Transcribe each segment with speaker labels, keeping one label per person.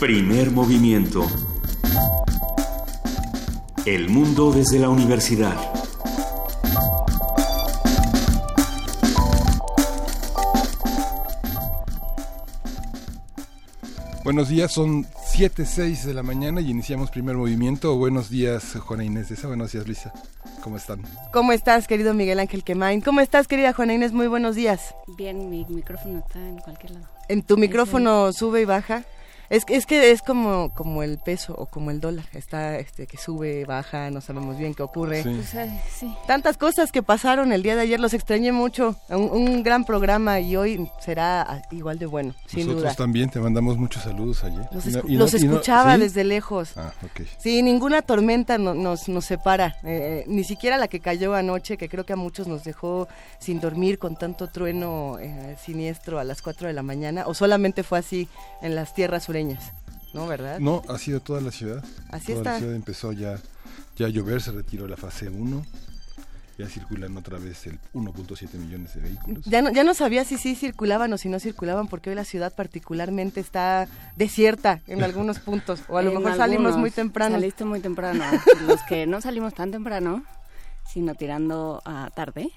Speaker 1: Primer movimiento. El mundo desde la universidad.
Speaker 2: Buenos días, son 7, 6 de la mañana y iniciamos primer movimiento. Buenos días, Juana Inés de esa. Buenos días, Luisa. ¿Cómo están?
Speaker 3: ¿Cómo estás, querido Miguel Ángel Quemain? ¿Cómo estás, querida Juana Inés? Muy buenos días.
Speaker 4: Bien, mi micrófono está en cualquier lado.
Speaker 3: ¿En tu micrófono sube y baja? Es, es que es como, como el peso o como el dólar, está este que sube, baja, no sabemos bien qué ocurre.
Speaker 4: Pues, eh, sí.
Speaker 3: Tantas cosas que pasaron el día de ayer, los extrañé mucho. Un, un gran programa y hoy será igual de bueno, sin
Speaker 2: Nosotros
Speaker 3: duda.
Speaker 2: también te mandamos muchos saludos ayer.
Speaker 3: Los,
Speaker 2: Y no-
Speaker 3: escu-
Speaker 2: y no-
Speaker 3: los
Speaker 2: y no-
Speaker 3: escuchaba
Speaker 2: ¿sí?
Speaker 3: desde lejos.
Speaker 2: Ah, ok.
Speaker 3: Sí, ninguna tormenta no- nos, nos separa, eh, ni siquiera la que cayó anoche, que creo que a muchos nos dejó sin dormir con tanto trueno eh, siniestro a las 4 de la mañana, o solamente fue así en las tierras sureñas, ¿no? ¿Verdad?
Speaker 2: No, ha sido toda la ciudad.
Speaker 3: Así
Speaker 2: toda
Speaker 3: está.
Speaker 2: la ciudad empezó ya, ya a llover, se retiró la fase 1. Ya circulan otra vez el 1.7 millones de vehículos.
Speaker 3: Ya no, ya no sabía si sí circulaban o si no circulaban, porque hoy la ciudad particularmente está desierta en algunos puntos, o a lo
Speaker 4: En
Speaker 3: mejor salimos
Speaker 4: algunos.
Speaker 3: muy temprano.
Speaker 4: Saliste muy temprano. Los que no salimos tan temprano, sino tirando a tarde,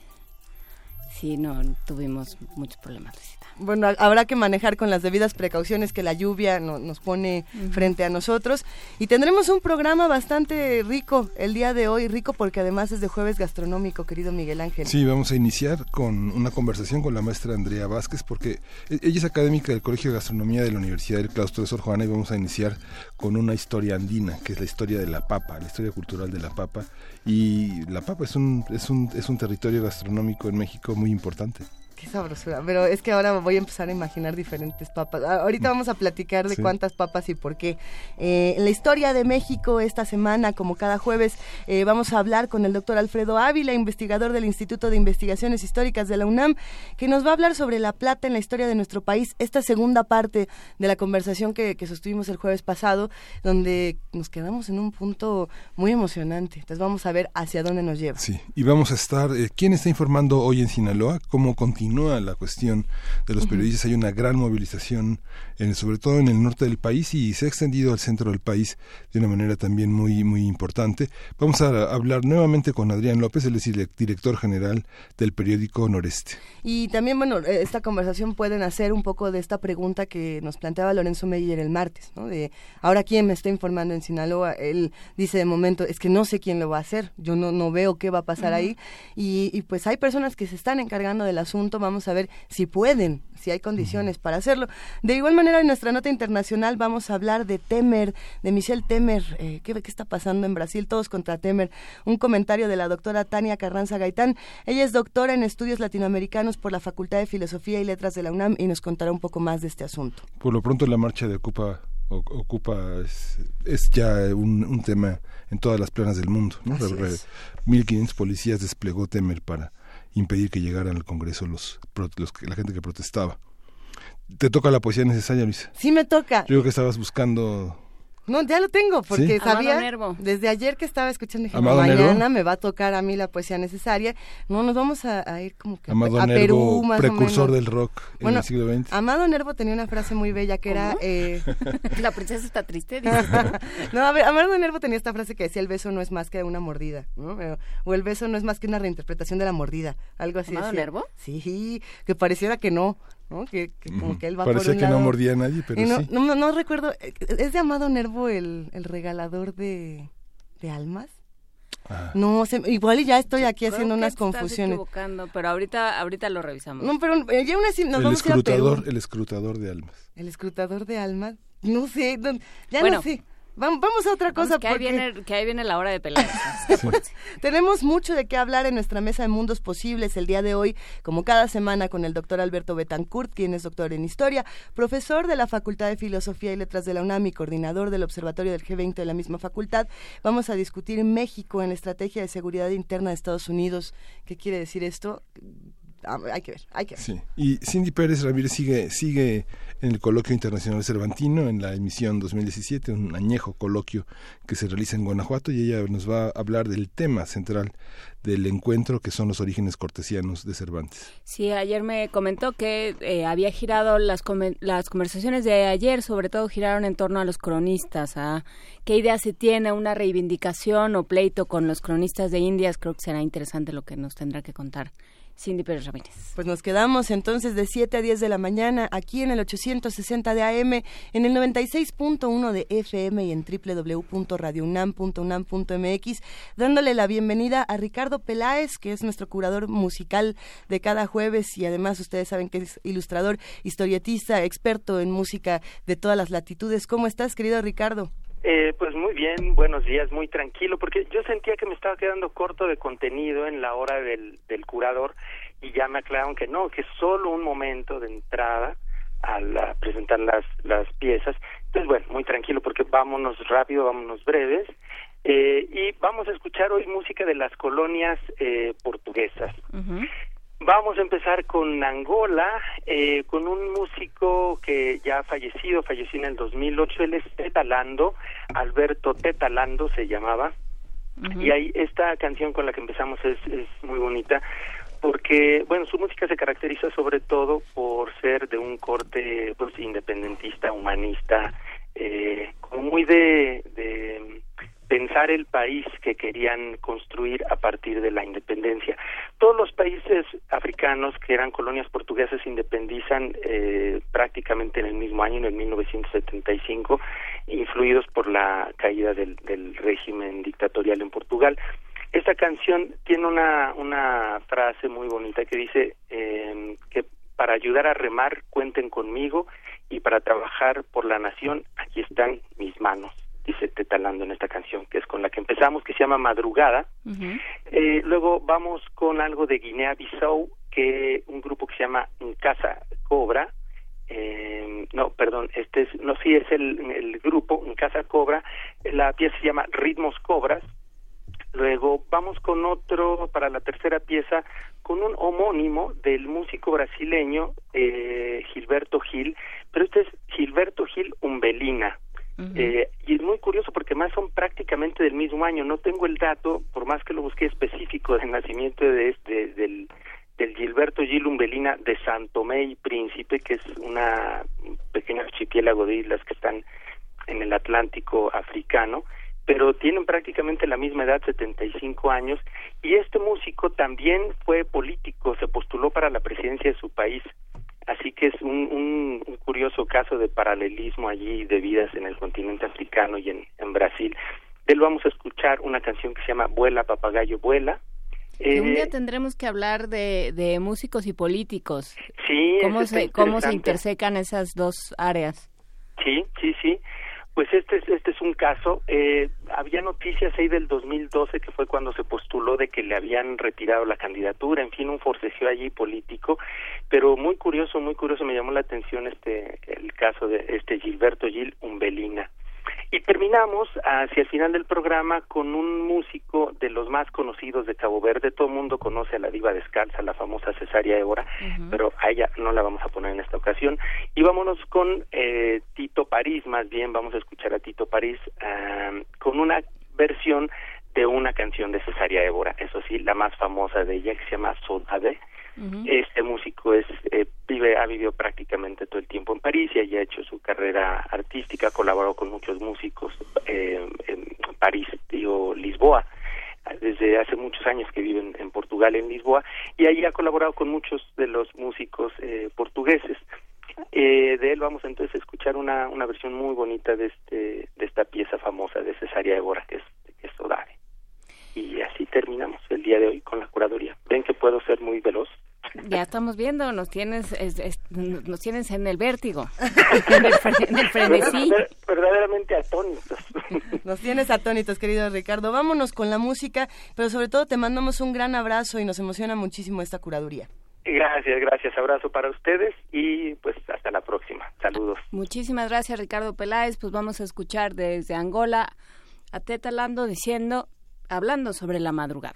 Speaker 4: sí, no tuvimos muchos problemas.
Speaker 3: Bueno, ha- habrá que manejar con las debidas precauciones que la lluvia no- nos pone frente a nosotros. Y tendremos un programa bastante rico el día de hoy, rico porque además es de jueves gastronómico, querido Miguel Ángel.
Speaker 2: Sí, vamos a iniciar con una conversación con la maestra Andrea Vázquez, porque e- ella es académica del Colegio de Gastronomía de la Universidad del Claustro de Sor Juana y vamos a iniciar con una historia andina, que es la historia de la papa, la historia cultural de la papa. Y la papa es un, es un, es un territorio gastronómico en México muy importante.
Speaker 3: Qué sabrosura. Pero es que ahora voy a empezar a imaginar diferentes papas. Ah, Ahorita vamos a platicar de
Speaker 2: Sí.
Speaker 3: cuántas papas y por qué. Eh, en la historia de México esta semana, como cada jueves, eh, vamos a hablar con el doctor Alfredo Ávila, investigador del Instituto de Investigaciones Históricas de la UNAM, que nos va a hablar sobre la plata en la historia de nuestro país. Esta segunda parte de la conversación que, que sostuvimos el jueves pasado, donde nos quedamos en un punto muy emocionante. Entonces vamos a ver hacia dónde nos lleva.
Speaker 2: Sí, y vamos a estar, eh, ¿quién está informando hoy en Sinaloa? ¿Cómo continúa la cuestión de los periodistas? Hay una gran movilización, en, sobre todo en el norte del país y se ha extendido al centro del país de una manera también muy, muy importante. Vamos a hablar nuevamente con Adrián López, él es dire- director general del periódico Noreste.
Speaker 3: Y también, bueno, eh, esta conversación pueden hacer un poco de esta pregunta que nos planteaba Lorenzo Meyer el martes, ¿no? De, ahora, ¿quién me está informando en Sinaloa? Él dice de momento, es que no sé quién lo va a hacer, yo no, no veo qué va a pasar ahí. Y, y pues hay personas que se están encargando del asunto, vamos a ver si pueden, si hay condiciones para hacerlo. De igual manera, en nuestra nota internacional vamos a hablar de Temer, de Michelle Temer, eh, ¿qué, ¿qué está pasando en Brasil? Todos contra Temer. Un comentario de la doctora Tania Carranza Gaitán. Ella es doctora en estudios latinoamericanos por la Facultad de Filosofía y Letras de la UNAM y nos contará un poco más de este asunto.
Speaker 2: Por lo pronto la marcha de Ocupa, o- Ocupa es, es ya un, un tema en todas las planas del mundo. ¿no?
Speaker 3: Así
Speaker 2: Re- re-
Speaker 3: es.
Speaker 2: 1.500 policías desplegó Temer para impedir que llegaran al Congreso los, los que- la gente que protestaba. Te toca la poesía necesaria, Luisa.
Speaker 3: Sí me toca.
Speaker 2: Yo creo que estabas buscando...
Speaker 3: No, ya lo tengo, porque sabía
Speaker 4: Nervo.
Speaker 3: desde ayer que estaba escuchando, dije, mañana
Speaker 2: Nervo.
Speaker 3: me va a tocar a mí la poesía necesaria. No, nos vamos a, a ir como que a-
Speaker 2: Amado
Speaker 3: a
Speaker 2: Nervo,
Speaker 3: Perú, más o
Speaker 2: precursor
Speaker 3: menos.
Speaker 2: del rock en
Speaker 3: Bueno,
Speaker 2: el siglo XX.
Speaker 3: Amado Nervo tenía una frase muy bella que era... Eh,
Speaker 4: La princesa está triste,
Speaker 3: no, a ver, Amado Nervo tenía esta frase que decía el beso no es más que una mordida, ¿no? O el beso no es más que una reinterpretación de la mordida, algo así
Speaker 4: ¿Amado
Speaker 3: decía.
Speaker 4: Nervo?
Speaker 3: Sí, que pareciera que no, ¿no? Que, que como que él va
Speaker 2: Parecía
Speaker 3: por un
Speaker 2: que
Speaker 3: lado.
Speaker 2: no mordía a nadie, pero
Speaker 3: Y no,
Speaker 2: sí.
Speaker 3: no, no recuerdo, eh, ¿es de Amado Nervo el, el regalador de, de almas?
Speaker 2: Ah.
Speaker 3: No, se- igual y ya estoy aquí
Speaker 4: Creo
Speaker 3: haciendo unas confusiones.
Speaker 4: equivocando, pero ahorita, ahorita lo revisamos.
Speaker 3: No, pero eh, ya aún así nos
Speaker 2: el
Speaker 3: vamos a ir a
Speaker 2: escrutador,
Speaker 3: Perú.
Speaker 2: el escrutador de almas.
Speaker 3: El escrutador de almas. No sé, no- ya
Speaker 4: Bueno.
Speaker 3: no sé. Vam- Vamos a otra
Speaker 4: Vamos,
Speaker 3: cosa
Speaker 4: que, ahí
Speaker 3: porque
Speaker 4: viene, que ahí viene la hora de pelear. Que
Speaker 3: tenemos mucho de qué hablar en nuestra mesa de mundos posibles el día de hoy, como cada semana con el doctor Alberto Betancourt, quien es doctor en historia, profesor de la Facultad de Filosofía y Letras de la UNAM y coordinador del Observatorio del G20 de la misma facultad. Vamos a discutir México en la estrategia de seguridad interna de Estados Unidos. ¿Qué quiere decir esto? Ah, hay que ver, hay que ver.
Speaker 2: Sí. Y Cindy Pérez Ramírez sigue, sigue en el Coloquio Internacional Cervantino, en la emisión 2017, un añejo coloquio que se realiza en Guanajuato, y ella nos va a hablar del tema central
Speaker 5: del encuentro que son los orígenes cortesianos de Cervantes.
Speaker 4: Sí, ayer me comentó que eh, había girado las, las conversaciones de ayer, sobre todo giraron en torno a los cronistas, a qué idea se tiene, una reivindicación o pleito con los cronistas de Indias, creo que será interesante lo que nos tendrá que contar Cindy Pérez Ramírez.
Speaker 3: Pues nos quedamos entonces de 7 a 10 de la mañana aquí en el 860 de AM, en el 96.1 de FM y en www.radiounam.unam.mx, dándole la bienvenida a Ricardo Peláez, que es nuestro curador musical de cada jueves y además ustedes saben que es ilustrador, historietista, experto en música de todas las latitudes. ¿Cómo estás, querido Ricardo?
Speaker 6: Eh, pues muy bien, buenos días, muy tranquilo, porque yo sentía que me estaba quedando corto de contenido en la hora del, del curador y ya me aclararon que no, que es solo un momento de entrada al presentar las, las piezas. Entonces, bueno, muy tranquilo porque vámonos rápido, vámonos breves. Eh, y vamos a escuchar hoy música de las colonias eh, portuguesas. Vamos a empezar con Angola, eh, con un músico que ya ha fallecido, falleció en el 2008, él es Tetalando, Alberto Tetalando se llamaba, y ahí esta canción con la que empezamos es, es muy bonita, porque, bueno, su música se caracteriza sobre todo por ser de un corte pues, independentista, humanista, eh, como muy de, de pensar el país que querían construir a partir de la independencia. Todos los países africanos que eran colonias portuguesas se independizan eh, prácticamente en el mismo año, en el 1975, influidos por la caída del, régimen dictatorial en Portugal. Esta canción tiene una, frase muy bonita que dice eh, que para ayudar a remar cuenten conmigo y para trabajar por la nación aquí están mis manos dice Tetalando en esta canción, que es con la que empezamos, que se llama Madrugada. eh, luego vamos con algo de Guinea-Bissau, que un grupo que se llama Casa Cobra. Eh, no, perdón, este es, no, sí es el, el grupo En Casa Cobra. La pieza se llama Ritmos Cobras. Luego vamos con otro, para la tercera pieza, con un homónimo del músico brasileño eh, Gilberto Gil, pero este es Gilberto Gil Umbelina eh, y es muy curioso porque más son prácticamente del mismo año. No tengo el dato, por más que lo busqué específico del nacimiento de este, del, del Gilberto Gil Umbelina de Santo y Príncipe, que es una pequeña archipiélago de islas que están en el Atlántico africano, pero tienen prácticamente la misma edad, 75 años, y este músico también fue político, se postuló para la presidencia de su país Así que es un, un, curioso caso de paralelismo allí de vidas en el continente africano y en, en Brasil. De él vamos a escuchar una canción que se llama Vuela, papagayo, vuela.
Speaker 4: Eh, un día tendremos que hablar de, de músicos y políticos.
Speaker 6: Sí,
Speaker 4: ¿Cómo, se, ¿Cómo se intersecan esas dos áreas?
Speaker 6: Sí, sí, sí. Pues este es, este es un caso. Eh, había noticias ahí del 2012 que fue cuando se postuló de que le habían retirado la candidatura, en fin, un forcejeo allí político, pero muy curioso, muy curioso me llamó la atención este el caso de este Gilberto Gil Umbelina. Y terminamos hacia el final del programa con un músico de los más conocidos de Cabo Verde. Todo el mundo conoce a la diva descalza, la famosa Cesaria Évora, pero a ella no la vamos a poner en esta ocasión. Y vámonos con eh, Tito París, más bien vamos a escuchar a Tito París con una versión de una canción de Cesaria Évora, eso sí, la más famosa de ella que se llama Este músico es eh, vive ha vivido prácticamente todo el tiempo en París y ha hecho su carrera artística, colaboró con muchos músicos eh, en París, digo Lisboa. Desde hace muchos años que vive en, Portugal, en Lisboa, y ahí ha colaborado con muchos de los músicos eh, portugueses. Eh, de él vamos entonces a escuchar una, una versión muy bonita de este de esta pieza famosa de Cesaria Évora, que es, que es Sodare y así terminamos el día de hoy con la curaduría. Ven que puedo ser muy veloz.
Speaker 4: Ya estamos viendo, nos tienes, nos tienes en el vértigo, en el, frenesí.
Speaker 6: verdaderamente atónitos.
Speaker 3: Nos tienes atónitos, querido Ricardo. Vámonos con la música, pero sobre todo te mandamos un gran abrazo y nos emociona muchísimo esta curaduría.
Speaker 6: Gracias, gracias. Abrazo para ustedes y pues hasta la próxima. Saludos.
Speaker 4: Muchísimas gracias, Ricardo Peláez. Pues vamos a escuchar desde Angola a Teta Lando diciendo hablando sobre la madrugada.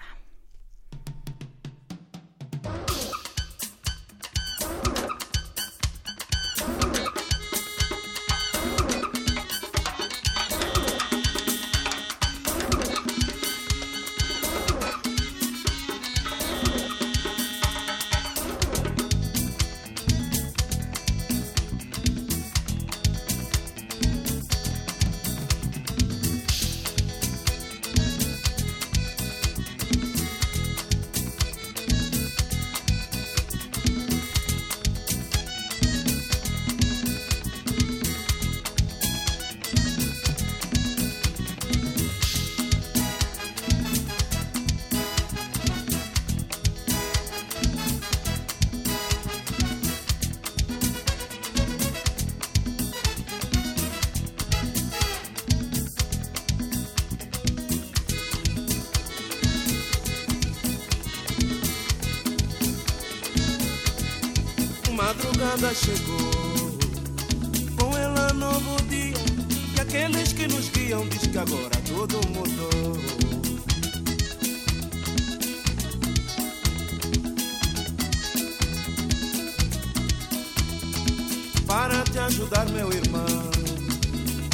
Speaker 7: Te ajudar, meu irmão,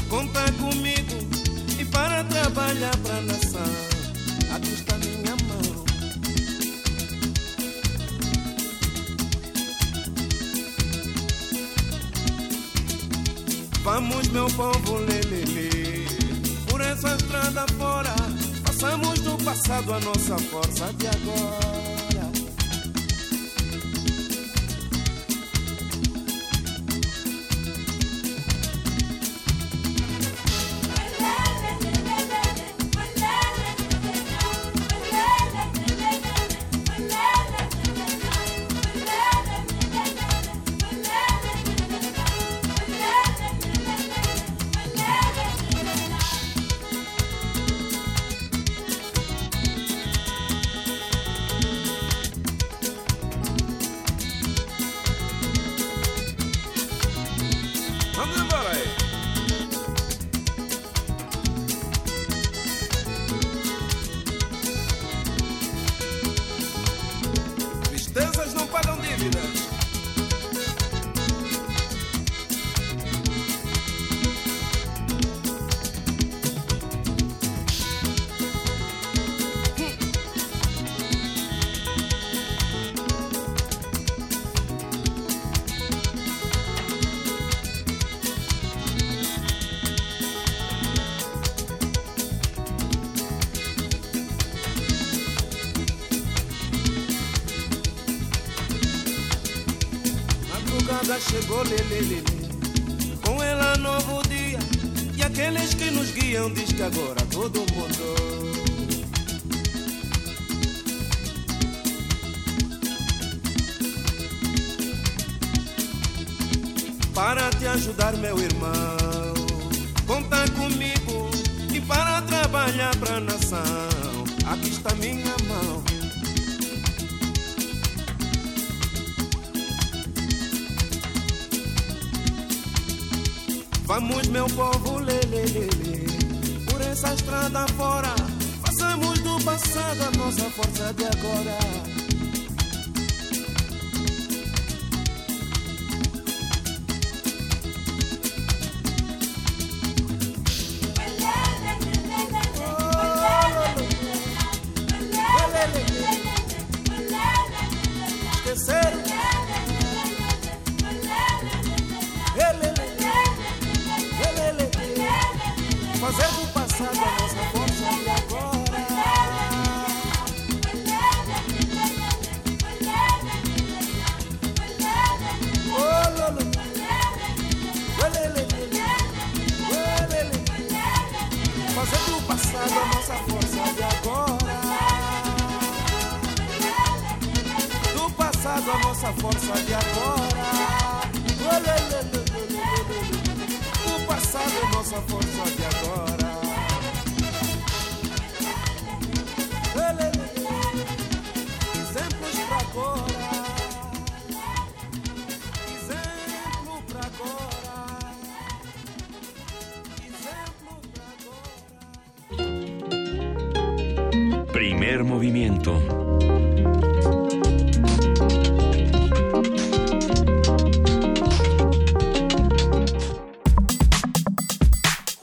Speaker 7: conta comigo e para trabalhar pra nação. Aqui está minha mão. Vamos, meu povo, lê. Por essa estrada fora, passamos do passado a nossa força de agora.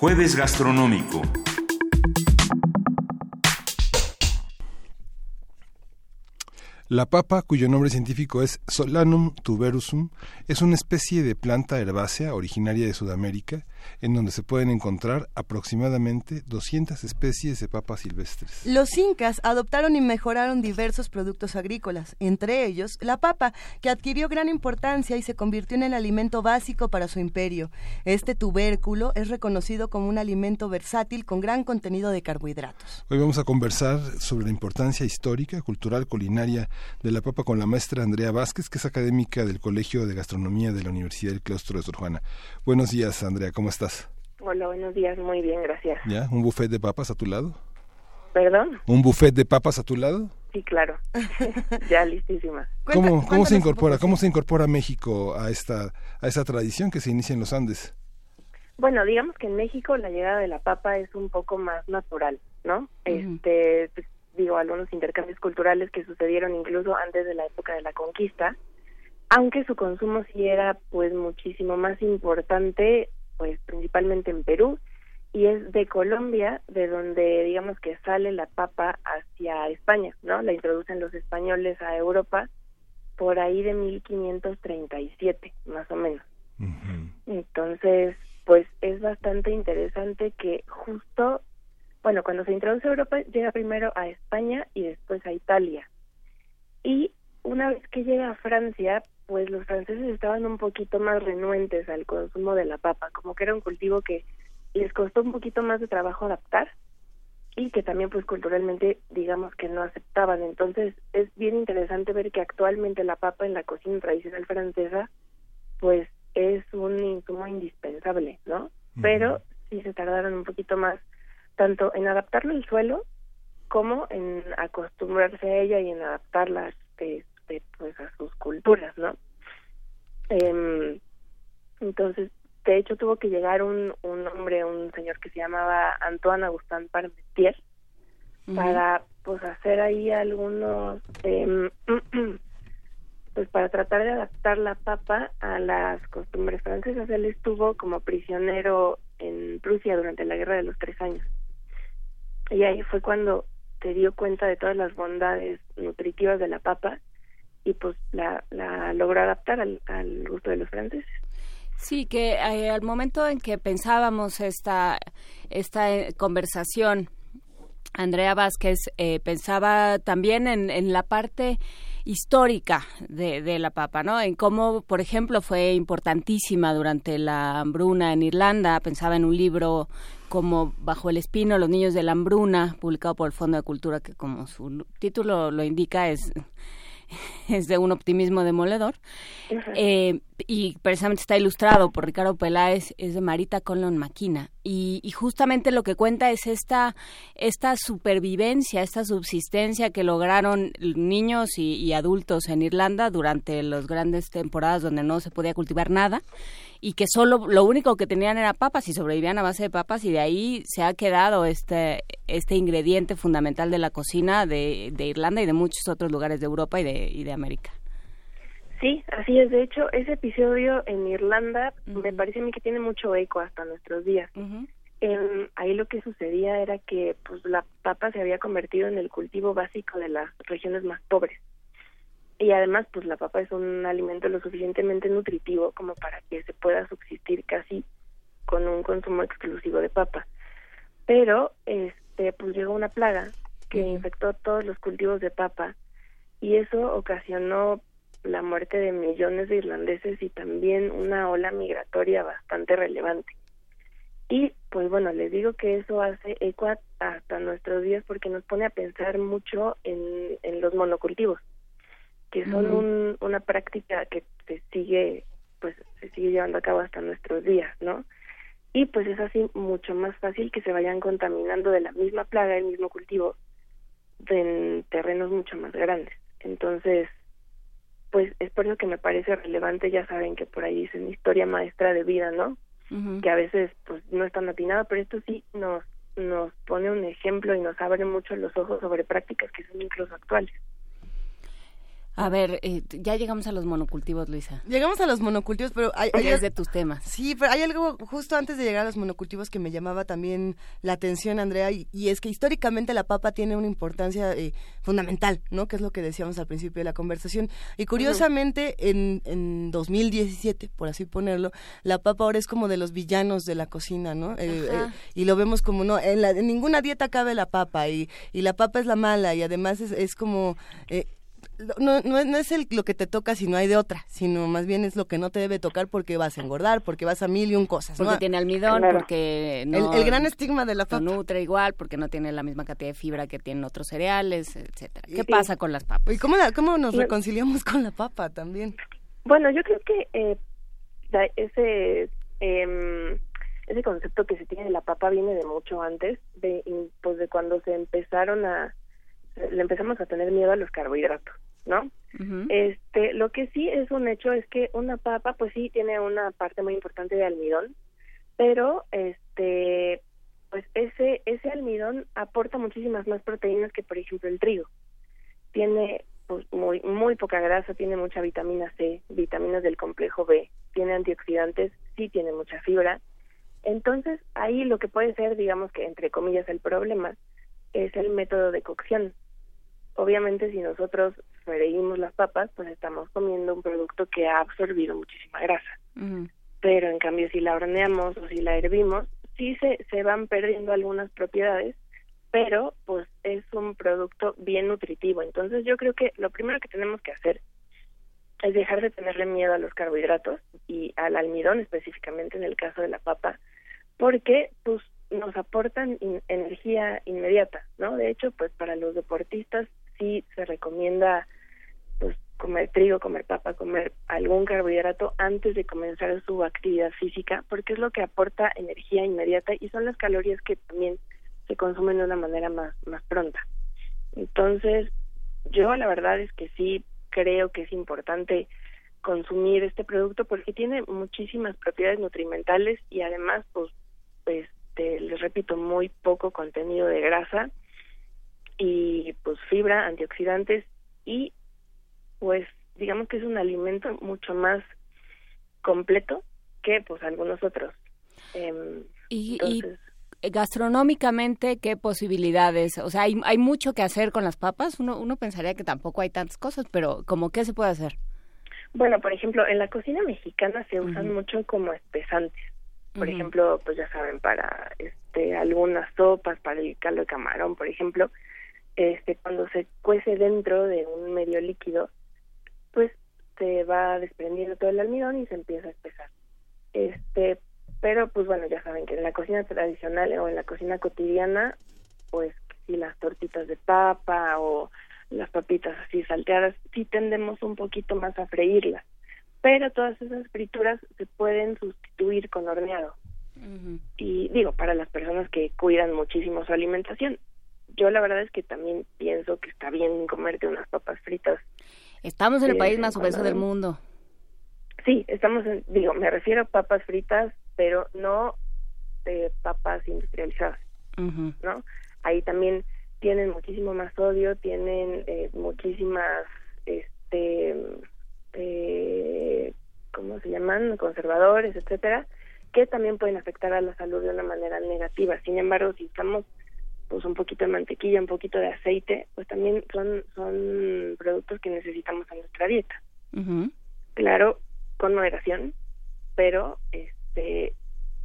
Speaker 1: Jueves gastronómico.
Speaker 2: La papa, cuyo nombre científico es Solanum tuberosum, es una especie de planta herbácea originaria de Sudamérica, en donde se pueden encontrar aproximadamente 200 especies de papas silvestres.
Speaker 3: Los incas adoptaron y mejoraron diversos productos agrícolas, entre ellos la papa, que adquirió gran importancia y se convirtió en el alimento básico para su imperio. Este tubérculo es reconocido como un alimento versátil con gran contenido de carbohidratos.
Speaker 2: Hoy vamos a conversar sobre la importancia histórica, cultural, culinaria de la papa con la maestra Andrea Vázquez, que es académica del Colegio de Gastronomía de la Universidad del Claustro de Sor Juana. Buenos días, Andrea, ¿cómo estás?
Speaker 8: Hola, buenos días, muy bien, gracias.
Speaker 2: ¿Ya? ¿Un buffet de papas a tu lado?
Speaker 8: ¿Perdón?
Speaker 2: ¿Un buffet de papas a tu lado?
Speaker 8: Sí, claro. ya listísima.
Speaker 5: ¿Cómo, cómo se incorpora, cómo se incorpora México a esta a esta tradición que se inicia en los Andes?
Speaker 8: Bueno, digamos que en México la llegada de la papa es un poco más natural, ¿no? Este, pues, digo, algunos intercambios culturales que sucedieron incluso antes de la época de la conquista, aunque su consumo sí era pues muchísimo más importante, pues principalmente en Perú y es de Colombia, de donde digamos que sale la papa hacia España, ¿no? La introducen los españoles a Europa por ahí de 1537, más o menos. Entonces, pues es bastante interesante que justo, bueno, cuando se introduce a Europa llega primero a España y después a Italia. Y una vez que llega a Francia, pues los franceses estaban un poquito más renuentes al consumo de la papa, como que era un cultivo que les costó un poquito más de trabajo adaptar y que también pues culturalmente digamos que no aceptaban. Entonces es bien interesante ver que actualmente la papa en la cocina tradicional francesa pues es un insumo indispensable, ¿no? Pero sí se tardaron un poquito más tanto en adaptarlo al suelo como en acostumbrarse a ella y en adaptarla este, pues a sus culturas, ¿no? Eh, entonces de hecho tuvo que llegar un, un hombre, un señor que se llamaba Antoine Agustín Parmentier, para pues hacer ahí algunos, eh, pues para tratar de adaptar la papa a las costumbres francesas. Él estuvo como prisionero en Prusia durante la Guerra de los Tres Años. Y ahí fue cuando se dio cuenta de todas las bondades nutritivas de la papa y pues la, la logró adaptar al, al gusto de los franceses.
Speaker 4: Sí, que eh, al momento en que pensábamos esta, esta eh, conversación, Andrea Vázquez eh, pensaba también en, en, la parte histórica de, de, la papa, ¿no? En cómo, por ejemplo, fue importantísima durante la hambruna en Irlanda. Pensaba en un libro como Bajo el Espino, Los Niños de la Hambruna, publicado por el Fondo de Cultura, que como su título lo indica, es es de un optimismo demoledor. Eh, y precisamente está ilustrado por Ricardo Peláez, es de Marita Conlon Maquina. Y, y, justamente lo que cuenta es esta, esta supervivencia, esta subsistencia que lograron niños y, y adultos en Irlanda durante las grandes temporadas donde no se podía cultivar nada y que solo lo único que tenían era papas y sobrevivían a base de papas y de ahí se ha quedado este este ingrediente fundamental de la cocina de, de Irlanda y de muchos otros lugares de Europa y de, y de América.
Speaker 8: Sí, así es. De hecho, ese episodio en Irlanda me parece a mí que tiene mucho eco hasta nuestros días. ahí lo que sucedía era que pues la papa se había convertido en el cultivo básico de las regiones más pobres y además pues la papa es un alimento lo suficientemente nutritivo como para que se pueda subsistir casi con un consumo exclusivo de papa. Pero este pues llegó una plaga que infectó todos los cultivos de papa y eso ocasionó la muerte de millones de irlandeses y también una ola migratoria bastante relevante. Y pues bueno les digo que eso hace eco hasta nuestros días porque nos pone a pensar mucho en, en los monocultivos que son una práctica que se sigue pues se sigue llevando a cabo hasta nuestros días, ¿no? Y pues es así mucho más fácil que se vayan contaminando de la misma plaga, el mismo cultivo, en terrenos mucho más grandes. Entonces, pues es por eso que me parece relevante, ya saben que por ahí una historia maestra de vida, ¿no? Que a veces pues no es tan atinado, pero esto sí nos nos pone un ejemplo y nos abre mucho los ojos sobre prácticas que son incluso actuales.
Speaker 4: A ver, eh, ya llegamos a los monocultivos, Luisa.
Speaker 3: Llegamos a los monocultivos, pero hay, hay
Speaker 4: es de tus temas.
Speaker 3: Sí, pero hay algo justo antes de llegar a los monocultivos que me llamaba también la atención, Andrea, y, es que históricamente la papa tiene una importancia eh, fundamental, ¿no? Que es lo que decíamos al principio de la conversación. Y curiosamente, en, en 2017, por así ponerlo, la papa ahora es como de los villanos de la cocina, ¿no? Eh, y lo vemos como, no, en, la, en, ninguna dieta cabe la papa, y, y la papa es la mala, y además es, es como no, no, es el, lo que te toca si no hay de otra, sino más bien es lo que no te debe tocar porque vas a engordar, porque vas a mil y un cosas.
Speaker 4: Porque tiene almidón, porque
Speaker 3: no, el, gran estigma de la papa.
Speaker 4: No nutre igual, porque no tiene la misma cantidad de fibra que tienen otros cereales, etcétera. ¿Qué pasa con las papas?
Speaker 3: ¿Y cómo, cómo nos reconciliamos con la papa también?
Speaker 8: Bueno, yo creo que eh, ese eh, ese concepto que se tiene de la papa viene de mucho antes, de pues de cuando se empezaron a le empezamos a tener miedo a los carbohidratos, ¿no? Este, lo que sí es un hecho es que una papa, pues sí tiene una parte muy importante de almidón, pero este, pues ese ese almidón aporta muchísimas más proteínas que por ejemplo el trigo. Tiene pues muy muy poca grasa, tiene mucha vitamina C, vitaminas del complejo B, tiene antioxidantes, sí tiene mucha fibra. Entonces, ahí lo que puede ser, digamos que entre comillas el problema es el método de cocción. Obviamente, si nosotros freímos las papas, pues estamos comiendo un producto que ha absorbido muchísima grasa. Pero en cambio, si la horneamos o si la hervimos, sí se, se van perdiendo algunas propiedades, pero pues es un producto bien nutritivo. Entonces, yo creo que lo primero que tenemos que hacer es dejar de tenerle miedo a los carbohidratos y al almidón específicamente en el caso de la papa, porque pues nos aportan energía inmediata, ¿no? De hecho, pues para los deportistas sí se recomienda pues comer trigo, comer papa, comer algún carbohidrato antes de comenzar su actividad física, porque es lo que aporta energía inmediata y son las calorías que también se consumen de una manera más más pronta. Entonces, yo la verdad es que sí creo que es importante consumir este producto porque tiene muchísimas propiedades nutrimentales y además pues este les repito muy poco contenido de grasa y pues fibra antioxidantes y pues digamos que es un alimento mucho más completo que pues algunos otros.
Speaker 4: Em, y, gastronómicamente qué posibilidades o sea hay, hay mucho que hacer con las papas. Uno uno pensaría que tampoco hay tantas cosas pero como qué se puede hacer
Speaker 8: bueno por ejemplo en la cocina mexicana se usan mucho como espesantes. Por ejemplo, pues ya saben, para este algunas sopas, para el caldo de camarón, por ejemplo, este cuando se cuece dentro de un medio líquido, pues se va desprendiendo todo el almidón y se empieza a espesar. Este, pero pues bueno, ya saben que en la cocina tradicional o en la cocina cotidiana, pues si las tortitas de papa o las papitas así salteadas, sí tendemos un poquito más a freírlas pero todas esas frituras se pueden sustituir con horneado. Y digo, para las personas que cuidan muchísimo su alimentación, yo la verdad es que también pienso que está bien comerte unas papas fritas.
Speaker 4: Estamos en el país más obeso del mundo.
Speaker 8: Sí, estamos en, digo, me refiero a papas fritas, pero no de papas industrializadas, ¿no? Ahí también tienen muchísimo más sodio, tienen eh, muchísimas, este, eh, ¿cómo se llaman? Conservadores, etcétera, que también pueden afectar a la salud de una manera negativa. Sin embargo, si estamos pues un poquito de mantequilla, un poquito de aceite, pues también son son productos que necesitamos en nuestra dieta. Claro, con moderación, pero este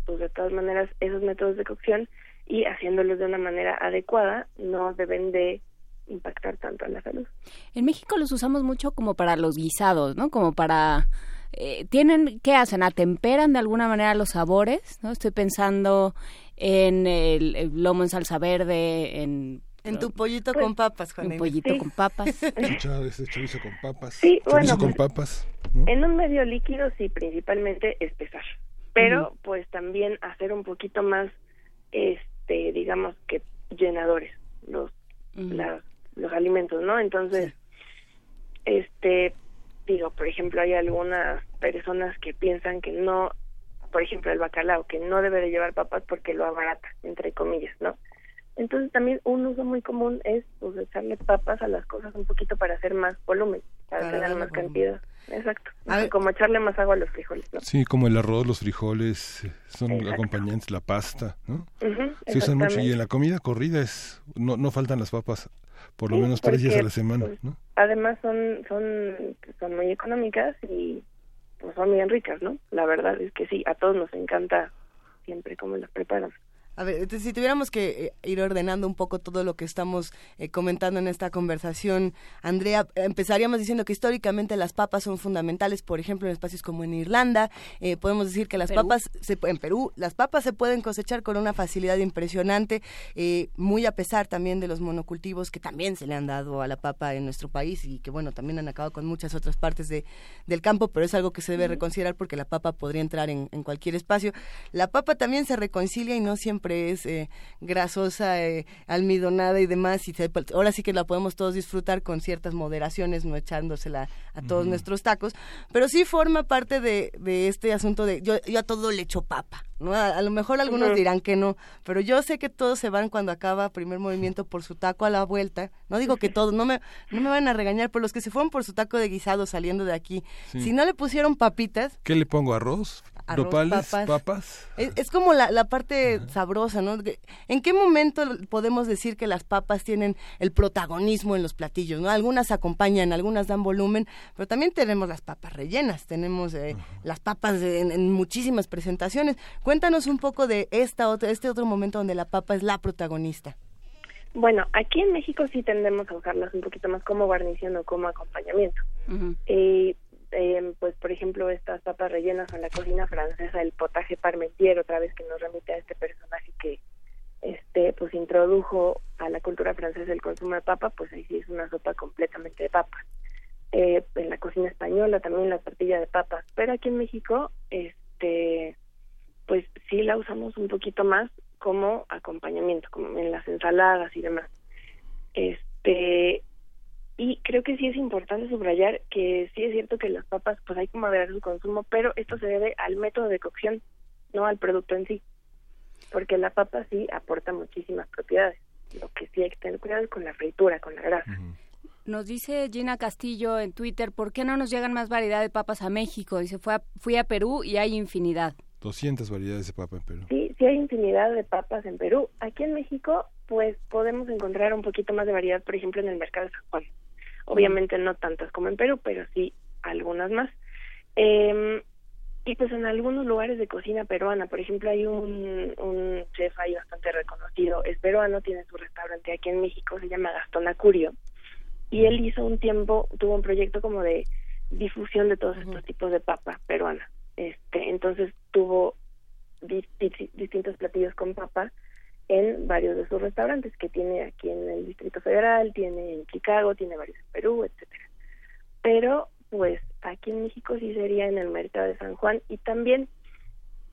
Speaker 8: pues de todas maneras esos métodos de cocción y haciéndolos de una manera adecuada no deben de impactar tanto en la salud.
Speaker 4: En México los usamos mucho como para los guisados, ¿no? Como para eh, tienen qué hacen atemperan de alguna manera los sabores no estoy pensando en el, lomo en salsa verde en
Speaker 3: en tu pollito con pues, papas, Juan.
Speaker 4: Un pollito con papas.
Speaker 5: Ese chorizo con papas. Sí, chorizo con pues, papas.
Speaker 8: En un medio líquido, sí, principalmente espesar. Pero, pues también hacer un poquito más, este, digamos que llenadores, los, las los alimentos, ¿no? Entonces, este, digo, por ejemplo, hay algunas personas que piensan que no, por ejemplo, el bacalao, que no debe de llevar papas porque lo abarata, entre comillas, ¿no? Entonces también un uso muy común es pues echarle papas a las cosas un poquito para hacer más volumen, para tener más cantidad. Exacto. como echarle más agua a los frijoles. ¿no?
Speaker 5: Sí, como el arroz, los frijoles, eh, son acompañantes, la pasta, ¿no? Se usan mucho y en la comida corrida es no no faltan las papas por lo menos tres días a la semana. Pues, ¿no?
Speaker 8: Además son, son, son muy económicas y pues son bien ricas, ¿no? La verdad es que sí, a todos nos encanta siempre cómo las preparan.
Speaker 3: A ver, si tuviéramos que eh, ir ordenando un poco todo lo que estamos eh, comentando en esta conversación, Andrea, empezaríamos diciendo que históricamente las papas son fundamentales, por ejemplo, en espacios como en Irlanda, eh, podemos decir que las papas, se, en Perú, las papas se pueden cosechar con una facilidad impresionante, muy a pesar también de los monocultivos que también se le han dado a la papa en nuestro país y que, bueno, también han acabado con muchas otras partes de, del campo, pero es algo que se debe reconsiderar porque la papa podría entrar en, en cualquier espacio. La papa también se reconcilia y no siempre siempre es eh, grasosa, eh, almidonada y demás, y ahora sí que la podemos todos disfrutar con ciertas moderaciones, no echándosela a todos nuestros tacos, pero sí forma parte de, de este asunto de yo, yo a todo le echo papa, ¿no? A, lo mejor algunos dirán que no, pero yo sé que todos se van cuando acaba primer movimiento por su taco a la vuelta, no digo que todos, no me, no me van a regañar, pero los que se fueron por su taco de guisado saliendo de aquí, si no le pusieron papitas...
Speaker 5: ¿Qué le pongo? ¿Arroz? Arroz, papas.
Speaker 3: Es, como la, la parte sabrosa, ¿no? ¿En qué momento podemos decir que las papas tienen el protagonismo en los platillos, ¿no? Algunas acompañan, algunas dan volumen, pero también tenemos las papas rellenas, tenemos eh, las papas en, muchísimas presentaciones. Cuéntanos un poco de esta otra, este otro momento donde la papa es la protagonista.
Speaker 8: Bueno, aquí en México sí tendemos a usarlas un poquito más como guarnición o como acompañamiento. Eh, eh, pues por ejemplo estas papas rellenas en la cocina francesa, el potaje parmentier, otra vez que nos remite a este personaje que este pues introdujo a la cultura francesa el consumo de papa, pues ahí sí es una sopa completamente de papa. Eh, en la cocina española también la tortilla de papas, pero aquí en México este pues sí la usamos un poquito más como acompañamiento, como en las ensaladas y demás. Este y creo que sí es importante subrayar que sí es cierto que las papas, pues hay que moderar su consumo, pero esto se debe al método de cocción, no al producto en sí. Porque la papa sí aporta muchísimas propiedades. Lo que sí hay que tener cuidado es con la fritura, con la grasa.
Speaker 4: Nos dice Gina Castillo en Twitter, ¿por qué no nos llegan más variedad de papas a México? Dice, fue fui a Perú y hay infinidad.
Speaker 5: 200 variedades de papa en Perú.
Speaker 8: Sí, sí hay infinidad de papas en Perú. Aquí en México, pues podemos encontrar un poquito más de variedad, por ejemplo, en el mercado de San Juan. Obviamente no tantas como en Perú, pero sí algunas más. Eh, y pues en algunos lugares de cocina peruana, por ejemplo, hay un, un chef ahí bastante reconocido, es peruano, tiene su restaurante aquí en México, se llama Gastón Acurio, y él hizo un tiempo, tuvo un proyecto como de difusión de todos estos tipos de papa peruana. Este, entonces tuvo distintos platillos con papa en varios de sus restaurantes que tiene aquí en el Distrito Federal, tiene en Chicago, tiene varios en Perú, etcétera. Pero pues aquí en México sí sería en el mercado de San Juan y también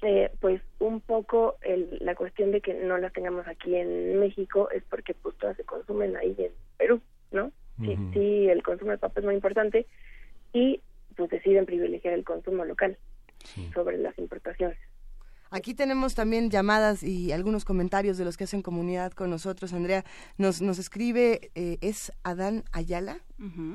Speaker 8: eh, pues un poco el, la cuestión de que no las tengamos aquí en México es porque pues todas se consumen ahí en Perú, ¿no? Sí, sí, el consumo de papa es muy importante y pues deciden privilegiar el consumo local sobre las importaciones.
Speaker 3: Aquí tenemos también llamadas y algunos comentarios de los que hacen comunidad con nosotros. Andrea nos, nos escribe, eh, ¿es Adán Ayala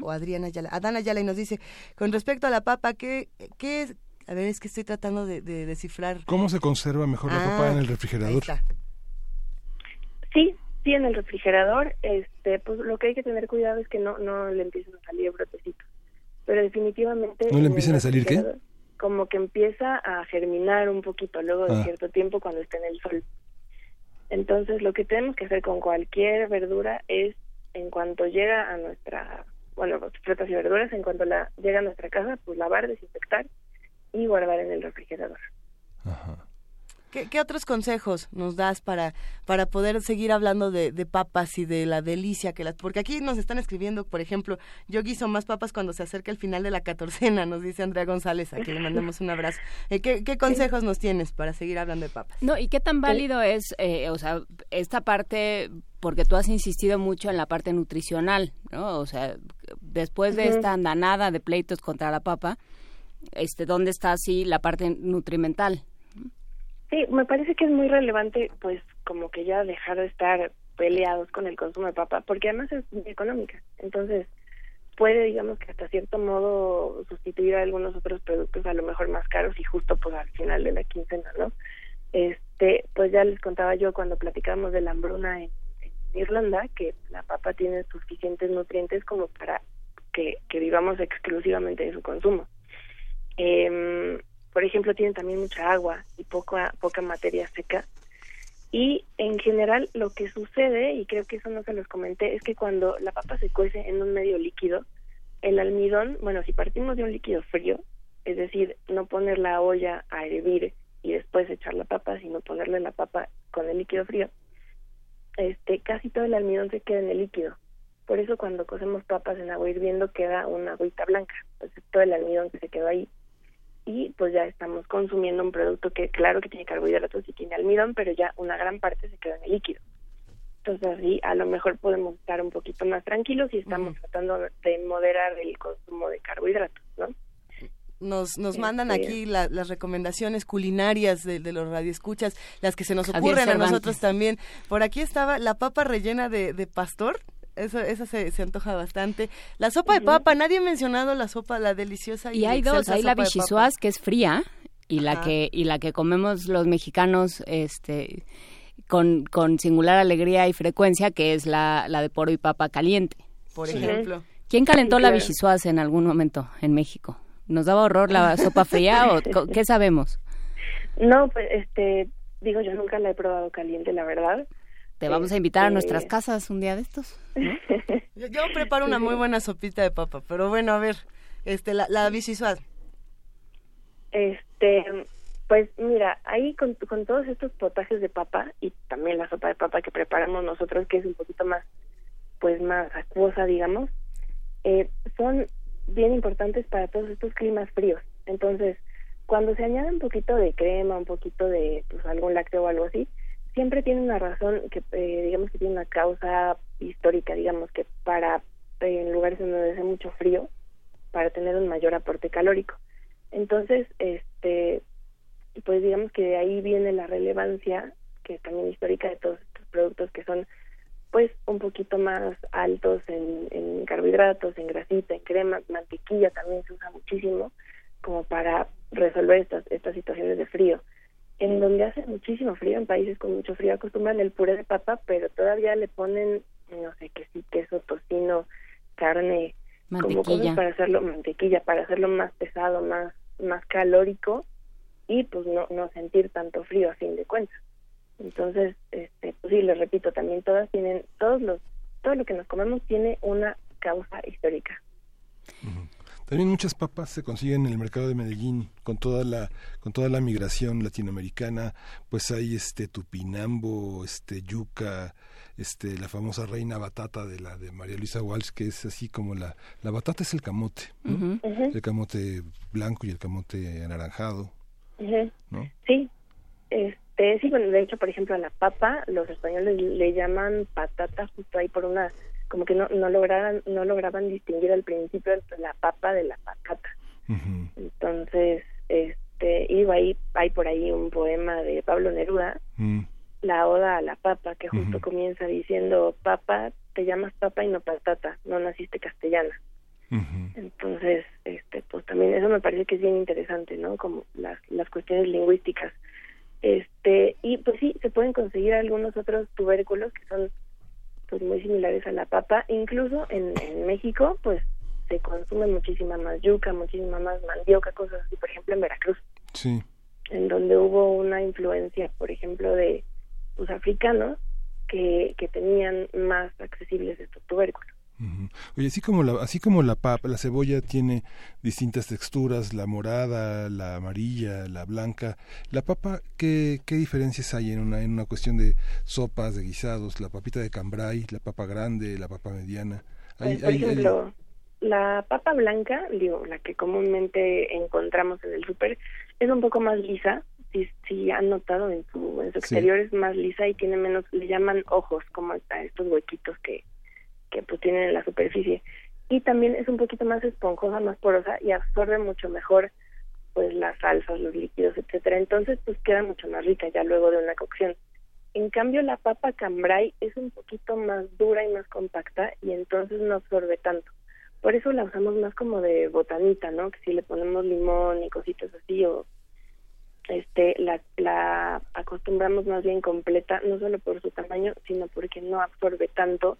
Speaker 3: o Adrián Ayala? Adán Ayala y nos dice, con respecto a la papa, ¿qué, qué A ver, es que estoy tratando de, descifrar.
Speaker 5: ¿Cómo se conserva mejor la papa en el ah, refrigerador?
Speaker 8: Sí, sí, en el refrigerador. Este, pues lo que hay que tener cuidado es que no, no le empiecen a salir brotecitos. Pero definitivamente...
Speaker 5: ¿No le empiecen a salir qué?
Speaker 8: Como que empieza a germinar un poquito luego de ah. cierto tiempo cuando está en el sol. Entonces, lo que tenemos que hacer con cualquier verdura es, en cuanto llega a nuestra, bueno, frutas y verduras, en cuanto la llega a nuestra casa, pues lavar, desinfectar y guardar en el refrigerador.
Speaker 3: Ajá. ¿Qué, otros consejos nos das para, para poder seguir hablando de, papas y de la delicia que las... Porque aquí nos están escribiendo, por ejemplo, yo guiso más papas cuando se acerca el final de la catorcena, nos dice Andrea González, a quien le mandamos un abrazo. Eh, ¿qué, consejos nos tienes para seguir hablando de papas?
Speaker 4: No, y qué tan válido es, eh, o sea, esta parte porque tú has insistido mucho en la parte nutricional, ¿no? O sea, después de esta andanada de pleitos contra la papa, este, ¿dónde está así la parte nutrimental?
Speaker 8: Sí, me parece que es muy relevante, pues, como que ya dejar de estar peleados con el consumo de papa, porque además es económica. Entonces, puede, digamos que hasta cierto modo, sustituir algunos otros productos a lo mejor más caros y justo pues al final de la quincena, ¿no? Este, pues ya les contaba yo cuando platicábamos de la hambruna en, Irlanda, que la papa tiene suficientes nutrientes como para que, que vivamos exclusivamente de su consumo. Eh, por ejemplo, tienen también mucha agua y poca, poca materia seca. Y en general lo que sucede, y creo que eso no se los comenté, es que cuando la papa se cuece en un medio líquido, el almidón, bueno, si partimos de un líquido frío, es decir, no poner la olla a hervir y después echar la papa, sino ponerle la papa con el líquido frío, este, casi todo el almidón se queda en el líquido. Por eso cuando cocemos papas en agua hirviendo queda una agüita blanca, pues todo el almidón que se quedó ahí y pues ya estamos consumiendo un producto que claro que tiene carbohidratos y tiene almidón, pero ya una gran parte se queda en el líquido. Entonces así a lo mejor podemos estar un poquito más tranquilos y estamos tratando de moderar el consumo de carbohidratos, ¿no?
Speaker 3: Nos, nos mandan
Speaker 8: Este-
Speaker 3: aquí la- las recomendaciones culinarias de, de los radioescuchas, las que se nos ocurren a nosotros también. Por aquí estaba la papa rellena de, de pastor. Eso, esa se, se antoja bastante. La sopa de papa, nadie ha mencionado la sopa, la deliciosa.
Speaker 4: Y hay dos, hay la bichisuas que es fría y la
Speaker 3: Ajá.
Speaker 4: que y la que comemos los mexicanos este con, con singular alegría y frecuencia que es la, la de poro y papa caliente.
Speaker 3: Por
Speaker 8: Sí.
Speaker 3: ejemplo.
Speaker 4: ¿Quién calentó
Speaker 8: Sí,
Speaker 4: la bichisuas en algún momento en México? ¿Nos daba horror la sopa fría o qué sabemos?
Speaker 8: No, pues este, digo, yo nunca la he probado caliente, la verdad.
Speaker 4: Te vamos a invitar a
Speaker 8: Este-
Speaker 4: nuestras casas un día de estos.
Speaker 3: Yo, yo preparo una muy buena sopita de papa, pero bueno, a ver, este, la, la bichisuas.
Speaker 8: Este, pues mira, ahí con, con todos estos potajes de papa y también la sopa de papa que preparamos nosotros, que es un poquito más, pues más acuosa, digamos, eh, son bien importantes para todos estos climas fríos. Entonces, cuando se añade un poquito de crema, un poquito de pues, algún lácteo o algo así, siempre tiene una razón que, eh, digamos que tiene una causa histórica, digamos que para eh, en lugares donde hace mucho frío, para tener un mayor aporte calórico. Entonces, este, pues digamos que de ahí viene la relevancia, que también histórica de todos estos productos que son pues un poquito más altos en, en carbohidratos, en grasita, en crema, mantequilla también se usa muchísimo como para resolver estas, estas situaciones de frío. En donde hace muchísimo frío, en países con mucho frío, acostumbran el puré de papa, pero todavía le ponen, no sé, qué sí, queso, tocino, carne, como cosas
Speaker 4: Mantequilla.
Speaker 8: para hacerlo mantequilla para hacerlo más pesado más más calórico y pues no no sentir tanto frío a fin de cuentas. Entonces este pues sí les repito también todas tienen todos los todo lo que nos comemos tiene una causa histórica
Speaker 5: También muchas papas se consiguen en el mercado de Medellín con toda la con toda la migración latinoamericana, pues hay este tupinambo, este yuca, este la famosa reina batata de la de María Luisa Walsh que es así como la la batata es el camote, el camote blanco y el camote anaranjado,
Speaker 8: ujú.
Speaker 5: ¿no?
Speaker 8: sí. Este sí bueno de hecho por ejemplo a la papa los españoles le llaman patata justo ahí por una como que no no lograban no lograban distinguir al principio entre la papa de la patata. Entonces, este, y ahí, hay por ahí un poema de Pablo Neruda,
Speaker 5: Mm.
Speaker 8: La Oda a la Papa, que justo comienza diciendo, Papa, te llamas papa y no patata, no naciste castellana. Entonces, este, pues también eso me parece que es bien interesante, ¿no? Como las, las cuestiones lingüísticas. Este, y pues sí, se pueden conseguir algunos otros tubérculos que son pues muy similares a la papa. Incluso en, en México, pues se consume muchísima más yuca, muchísima más mandioca, cosas así, por ejemplo en Veracruz,
Speaker 5: Sí.
Speaker 8: en donde hubo una influencia, por ejemplo, de pues africanos que, que tenían más accesibles estos tubérculos.
Speaker 5: Ujú. Oye, así como la, así como la papa, la cebolla tiene distintas texturas, la morada, la amarilla, la blanca, la papa, ¿qué, qué diferencias hay en una, en una cuestión de sopas, de guisados, la papita de cambray, la papa grande, la papa mediana? Hay-
Speaker 8: Pues, por
Speaker 5: hay- hay-
Speaker 8: ejemplo, la papa blanca, digo, la que comúnmente encontramos en el súper, es un poco más lisa. Si, si han notado en su, en su
Speaker 5: Sí.
Speaker 8: exterior es más lisa y tiene menos, le llaman ojos, como a estos huequitos que, que pues tienen en la superficie. Y también es un poquito más esponjosa, más porosa y absorbe mucho mejor pues las salsas, los líquidos, etcétera. Entonces pues queda mucho más rica ya luego de una cocción. En cambio la papa cambray es un poquito más dura y más compacta y entonces no absorbe tanto. Por eso la usamos más como de botanita, ¿no? Que si le ponemos limón y cositas así o este la, la acostumbramos más bien completa, no solo por su tamaño, sino porque no absorbe tanto.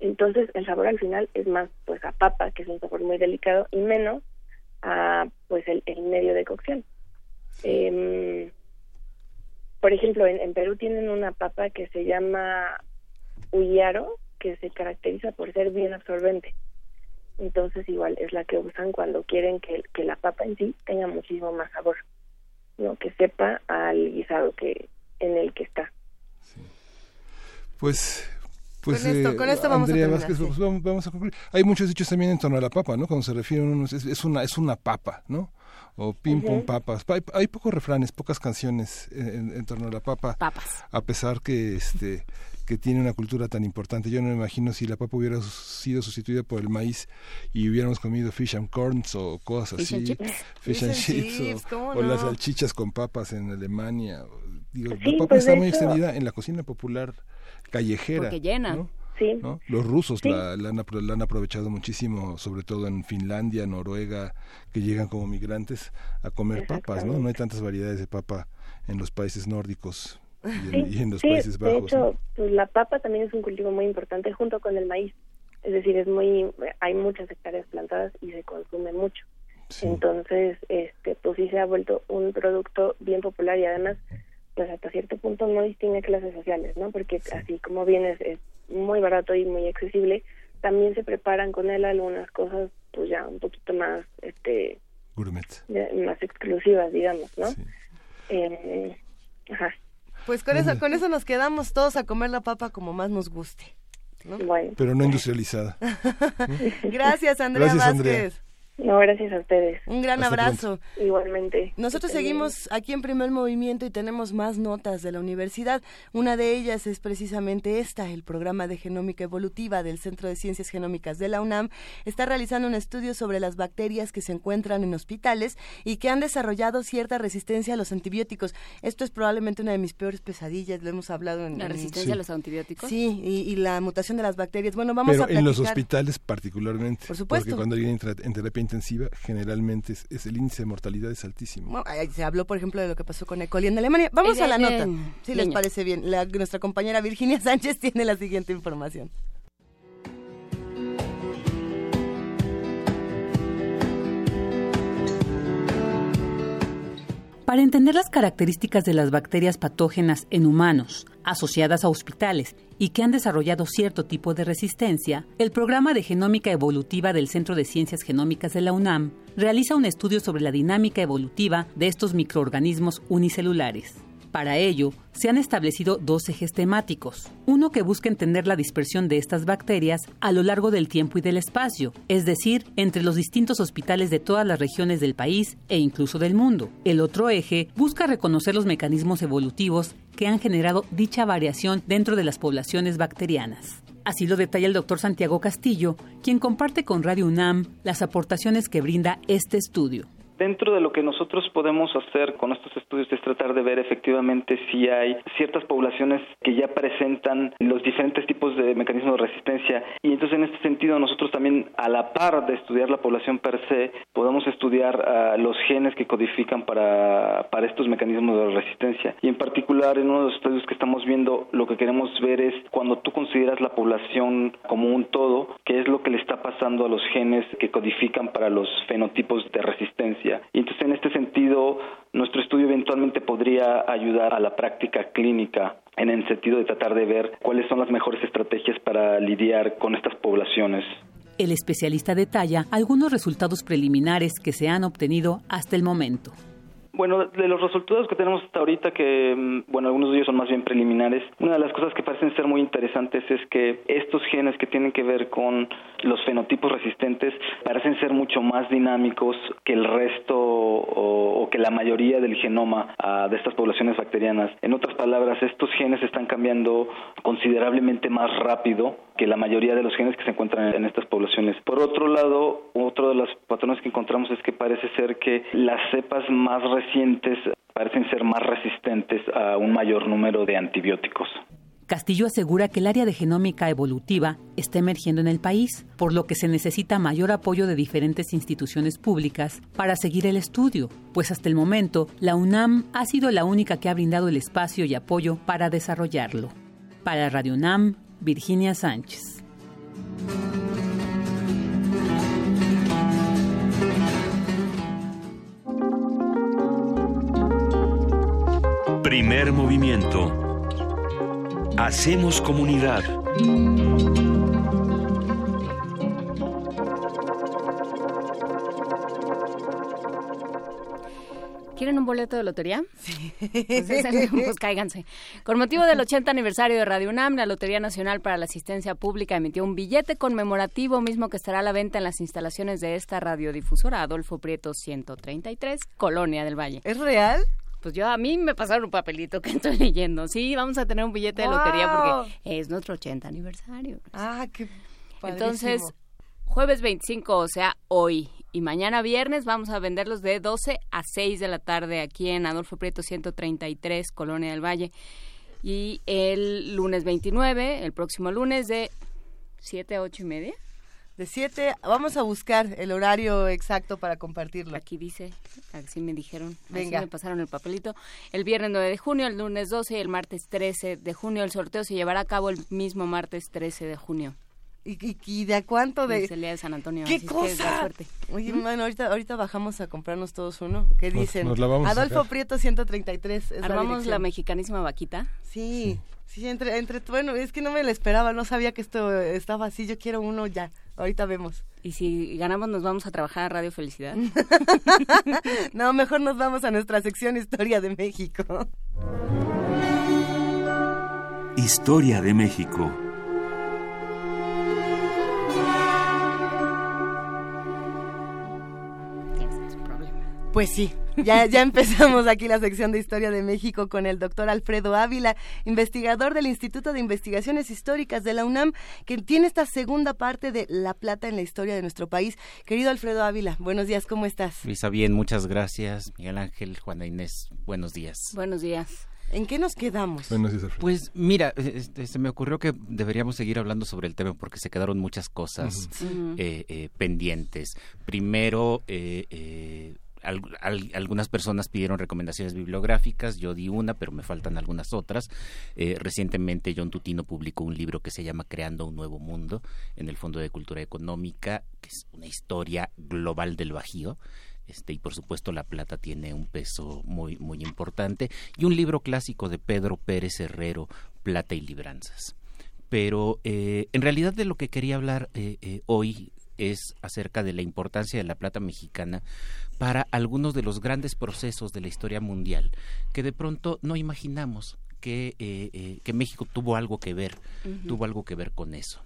Speaker 8: Entonces el sabor al final es más pues a papa, que es un sabor muy delicado, y menos a pues el, el medio de cocción. Em, por ejemplo, en, en Perú tienen una papa que se llama uyaro, que se caracteriza por ser bien absorbente. Entonces igual es la que usan cuando quieren que, que la papa en sí tenga muchísimo más sabor, no que sepa al guisado que en el que está.
Speaker 5: Pues, pues
Speaker 3: Con esto-
Speaker 5: eh,
Speaker 3: con esto vamos a
Speaker 5: Andrea
Speaker 3: terminar,
Speaker 5: Vázquez,
Speaker 3: sí.
Speaker 5: pues, vamos, a concluir. Hay muchos dichos también en torno a la papa, ¿no? Cuando se refieren unos, es, es una es una papa, ¿no? o pim pum papas. Hay, hay, pocos refranes, pocas canciones en, torno a la papa.
Speaker 4: Papas.
Speaker 5: A pesar que este que tiene una cultura tan importante. Yo no me imagino si la papa hubiera sido sustituida por el maíz y hubiéramos comido fish and corns o cosas
Speaker 4: así.
Speaker 5: Fish and chips. o, las salchichas con papas en Alemania. Digo, la papa
Speaker 8: pues
Speaker 5: está muy extendida en la cocina popular callejera.
Speaker 4: Porque llena.
Speaker 8: Sí.
Speaker 5: Los rusos la, han, aprovechado muchísimo, sobre todo en Finlandia, Noruega, que llegan como migrantes a comer papas, ¿no? No hay tantas variedades de papa en los países nórdicos y en, los Países Bajos.
Speaker 8: De hecho, pues, la papa también es un cultivo muy importante junto con el maíz. Es decir, es muy hay muchas hectáreas plantadas y se consume mucho. Entonces, este pues sí se ha vuelto un producto bien popular y además pues hasta cierto punto no distingue clases sociales, ¿no? Porque así como bien es, es, muy barato y muy accesible, también se preparan con él algunas cosas pues ya un poquito más este
Speaker 5: gourmet
Speaker 8: más exclusivas digamos no eh, ajá.
Speaker 3: Pues con eso, con eso nos quedamos todos a comer la papa como más nos guste.
Speaker 5: Pero no industrializada.
Speaker 3: Gracias, Andrea. Vázquez.
Speaker 8: No, gracias a ustedes.
Speaker 3: Un gran abrazo.
Speaker 8: Igualmente.
Speaker 3: Nosotros seguimos aquí en Primer Movimiento y tenemos más notas de la universidad. Una de ellas es precisamente esta, el programa de genómica evolutiva del Centro de Ciencias Genómicas de la UNAM está realizando un estudio sobre las bacterias que se encuentran en hospitales y que han desarrollado cierta resistencia a los antibióticos. Esto es probablemente una de mis peores pesadillas, lo hemos hablado en
Speaker 4: la resistencia a los antibióticos.
Speaker 3: Sí, y, la mutación de las bacterias. Bueno, vamos
Speaker 5: Pero
Speaker 3: a platicar.
Speaker 5: en los hospitales particularmente.
Speaker 3: Por supuesto.
Speaker 5: Porque cuando alguien entra en terapia intensiva, generalmente es, el índice de mortalidad es altísimo.
Speaker 3: se habló, por ejemplo, de lo que pasó con E. coli en Alemania. Vamos a la nota, si les parece bien. nuestra compañera Virginia Sánchez tiene la siguiente información.
Speaker 9: Para entender las características de las bacterias patógenas en humanos asociadas a hospitales y que han desarrollado cierto tipo de resistencia, el programa de genómica evolutiva del Centro de Ciencias Genómicas de la UNAM realiza un estudio sobre la dinámica evolutiva de estos microorganismos unicelulares. Para ello, se han establecido dos ejes temáticos. Uno que busca entender la dispersión de estas bacterias a lo largo del tiempo y del espacio, es decir, entre los distintos hospitales de todas las regiones del país e incluso del mundo. El otro eje busca reconocer los mecanismos evolutivos que han generado dicha variación dentro de las poblaciones bacterianas. Así lo detalla el doctor Santiago Castillo, quien comparte con Radio UNAM las aportaciones que brinda este estudio.
Speaker 10: Dentro de lo que nosotros podemos hacer con estos estudios es tratar de ver efectivamente si hay ciertas poblaciones que ya presentan los diferentes tipos de mecanismos de resistencia. Y entonces en este sentido nosotros también a la par de estudiar la población per se podemos estudiar ah, los genes que codifican para, para estos mecanismos de resistencia. Y en particular en uno de los estudios que estamos viendo lo que queremos ver es cuando tú consideras la población como un todo qué es lo que le está pasando a los genes que codifican para los fenotipos de resistencia y entonces, en este sentido, nuestro estudio eventualmente podría ayudar a la práctica clínica en el sentido de tratar de ver cuáles son las mejores estrategias para lidiar con estas poblaciones.
Speaker 9: El especialista detalla algunos resultados preliminares que se han obtenido hasta el momento.
Speaker 10: Bueno, de los resultados que tenemos hasta ahorita, que, mm, bueno, algunos de ellos son más bien preliminares, una de las cosas que parecen ser muy interesantes es que estos genes que tienen que ver con los fenotipos resistentes parecen ser mucho más dinámicos que el resto o, que la mayoría del genoma ah, de estas poblaciones bacterianas. En otras palabras, estos genes están cambiando considerablemente más rápido que la mayoría de los genes que se encuentran en estas poblaciones. Por otro lado, otro de los patrones que encontramos es que parece ser que las cepas más recientes parecen ser más resistentes a un mayor número de antibióticos.
Speaker 9: Castillo asegura que el área de genómica evolutiva está emergiendo en el país, por lo que se necesita mayor apoyo de diferentes instituciones públicas para seguir el estudio, pues hasta el momento la UNAM ha sido la única que ha brindado el espacio y apoyo para desarrollarlo. Para Radio UNAM, Virginia Sánchez.
Speaker 1: Primer movimiento. Hacemos comunidad.
Speaker 4: ¿Quieren un boleto de lotería? Sí. Pues, pues, cáiganse. Con motivo del 80 aniversario de Radio UNAM, la Lotería Nacional para la Asistencia Pública emitió un billete conmemorativo mismo que estará a la venta en las instalaciones de esta radiodifusora Adolfo Prieto 133, Colonia del Valle.
Speaker 3: ¿Es real?
Speaker 4: Pues yo a mí me pasaron un papelito que estoy leyendo. Sí, vamos a tener un billete de lotería porque es nuestro 80 aniversario.
Speaker 3: Ah, qué
Speaker 4: Entonces, jueves 25, o sea, hoy y mañana viernes vamos a venderlos de 12 a 6 de la tarde aquí en Adolfo Prieto 133, Colonia del Valle. Y el lunes 29, el próximo lunes de 7 a 8 y media.
Speaker 3: De 7, vamos a buscar el horario exacto para compartirlo.
Speaker 4: Aquí dice, así me dijeron, Venga. así me pasaron el papelito. El viernes 9 de junio, el lunes 12 y el martes 13 de junio. El sorteo se llevará a cabo el mismo martes 13 de junio.
Speaker 3: ¿Y, y, de cuánto de...?
Speaker 4: de San Antonio.
Speaker 3: ¿Qué cosa? Oye, bueno, ahorita, ahorita bajamos a comprarnos todos uno. ¿Qué dicen? Adolfo Prieto 133.
Speaker 4: Es ¿Armamos la, mexicanísima vaquita?
Speaker 3: Sí, sí, entre, entre... Bueno, es que no me lo esperaba, no sabía que esto estaba así. Yo quiero uno ya. Ahorita vemos.
Speaker 4: ¿Y si ganamos nos vamos a trabajar a Radio Felicidad?
Speaker 3: no, mejor nos vamos a nuestra sección Historia de México.
Speaker 1: Historia de México.
Speaker 3: Pues sí, ya, ya empezamos aquí la sección de Historia de México con el doctor Alfredo Ávila, investigador del Instituto de Investigaciones Históricas de la UNAM, que tiene esta segunda parte de La Plata en la historia de nuestro país. Querido Alfredo Ávila, buenos días, ¿cómo estás?
Speaker 11: Luisa, bien, muchas gracias. Miguel Ángel, Juana Inés, buenos días.
Speaker 4: Buenos días.
Speaker 3: ¿En qué nos quedamos?
Speaker 11: pues mira, este, se me ocurrió que deberíamos seguir hablando sobre el tema porque se quedaron muchas cosas eh, eh, pendientes. Primero, eh, eh algunas personas pidieron recomendaciones bibliográficas, yo di una, pero me faltan algunas otras. Eh, recientemente John Tutino publicó un libro que se llama Creando un Nuevo Mundo en el Fondo de Cultura Económica, que es una historia global del Bajío. Este, y por supuesto La Plata tiene un peso muy, muy importante. Y un libro clásico de Pedro Pérez Herrero, Plata y Libranzas. Pero eh, en realidad de lo que quería hablar eh, hoy es acerca de la importancia de la plata mexicana para algunos de los grandes procesos de la historia mundial que de pronto no imaginamos que, eh, eh, que México tuvo algo que ver, tuvo algo que ver con eso.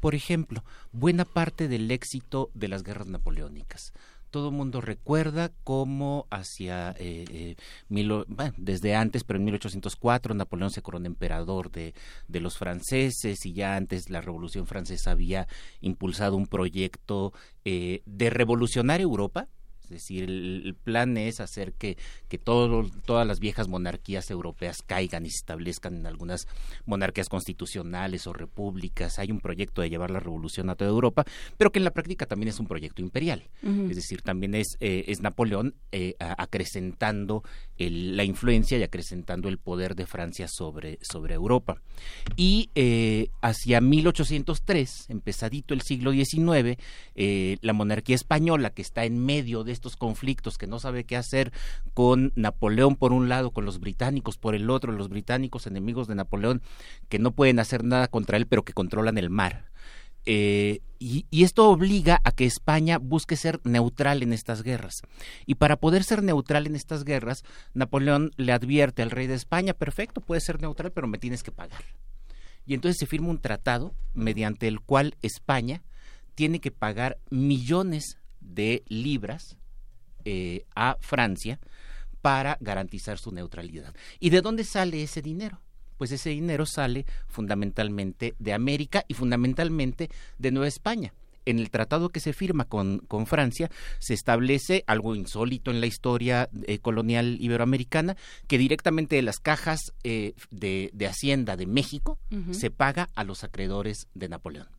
Speaker 11: Por ejemplo, buena parte del éxito de las guerras napoleónicas todo el mundo recuerda cómo hacia, eh, eh desde antes, pero en 1804 Napoleón se coronó emperador de, de los franceses y ya antes la Revolución Francesa había impulsado un proyecto eh, de revolucionar Europa, es decir, el, plan es hacer que, que todas las viejas monarquías europeas caigan y se establezcan en algunas monarquías constitucionales o repúblicas. Hay un proyecto de llevar la revolución a toda Europa, pero que en la práctica también es un proyecto imperial. Es decir, también es, eh, es Napoleón eh, acrecentando la influencia y acrecentando el poder de Francia sobre, sobre Europa. Y eh, hacia 1803, empezadito el siglo XIX, la monarquía española, que está en medio de estos conflictos, que no sabe qué hacer con Napoleón por un lado, con los británicos por el otro, los británicos enemigos de Napoleón, que no pueden hacer nada contra él, pero que controlan el mar. Eh, y, esto obliga a que España busque ser neutral en estas guerras. Y para poder ser neutral en estas guerras, Napoleón le advierte al rey de España, perfecto, puedes ser neutral, pero me tienes que pagar. Y entonces se firma un tratado mediante el cual España tiene que pagar millones de libras eh, a Francia para garantizar su neutralidad. ¿Y de dónde sale ese dinero? Pues ese dinero sale fundamentalmente de América y fundamentalmente de Nueva España en el tratado que se firma con, con, Francia se establece algo insólito en la historia eh, colonial iberoamericana, que directamente de las cajas eh, de, Hacienda de México se paga a los acreedores de Napoleón.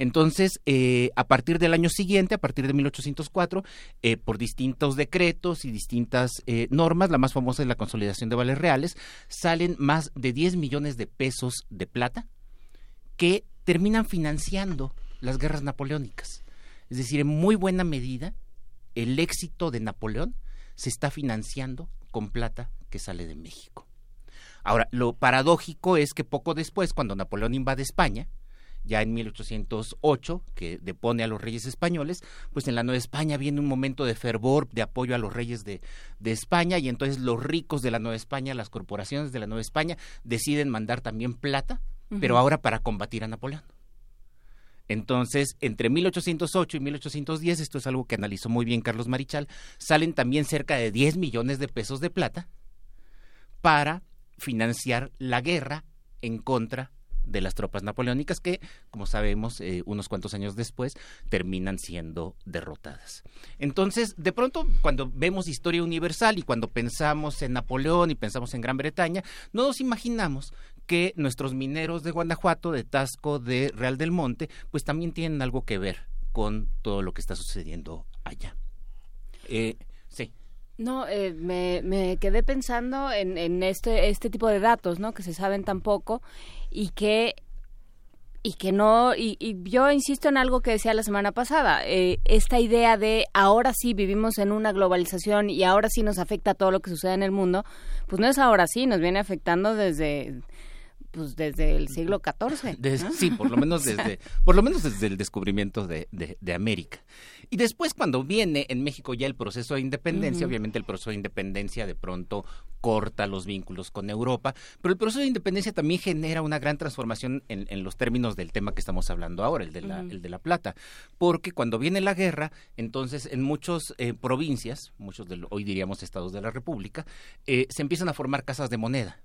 Speaker 11: Entonces, eh, a partir del año siguiente, a partir de 1804, eh, por distintos decretos y distintas eh, normas, la más famosa es la consolidación de vales reales, salen más de 10 millones de pesos de plata que terminan financiando las guerras napoleónicas. Es decir, en muy buena medida, el éxito de Napoleón se está financiando con plata que sale de México. Ahora, lo paradójico es que poco después, cuando Napoleón invade España, ya en 1808, que depone a los reyes españoles, pues en la Nueva España viene un momento de fervor, de apoyo a los reyes de, de España, y entonces los ricos de la Nueva España, las corporaciones de la Nueva España, deciden mandar también plata, pero ahora para combatir a Napoleón. Entonces, entre 1808 y 1810, esto es algo que analizó muy bien Carlos Marichal, salen también cerca de 10 millones de pesos de plata para financiar la guerra en contra de las tropas napoleónicas que, como sabemos, eh, unos cuantos años después terminan siendo derrotadas. Entonces, de pronto, cuando vemos historia universal y cuando pensamos en Napoleón y pensamos en Gran Bretaña, no nos imaginamos que nuestros mineros de Guanajuato, de Tasco, de Real del Monte, pues también tienen algo que ver con todo lo que está sucediendo allá. Eh, sí.
Speaker 4: No, eh, me, me, quedé pensando en, en, este, este tipo de datos, ¿no? Que se saben tan poco y que y que no y, y, yo insisto en algo que decía la semana pasada eh, esta idea de ahora sí vivimos en una globalización y ahora sí nos afecta todo lo que sucede en el mundo pues no es ahora sí nos viene afectando desde pues desde el siglo XIV.
Speaker 11: Sí, por lo menos desde, por lo menos desde el descubrimiento de, de, América. Y después cuando viene en México ya el proceso de independencia, obviamente el proceso de independencia de pronto corta los vínculos con Europa, pero el proceso de independencia también genera una gran transformación en, en los términos del tema que estamos hablando ahora, el de la, el de la plata, porque cuando viene la guerra, entonces en muchas eh, provincias, muchos de hoy diríamos estados de la República, eh, se empiezan a formar casas de moneda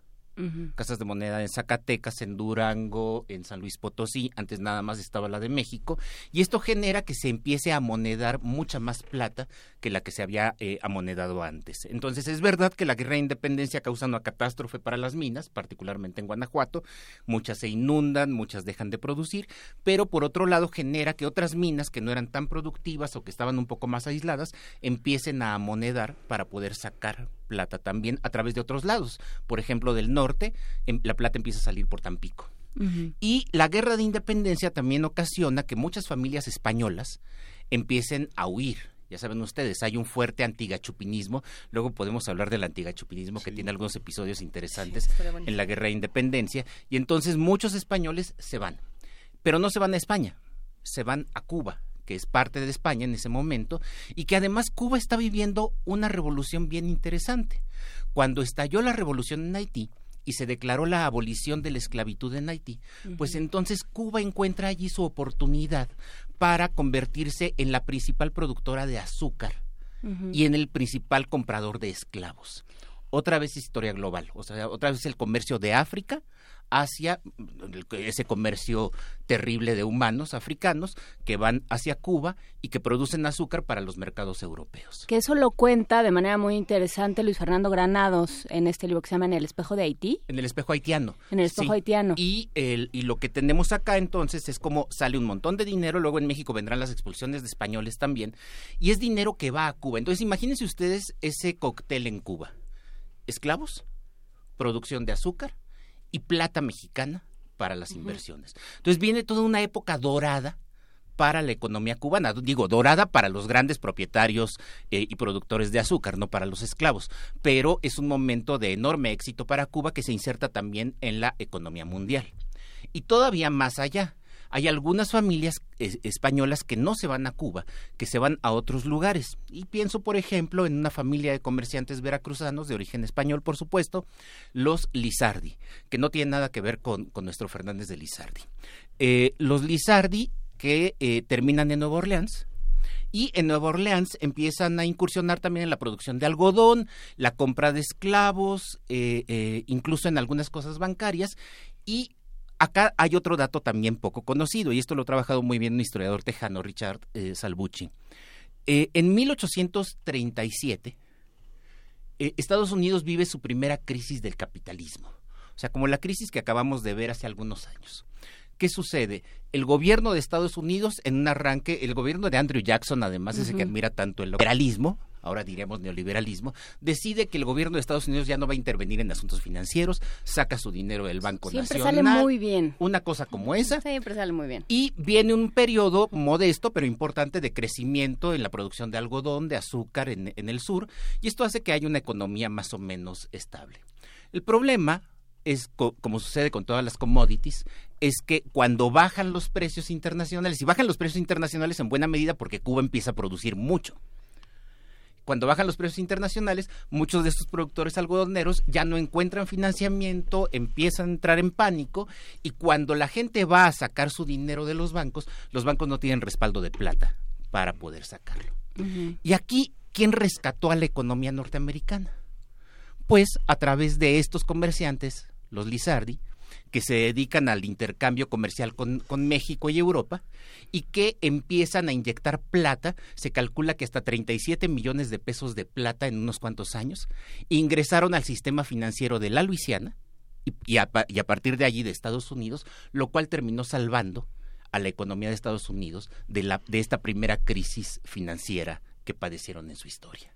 Speaker 11: casas de moneda en Zacatecas, en Durango, en San Luis Potosí, antes nada más estaba la de México, y esto genera que se empiece a monedar mucha más plata que la que se había eh, amonedado antes. Entonces es verdad que la guerra de independencia causa una catástrofe para las minas, particularmente en Guanajuato, muchas se inundan, muchas dejan de producir, pero por otro lado genera que otras minas que no eran tan productivas o que estaban un poco más aisladas empiecen a amonedar para poder sacar plata también a través de otros lados. Por ejemplo, del norte, em, la plata empieza a salir por Tampico. Y la guerra de independencia también ocasiona que muchas familias españolas empiecen a huir. Ya saben ustedes, hay un fuerte antigachupinismo. Luego podemos hablar del antigachupinismo que tiene algunos episodios interesantes en la guerra de independencia. Y entonces muchos españoles se van. Pero no se van a España, se van a Cuba que es parte de España en ese momento, y que además Cuba está viviendo una revolución bien interesante. Cuando estalló la revolución en Haití, y se declaró la abolición de la esclavitud en Haití, pues entonces Cuba encuentra allí su oportunidad para convertirse en la principal productora de azúcar y en el principal comprador de esclavos. Otra vez historia global, o sea, otra vez el comercio de África hacia ese comercio terrible de humanos africanos que van hacia Cuba y que producen azúcar para los mercados europeos.
Speaker 4: Que eso lo cuenta de manera muy interesante Luis Fernando Granados en este libro que se llama En el espejo de Haití.
Speaker 11: En el espejo haitiano.
Speaker 4: En el espejo haitiano.
Speaker 11: Y, el, y lo que tenemos acá entonces es como sale un montón de dinero, luego en México vendrán las expulsiones de españoles también, y es dinero que va a Cuba. Entonces imagínense ustedes ese cóctel en Cuba. Esclavos, producción de azúcar, y plata mexicana para las inversiones. Entonces viene toda una época dorada para la economía cubana, digo, dorada para los grandes propietarios eh, y productores de azúcar, no para los esclavos, pero es un momento de enorme éxito para Cuba que se inserta también en la economía mundial. Y todavía más allá, hay algunas familias españolas que no se van a Cuba, que se van a otros lugares. Y pienso, por ejemplo, en una familia de comerciantes veracruzanos de origen español, por supuesto, los Lizardi, que no tienen nada que ver con, nuestro Fernández de Lizardi. Eh, los Lizardi que eh, terminan en Nueva Orleans, y en Nueva Orleans empiezan a incursionar también en la producción de algodón, la compra de esclavos, eh, incluso en algunas cosas bancarias, y Acá hay otro dato también poco conocido, y esto lo ha trabajado muy bien un historiador tejano, Richard eh, Salbucci. Eh, en 1837, eh, Estados Unidos vive su primera crisis del capitalismo, o sea, como la crisis que acabamos de ver hace algunos años. ¿Qué sucede? El gobierno de Estados Unidos, en un arranque, el gobierno de Andrew Jackson, además, es el que admira tanto el liberalismo, ahora diríamos neoliberalismo, decide que el gobierno de Estados Unidos ya no va a intervenir en asuntos financieros, saca su dinero del Banco
Speaker 4: Siempre
Speaker 11: Nacional.
Speaker 4: sale muy bien.
Speaker 11: Una cosa como esa.
Speaker 4: Siempre sale muy bien.
Speaker 11: Y viene un periodo modesto, pero importante, de crecimiento en la producción de algodón, de azúcar en, en el sur, y esto hace que haya una economía más o menos estable. El problema es, como sucede con todas las commodities, es que cuando bajan los precios internacionales, y bajan los precios internacionales en buena medida porque Cuba empieza a producir mucho. Cuando bajan los precios internacionales, muchos de estos productores algodoneros ya no encuentran financiamiento, empiezan a entrar en pánico y cuando la gente va a sacar su dinero de los bancos, los bancos no tienen respaldo de plata para poder sacarlo. Y aquí, ¿quién rescató a la economía norteamericana? Pues a través de estos comerciantes, los Lizardi, que se dedican al intercambio comercial con, México y Europa y que empiezan a inyectar plata, se calcula que hasta 37 millones de pesos de plata en unos cuantos años, ingresaron al sistema financiero de la Luisiana y, a, y a partir de allí de Estados Unidos, lo cual terminó salvando a la economía de Estados Unidos de, la, de esta primera crisis financiera que padecieron en su historia.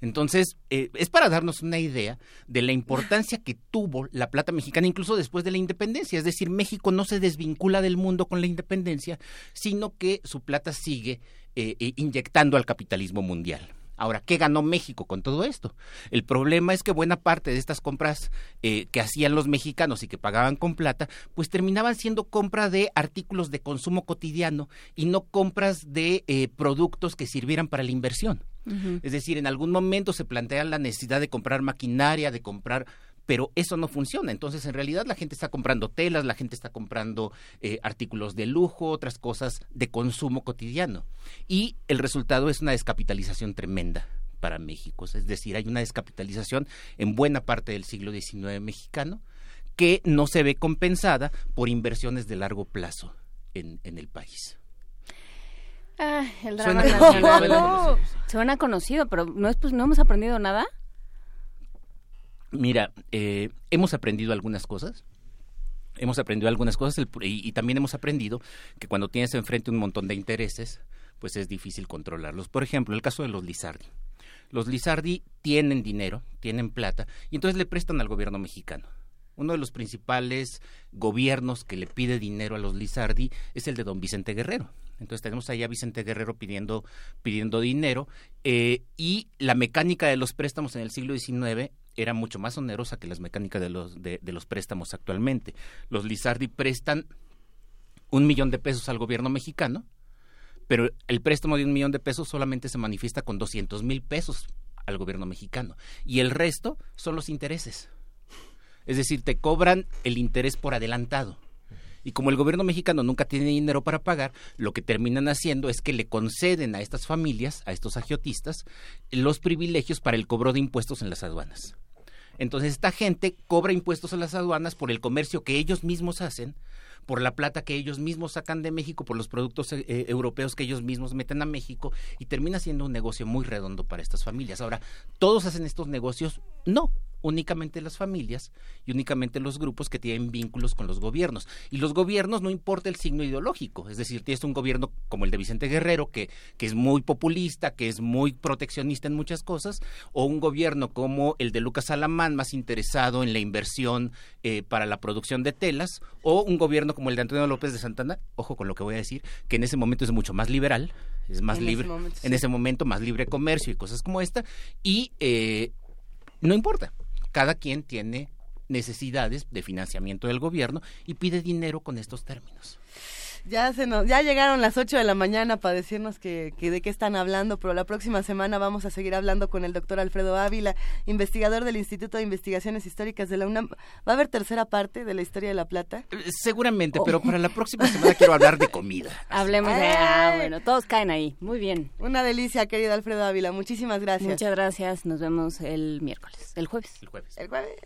Speaker 11: Entonces, eh, es para darnos una idea de la importancia que tuvo la plata mexicana incluso después de la independencia. Es decir, México no se desvincula del mundo con la independencia, sino que su plata sigue eh, eh, inyectando al capitalismo mundial. Ahora, ¿qué ganó México con todo esto? El problema es que buena parte de estas compras que hacían los mexicanos y que pagaban con plata, pues terminaban siendo compra de artículos de consumo cotidiano y no compras de productos que sirvieran para la inversión. Es decir, en algún momento se plantea la necesidad de comprar maquinaria, de comprar pero eso no funciona. Entonces, en realidad, la gente está comprando telas, la gente está comprando eh, artículos de lujo, otras cosas de consumo cotidiano. Y el resultado es una descapitalización tremenda para México. Es decir, hay una descapitalización en buena parte del siglo XIX mexicano que no se ve compensada por inversiones de largo plazo en el país.
Speaker 4: Ah, el drama nacional. Suena conocido, pero no, es, pues, no hemos aprendido nada.
Speaker 11: Mira, eh, hemos aprendido algunas cosas. Hemos aprendido algunas cosas y, también hemos aprendido que cuando tienes enfrente un montón de intereses, pues es difícil controlarlos. Por ejemplo, el caso de los Lizardi. Los Lizardi tienen dinero, tienen plata, y entonces le prestan al gobierno mexicano. Uno de los principales gobiernos que le pide dinero a los Lizardi es el de don Vicente Guerrero. Entonces tenemos ahí a Vicente Guerrero pidiendo, pidiendo dinero eh, y la mecánica de los préstamos en el siglo XIX era mucho más onerosa que las mecánicas de los, de, los préstamos actualmente. Los Lizardi prestan un millón de pesos al gobierno mexicano, pero el préstamo de un millón de pesos solamente se manifiesta con 200 mil pesos al gobierno mexicano y el resto son los intereses. Es decir, te cobran el interés por adelantado. Y como el gobierno mexicano nunca tiene dinero para pagar, lo que terminan haciendo es que le conceden a estas familias, a estos agiotistas, los privilegios para el cobro de impuestos en las aduanas. Entonces esta gente cobra impuestos a las aduanas por el comercio que ellos mismos hacen, por la plata que ellos mismos sacan de México, por los productos eh, eh, europeos que ellos mismos meten a México y termina siendo un negocio muy redondo para estas familias. Ahora, ¿todos hacen estos negocios? No, únicamente las familias y únicamente los grupos que tienen vínculos con los gobiernos. Y los gobiernos no importa el signo ideológico, es decir, tienes un gobierno como el de Vicente Guerrero, que, que es muy populista, que es muy proteccionista en muchas cosas, o un gobierno como el de Lucas Alamán, más interesado en la inversión eh, para la producción de telas, o un gobierno como el de Antonio López de Santana, ojo con lo que voy a decir, que en ese momento es mucho más liberal, es más libre, en ese momento más libre comercio y cosas como esta, y eh, no importa cada quien tiene necesidades de financiamiento del gobierno y pide dinero con estos términos.
Speaker 3: Ya se nos, ya llegaron las 8 de la mañana para decirnos que, de qué están hablando, pero la próxima semana vamos a seguir hablando con el doctor Alfredo Ávila, investigador del Instituto de Investigaciones Históricas de la UNAM. ¿Va a haber tercera parte de la historia de La Plata?
Speaker 11: Eh, seguramente, pero para la próxima semana quiero hablar de comida.
Speaker 4: Hablemos de... Ah, bueno, todos caen ahí. Muy bien.
Speaker 3: Una delicia, querido Alfredo Ávila. Muchísimas gracias.
Speaker 4: Muchas gracias. Nos vemos el miércoles. El jueves.
Speaker 11: El jueves.
Speaker 3: El jueves.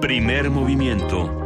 Speaker 1: Primer movimiento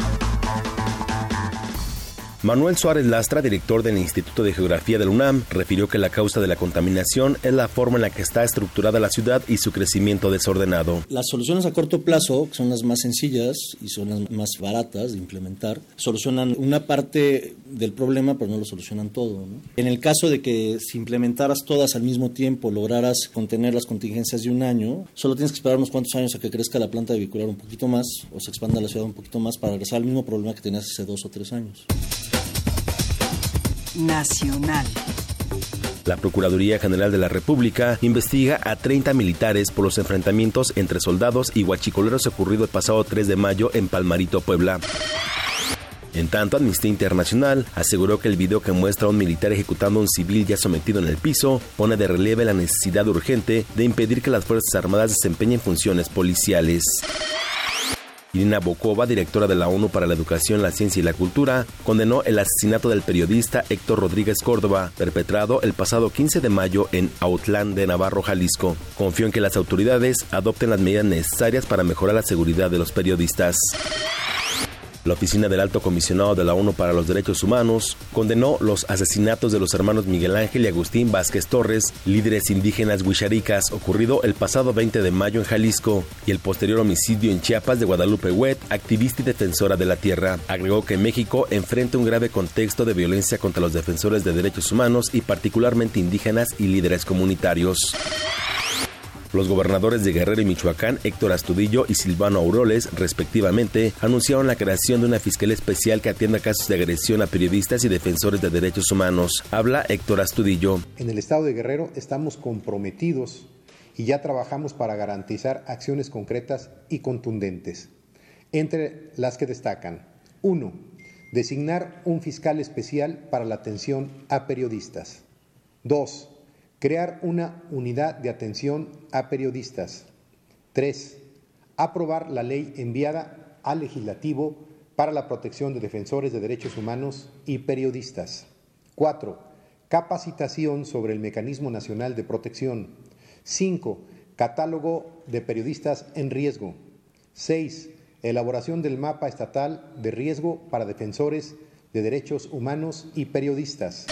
Speaker 12: Manuel Suárez Lastra, director del Instituto de Geografía del UNAM, refirió que la causa de la contaminación es la forma en la que está estructurada la ciudad y su crecimiento desordenado.
Speaker 13: Las soluciones a corto plazo, que son las más sencillas y son las más baratas de implementar, solucionan una parte del problema, pero no lo solucionan todo. En el caso de que si implementaras todas al mismo tiempo, lograras contener las contingencias de un año, solo tienes que esperar unos cuantos años a que crezca la planta vehicular un poquito más o se expanda la ciudad un poquito más para regresar al mismo problema que tenías hace dos o tres años.
Speaker 14: Nacional.
Speaker 12: La Procuraduría General de la República investiga a 30 militares por los enfrentamientos entre soldados y guachicoleros ocurrido el pasado 3 de mayo en Palmarito, Puebla. En tanto, Amnistía Internacional aseguró que el video que muestra a un militar ejecutando a un civil ya sometido en el piso pone de relieve la necesidad urgente de impedir que las Fuerzas Armadas desempeñen funciones policiales. Irina Bokova, directora de la ONU para la Educación, la Ciencia y la Cultura, condenó el asesinato del periodista Héctor Rodríguez Córdoba, perpetrado el pasado 15 de mayo en Autlán de Navarro, Jalisco. Confió en que las autoridades adopten las medidas necesarias para mejorar la seguridad de los periodistas. La Oficina del Alto Comisionado de la ONU para los Derechos Humanos condenó los asesinatos de los hermanos Miguel Ángel y Agustín Vázquez Torres, líderes indígenas huicharicas, ocurrido el pasado 20 de mayo en Jalisco, y el posterior homicidio en Chiapas de Guadalupe Huet, activista y defensora de la tierra. Agregó que México enfrenta un grave contexto de violencia contra los defensores de derechos humanos y particularmente indígenas y líderes comunitarios. Los gobernadores de Guerrero y Michoacán, Héctor Astudillo y Silvano Auroles, respectivamente, anunciaron la creación de una fiscalía especial que atienda casos de agresión a periodistas y defensores de derechos humanos. Habla Héctor Astudillo.
Speaker 15: En el estado de Guerrero estamos comprometidos y ya trabajamos para garantizar acciones concretas y contundentes, entre las que destacan 1. Designar un fiscal especial para la atención a periodistas. 2 Crear una unidad de atención a periodistas. 3. Aprobar la ley enviada al legislativo para la protección de defensores de derechos humanos y periodistas. 4. Capacitación sobre el Mecanismo Nacional de Protección. 5. Catálogo de periodistas en riesgo. 6. Elaboración del mapa estatal de riesgo para defensores de derechos humanos y periodistas.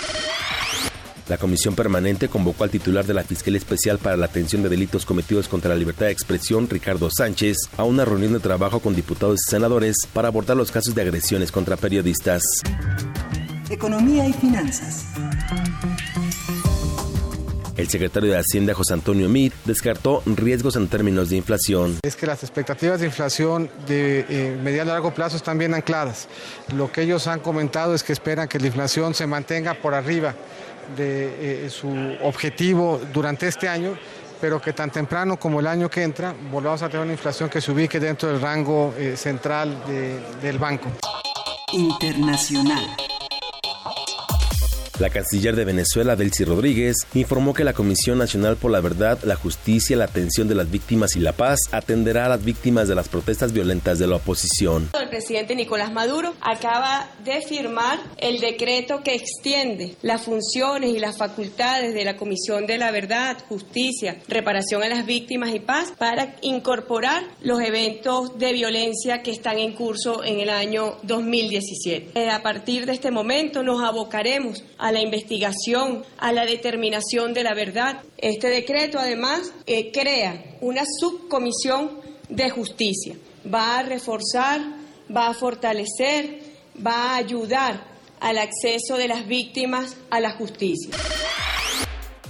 Speaker 12: La comisión permanente convocó al titular de la Fiscalía Especial para la Atención de Delitos Cometidos contra la Libertad de Expresión, Ricardo Sánchez, a una reunión de trabajo con diputados y senadores para abordar los casos de agresiones contra periodistas.
Speaker 14: Economía y finanzas.
Speaker 12: El secretario de Hacienda, José Antonio Meade, descartó riesgos en términos de inflación.
Speaker 16: Es que las expectativas de inflación de eh, mediano a largo plazo están bien ancladas. Lo que ellos han comentado es que esperan que la inflación se mantenga por arriba de eh, su objetivo durante este año, pero que tan temprano como el año que entra volvamos a tener una inflación que se ubique dentro del rango eh, central del banco.
Speaker 14: Internacional.
Speaker 12: La canciller de Venezuela, Delcy Rodríguez, informó que la Comisión Nacional por la Verdad, la Justicia, la Atención de las Víctimas y la Paz atenderá a las víctimas de las protestas violentas de la oposición.
Speaker 17: El presidente Nicolás Maduro acaba de firmar el decreto que extiende las funciones y las facultades de la Comisión de la Verdad, Justicia, Reparación a las Víctimas y Paz para incorporar los eventos de violencia que están en curso en el año 2017. Eh, a partir de este momento nos abocaremos a a la investigación, a la determinación de la verdad. Este decreto, además, eh, crea una subcomisión de justicia. Va a reforzar, va a fortalecer, va a ayudar al acceso de las víctimas a la justicia.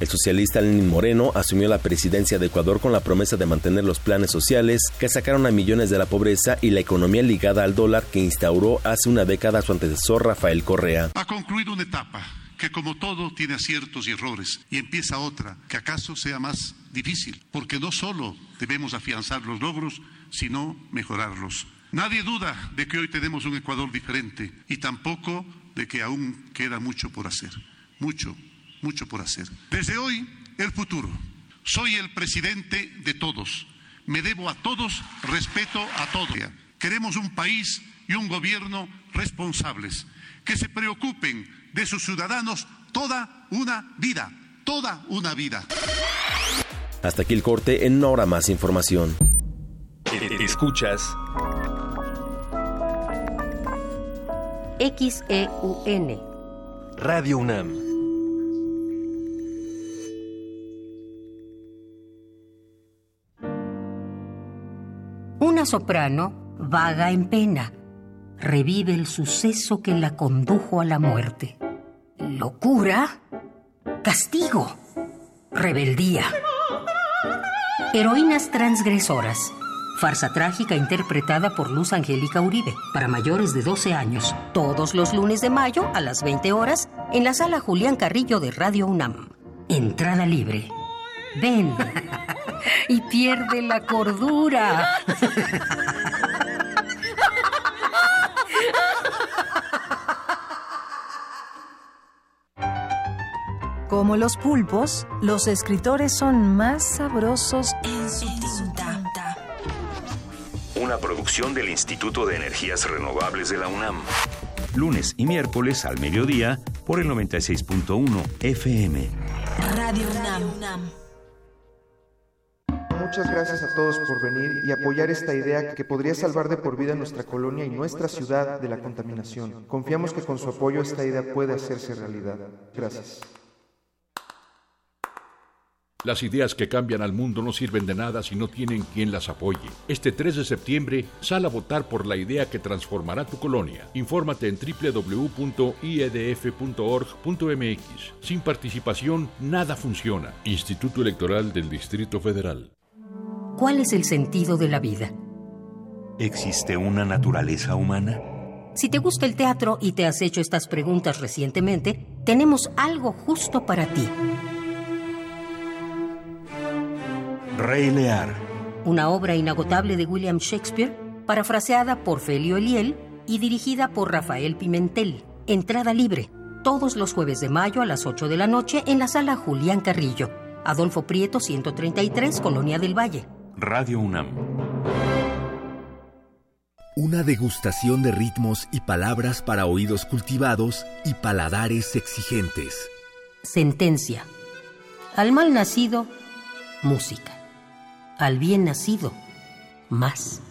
Speaker 12: El socialista Lenín Moreno asumió la presidencia de Ecuador con la promesa de mantener los planes sociales que sacaron a millones de la pobreza y la economía ligada al dólar que instauró hace una década su antecesor Rafael Correa.
Speaker 18: Ha concluido una etapa que como todo tiene aciertos y errores y empieza otra que acaso sea más difícil, porque no solo debemos afianzar los logros, sino mejorarlos. Nadie duda de que hoy tenemos un Ecuador diferente y tampoco de que aún queda mucho por hacer. Mucho, mucho por hacer. Desde hoy, el futuro. Soy el presidente de todos. Me debo a todos, respeto a todos. Queremos un país y un gobierno responsables, que se preocupen de sus ciudadanos toda una vida, toda una vida.
Speaker 12: Hasta aquí el corte, en una hora más información.
Speaker 1: Escuchas
Speaker 19: XEUN.
Speaker 20: Radio UNAM.
Speaker 19: Una soprano vaga en pena. Revive el suceso que la condujo a la muerte. Locura, castigo, rebeldía. Heroínas transgresoras. Farsa trágica interpretada por Luz Angélica Uribe para mayores de 12 años. Todos los lunes de mayo a las 20 horas en la sala Julián Carrillo de Radio UNAM. Entrada libre. Ven y pierde la cordura.
Speaker 21: Como los pulpos, los escritores son más sabrosos en su tinta.
Speaker 1: Una producción del Instituto de Energías Renovables de la UNAM. Lunes y miércoles al mediodía por el 96.1 FM.
Speaker 21: Radio UNAM.
Speaker 22: Muchas gracias a todos por venir y apoyar esta idea que podría salvar de por vida nuestra colonia y nuestra ciudad de la contaminación. Confiamos que con su apoyo esta idea puede hacerse realidad. Gracias.
Speaker 23: Las ideas que cambian al mundo no sirven de nada si no tienen quien las apoye. Este 3 de septiembre, sal a votar por la idea que transformará tu colonia. Infórmate en www.iedf.org.mx. Sin participación, nada funciona. Instituto Electoral del Distrito Federal.
Speaker 19: ¿Cuál es el sentido de la vida?
Speaker 1: ¿Existe una naturaleza humana?
Speaker 19: Si te gusta el teatro y te has hecho estas preguntas recientemente, tenemos algo justo para ti.
Speaker 1: Rey Lear.
Speaker 19: Una obra inagotable de William Shakespeare, parafraseada por Felio Eliel y dirigida por Rafael Pimentel. Entrada libre, todos los jueves de mayo a las 8 de la noche en la sala Julián Carrillo. Adolfo Prieto 133, Colonia del Valle.
Speaker 1: Radio UNAM.
Speaker 24: Una degustación de ritmos y palabras para oídos cultivados y paladares exigentes.
Speaker 19: Sentencia. Al mal nacido, música. Al bien nacido, más.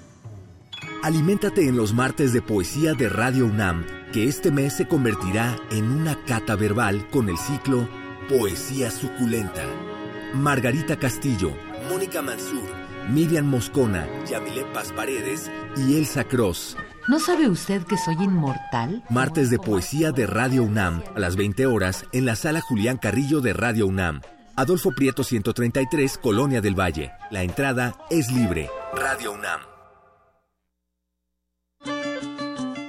Speaker 24: Aliméntate en los martes de poesía de Radio UNAM, que este mes se convertirá en una cata verbal con el ciclo Poesía Suculenta. Margarita Castillo, Mónica Mansur, Miriam Moscona, Yamile Paz Paredes y Elsa Cross.
Speaker 25: ¿No sabe usted que soy inmortal?
Speaker 24: Martes de poesía de Radio UNAM, a las 20 horas, en la sala Julián Carrillo de Radio UNAM. Adolfo Prieto 133, Colonia del Valle. La entrada es libre. Radio UNAM.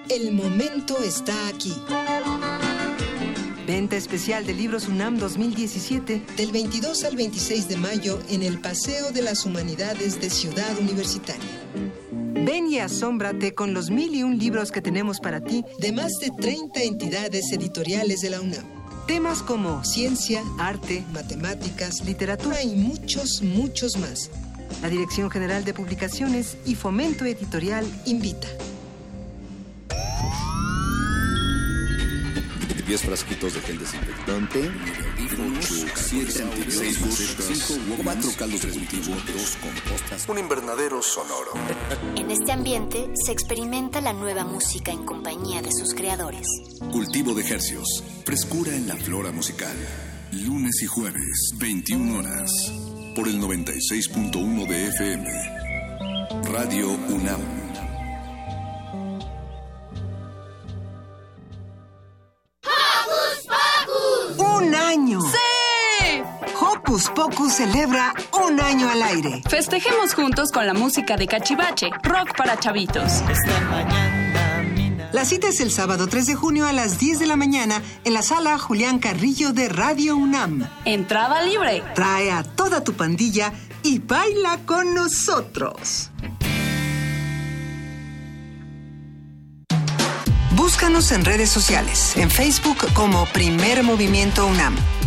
Speaker 26: El momento está aquí. Venta especial de libros UNAM 2017 del 22 al 26 de mayo en el Paseo de las Humanidades de Ciudad Universitaria. Ven y asómbrate con los mil y un libros que tenemos para ti de más de 30 entidades editoriales de la UNAM. Temas como ciencia, arte, matemáticas, literatura y muchos, muchos más. La Dirección General de Publicaciones y Fomento Editorial invita.
Speaker 27: 10 frasquitos de gel desinfectante, 8, 7, 6, 4 caldos de cultivo, 2 compostas, un invernadero sonoro.
Speaker 28: En este ambiente se experimenta la nueva música en compañía de sus creadores.
Speaker 27: Cultivo de hercios, frescura en la flora musical. Lunes y jueves, 21 horas, por el 96.1 de FM. Radio UNAM.
Speaker 26: Hocus Pocus celebra un año al aire.
Speaker 29: Festejemos juntos con la música de Cachivache, rock para chavitos.
Speaker 26: La cita es el sábado 3 de junio a las 10 de la mañana en la sala Julián Carrillo de Radio UNAM.
Speaker 29: Entrada libre.
Speaker 26: Trae a toda tu pandilla y baila con nosotros. Búscanos en redes sociales, en Facebook como Primer Movimiento UNAM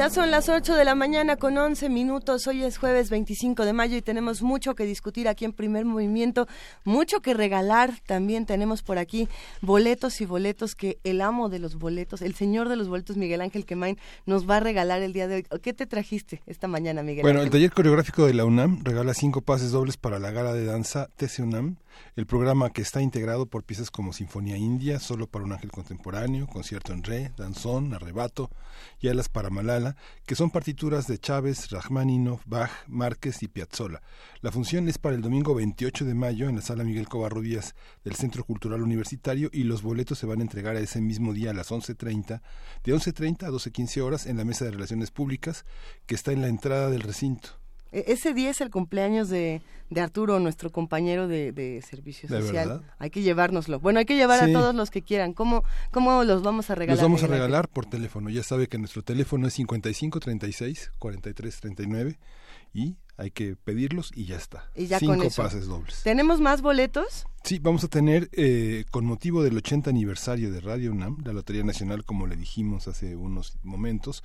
Speaker 3: Ya son las 8 de la mañana con 11 minutos. Hoy es jueves 25 de mayo y tenemos mucho que discutir aquí en Primer Movimiento, mucho que regalar. También tenemos por aquí boletos y boletos que el amo de los boletos, el señor de los boletos, Miguel Ángel Quemain, nos va a regalar el día de hoy. ¿Qué te trajiste esta mañana, Miguel?
Speaker 2: Bueno, el taller coreográfico de la UNAM regala cinco pases dobles para la gala de danza TC UNAM el programa que está integrado por piezas como Sinfonía India, Solo para un Ángel Contemporáneo, Concierto en Re, Danzón, Arrebato y Alas para Malala, que son partituras de Chávez, Rachmaninoff, Bach, Márquez y Piazzolla. La función es para el domingo 28 de mayo en la sala Miguel Covarrubias del Centro Cultural Universitario y los boletos se van a entregar a ese mismo día a las 11.30, de 11.30 a 12.15 horas en la Mesa de Relaciones Públicas que está en la entrada del recinto.
Speaker 3: E-, ese día es el cumpleaños de, de Arturo, nuestro compañero de, de servicio social. hay que llevárnoslo. Bueno, hay que llevar a todos los que quieran. ¿Cómo, ¿Cómo los vamos a regalar?
Speaker 2: Los vamos a regalar por teléfono. Ya sabe que nuestro teléfono es 55 36 43 39 y hay que pedirlos y ya está.
Speaker 3: Y ya
Speaker 2: Cinco
Speaker 3: con eso.
Speaker 2: pases dobles.
Speaker 3: ¿Tenemos más boletos?
Speaker 2: Sí, vamos a tener, eh, con motivo del 80 aniversario de Radio UNAM, la Lotería Nacional, como le dijimos hace unos momentos,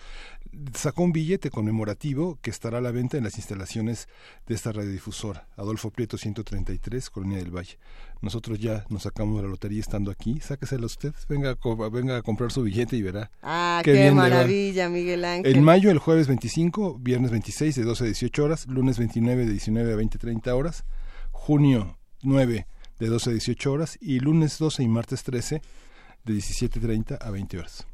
Speaker 2: sacó un billete conmemorativo que estará a la venta en las instalaciones de esta radiodifusora, Adolfo Prieto 133, Colonia del Valle. Nosotros ya nos sacamos de la lotería estando aquí, sáquesela usted, venga venga a comprar su billete y verá.
Speaker 3: Ah,
Speaker 2: Qué
Speaker 3: maravilla, Miguel Ángel.
Speaker 2: En mayo, el jueves 25, viernes 26 de 12 a 18 horas, lunes 29 de 19 a 20 30 horas, junio 9 de 12 a 18 horas y lunes 12 y martes 13 de 17 30 a 20 horas.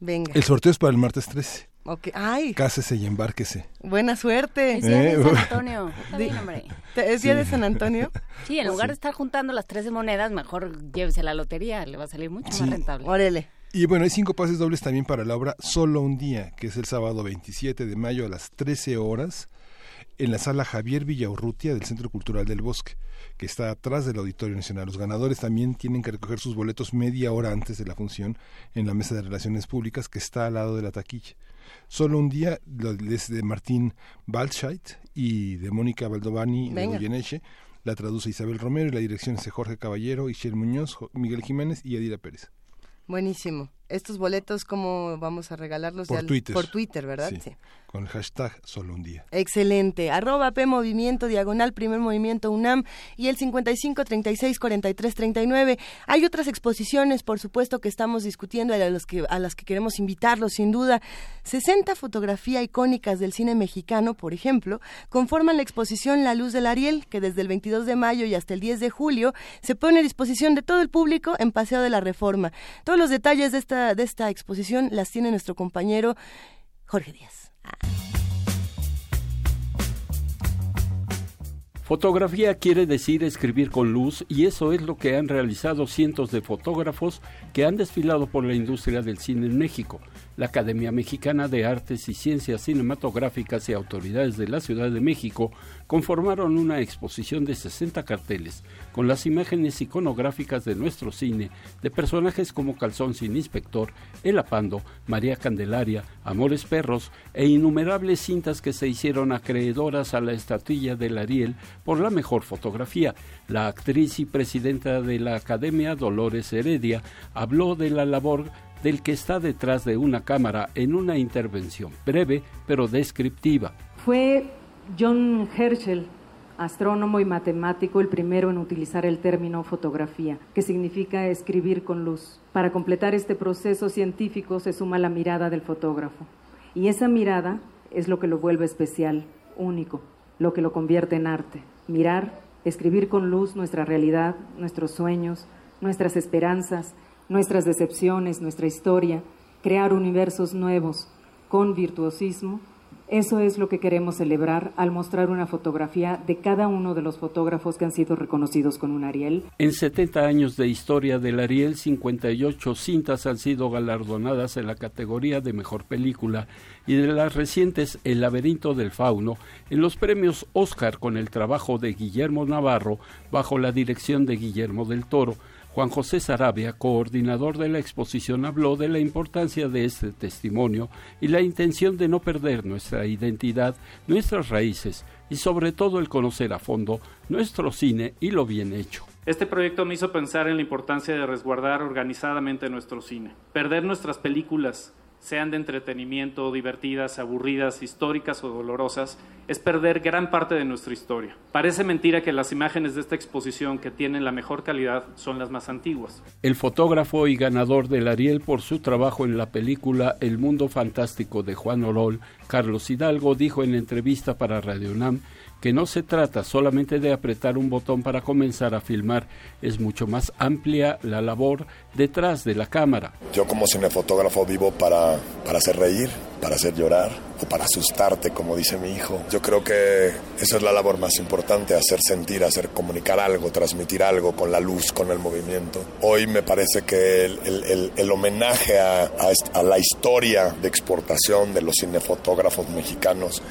Speaker 3: Venga.
Speaker 2: El sorteo es para el martes 13.
Speaker 3: Ok, Ay,
Speaker 2: Cásese y embárquese.
Speaker 3: buena suerte.
Speaker 2: Es día de Eh, San
Speaker 30: Antonio. Está bien, hombre.
Speaker 3: ¿Te- ¿Es día
Speaker 2: Sí.
Speaker 3: de San Antonio?
Speaker 30: Sí, en lugar
Speaker 2: Sí.
Speaker 30: de estar juntando las 13 monedas, mejor llévese a la lotería, le va a salir mucho
Speaker 2: Sí.
Speaker 30: más rentable.
Speaker 3: Órale.
Speaker 2: Y bueno, hay cinco pases dobles también para la obra Solo un día, que es el sábado 27 de mayo a las 13 horas en la sala Javier Villaurrutia del Centro Cultural del Bosque, que está atrás del Auditorio Nacional. Los ganadores también tienen que recoger sus boletos media hora antes de la función en la Mesa de Relaciones Públicas, que está al lado de la taquilla. Solo un día es de Martín Balscheit y de Mónica Valdovani de. Goyeneche. La traduce Isabel Romero y la dirección es de Jorge Caballero, Ishel Muñoz, Miguel Jiménez y Adira Pérez.
Speaker 3: Buenísimo. Estos boletos, ¿cómo vamos a regalarlos?
Speaker 2: Por
Speaker 3: Ya-
Speaker 2: Twitter.
Speaker 3: Por Twitter, ¿verdad?
Speaker 2: Sí, Con el hashtag solo un día.
Speaker 3: Excelente. Arroba P Movimiento, diagonal Primer Movimiento UNAM y el 55 36 43 39. Hay otras exposiciones, por supuesto, que estamos discutiendo y a, los que, a las que queremos invitarlos, sin duda. 60 fotografías icónicas del cine mexicano, por ejemplo, conforman la exposición La Luz del Ariel, que desde el 22 de mayo y hasta el 10 de julio se pone a disposición de todo el público en Paseo de la Reforma. Todos los detalles de esta, de esta exposición las tiene nuestro compañero Jorge Díaz.
Speaker 31: Fotografía quiere decir escribir con luz y eso es lo que han realizado cientos de fotógrafos que han desfilado por la industria del cine en México. La Academia Mexicana de Artes y Ciencias Cinematográficas y autoridades de la Ciudad de México conformaron una exposición de 60 carteles con las imágenes iconográficas de nuestro cine de personajes como Calzón sin Inspector, El Apando, María Candelaria, Amores Perros e innumerables cintas que se hicieron acreedoras a la estatuilla del Ariel por la mejor fotografía. La actriz y presidenta de la Academia, Dolores Heredia, habló de la labor del que está detrás de una cámara en una intervención breve pero descriptiva.
Speaker 32: Fue John Herschel, astrónomo y matemático, el primero en utilizar el término fotografía, que significa escribir con luz. Para completar este proceso científico se suma la mirada del fotógrafo. Y esa mirada es lo que lo vuelve especial, único, lo que lo convierte en arte. Mirar, escribir con luz nuestra realidad, nuestros sueños, nuestras esperanzas, nuestras decepciones, nuestra historia, crear universos nuevos con virtuosismo, eso es lo que queremos celebrar al mostrar una fotografía de cada uno de los fotógrafos que han sido reconocidos con un Ariel.
Speaker 31: En 70 años de historia del Ariel, 58 cintas han sido galardonadas en la categoría de mejor película y de las recientes El laberinto del fauno en los premios Oscar con el trabajo de Guillermo Navarro bajo la dirección de Guillermo del Toro. Juan José Sarabia, coordinador de la exposición, habló de la importancia de este testimonio y la intención de no perder nuestra identidad, nuestras raíces y sobre todo el conocer a fondo nuestro cine y lo bien hecho.
Speaker 33: Este proyecto me hizo pensar en la importancia de resguardar organizadamente nuestro cine. Perder nuestras películas sean de entretenimiento, divertidas, aburridas, históricas o dolorosas, es perder gran parte de nuestra historia. Parece mentira que las imágenes de esta exposición que tienen la mejor calidad son las más antiguas.
Speaker 31: El fotógrafo y ganador del Ariel por su trabajo en la película El Mundo Fantástico de Juan Orol, Carlos Hidalgo, dijo en entrevista para Radio UNAM que no se trata solamente de apretar un botón para comenzar a filmar, es mucho más amplia la labor detrás de la cámara.
Speaker 34: Yo como cinefotógrafo vivo para, para hacer reír, para hacer llorar o para asustarte, como dice mi hijo. Yo creo que esa es la labor más importante, hacer sentir, hacer comunicar algo, transmitir algo con la luz, con el movimiento. Hoy me parece que el, el, homenaje a, a la historia de exportación de los cinefotógrafos mexicanos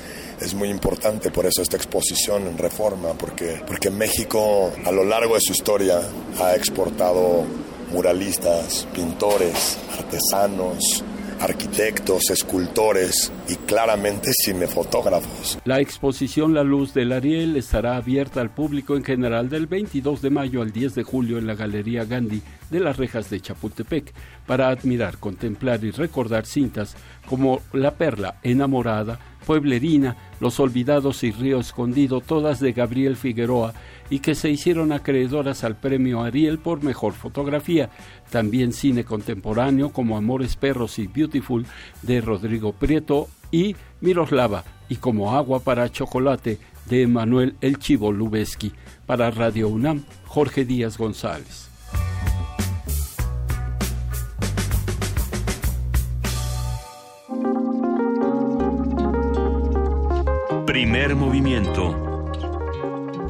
Speaker 34: es muy importante, por eso esta exposición en Reforma, porque, porque México a lo largo de su historia ha exportado muralistas, pintores, artesanos, arquitectos, escultores y claramente cinefotógrafos.
Speaker 31: La exposición La Luz del Ariel estará abierta al público en general del 22 de mayo al 10 de julio en la Galería Gandhi de las Rejas de Chapultepec para admirar, contemplar y recordar cintas como La Perla Enamorada, Pueblerina, Los Olvidados y Río Escondido, todas de Gabriel Figueroa, y que se hicieron acreedoras al premio Ariel por mejor fotografía. También cine contemporáneo como Amores Perros y Beautiful de Rodrigo Prieto y Miroslava, y como Agua para Chocolate de Emanuel El Chivo Lubeski. Para Radio UNAM, Jorge Díaz González.
Speaker 1: Primer movimiento.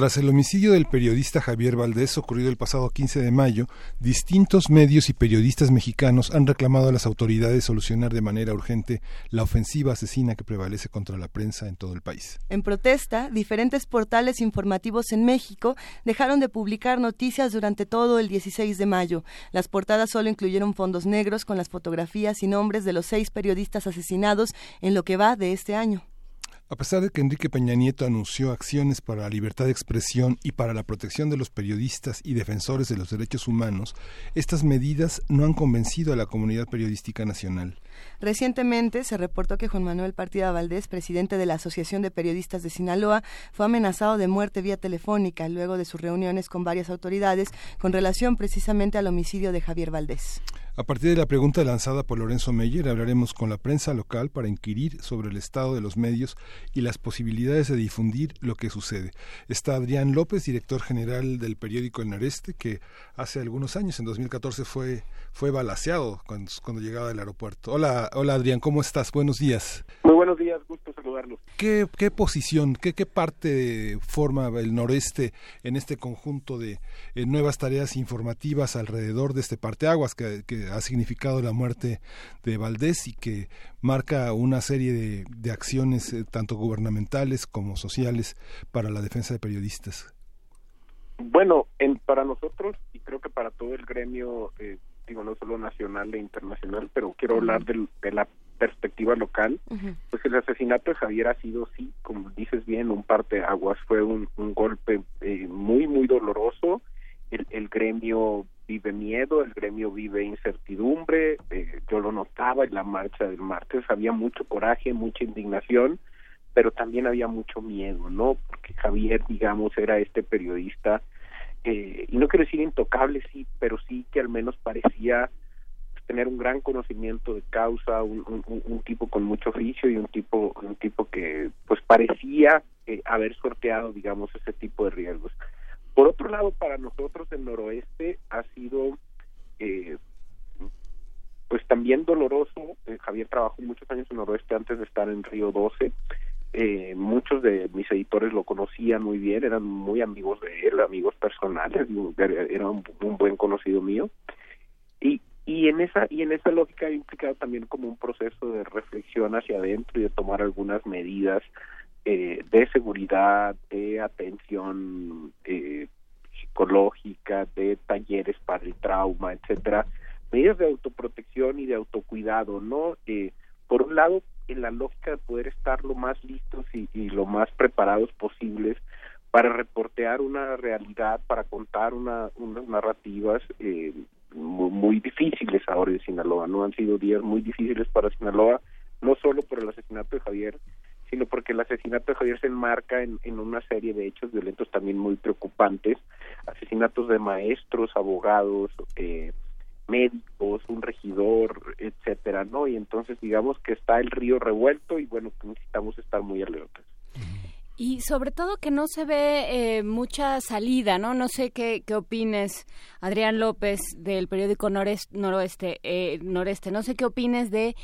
Speaker 2: Tras el homicidio del periodista Javier Valdés ocurrido el pasado 15 de mayo, distintos medios y periodistas mexicanos han reclamado a las autoridades solucionar de manera urgente la ofensiva asesina que prevalece contra la prensa en todo el país.
Speaker 3: En protesta, diferentes portales informativos en México dejaron de publicar noticias durante todo el 16 de mayo. Las portadas solo incluyeron fondos negros con las fotografías y nombres de los seis periodistas asesinados en lo que va de este año.
Speaker 2: A pesar de que Enrique Peña Nieto anunció acciones para la libertad de expresión y para la protección de los periodistas y defensores de los derechos humanos, estas medidas no han convencido a la comunidad periodística nacional.
Speaker 3: Recientemente se reportó que Juan Manuel Partida Valdés, presidente de la Asociación de Periodistas de Sinaloa, fue amenazado de muerte vía telefónica luego de sus reuniones con varias autoridades con relación precisamente al homicidio de Javier Valdés.
Speaker 2: A partir de la pregunta lanzada por Lorenzo Meyer, hablaremos con la prensa local para inquirir sobre el estado de los medios y las posibilidades de difundir lo que sucede. Está Adrián López, director general del periódico El Noreste, que hace algunos años, en 2014, fue, fue balaseado cuando, cuando llegaba del aeropuerto. Hola, hola Adrián, ¿cómo estás? Buenos días.
Speaker 35: Muy buenos días, gusto saludarlos.
Speaker 2: ¿Qué, qué posición, qué, qué parte forma el Noreste en este conjunto de eh, nuevas tareas informativas alrededor de este parteaguas que, que ha significado la muerte de Valdés y que marca una serie de, de acciones eh, tanto gubernamentales como sociales para la defensa de periodistas.
Speaker 35: Bueno, en, para nosotros y creo que para todo el gremio, eh, digo no solo nacional e internacional, pero quiero hablar del, de la perspectiva local, pues el asesinato de Javier ha sido, sí, como dices bien, un parte aguas, fue un, un golpe eh, muy, muy doloroso. El, el gremio vive miedo, el gremio vive incertidumbre, eh, yo lo notaba en la marcha del martes, había mucho coraje, mucha indignación, pero también había mucho miedo, ¿no? Porque Javier, digamos, era este periodista, eh, y no quiero decir intocable, sí, pero sí que al menos parecía tener un gran conocimiento de causa, un, un, un tipo con mucho oficio y un tipo, un tipo que pues parecía eh, haber sorteado, digamos, ese tipo de riesgos. Por otro lado, para nosotros el noroeste ha sido eh, pues también doloroso. Eh, Javier trabajó muchos años en noroeste antes de estar en Río 12. Eh, muchos de mis editores lo conocían muy bien, eran muy amigos de él, amigos personales, era un, buen conocido mío. Y, y en esa y en esa lógica ha implicado también como un proceso de reflexión hacia adentro y de tomar algunas medidas eh, de seguridad, de atención eh, psicológica, de talleres para el trauma, etcétera, medidas de autoprotección y de autocuidado, ¿no? Eh, por un lado, en la lógica de poder estar lo más listos y, lo más preparados posibles para reportear una realidad, para contar una, unas narrativas eh, muy, muy, difíciles ahora en Sinaloa, ¿no? Han sido días muy difíciles para Sinaloa, no solo por el asesinato de Javier, sino porque el asesinato de Javier se enmarca en, en una serie de hechos violentos también muy preocupantes, asesinatos de maestros, abogados, eh, médicos, un regidor, etcétera, ¿no? Y entonces digamos que está el río revuelto y bueno, necesitamos estar muy alertas.
Speaker 4: Y sobre todo que no se ve eh, mucha salida, ¿no? No sé qué, qué opines, Adrián López, del periódico Noreste, Noroeste, eh, Noreste. No sé qué opines de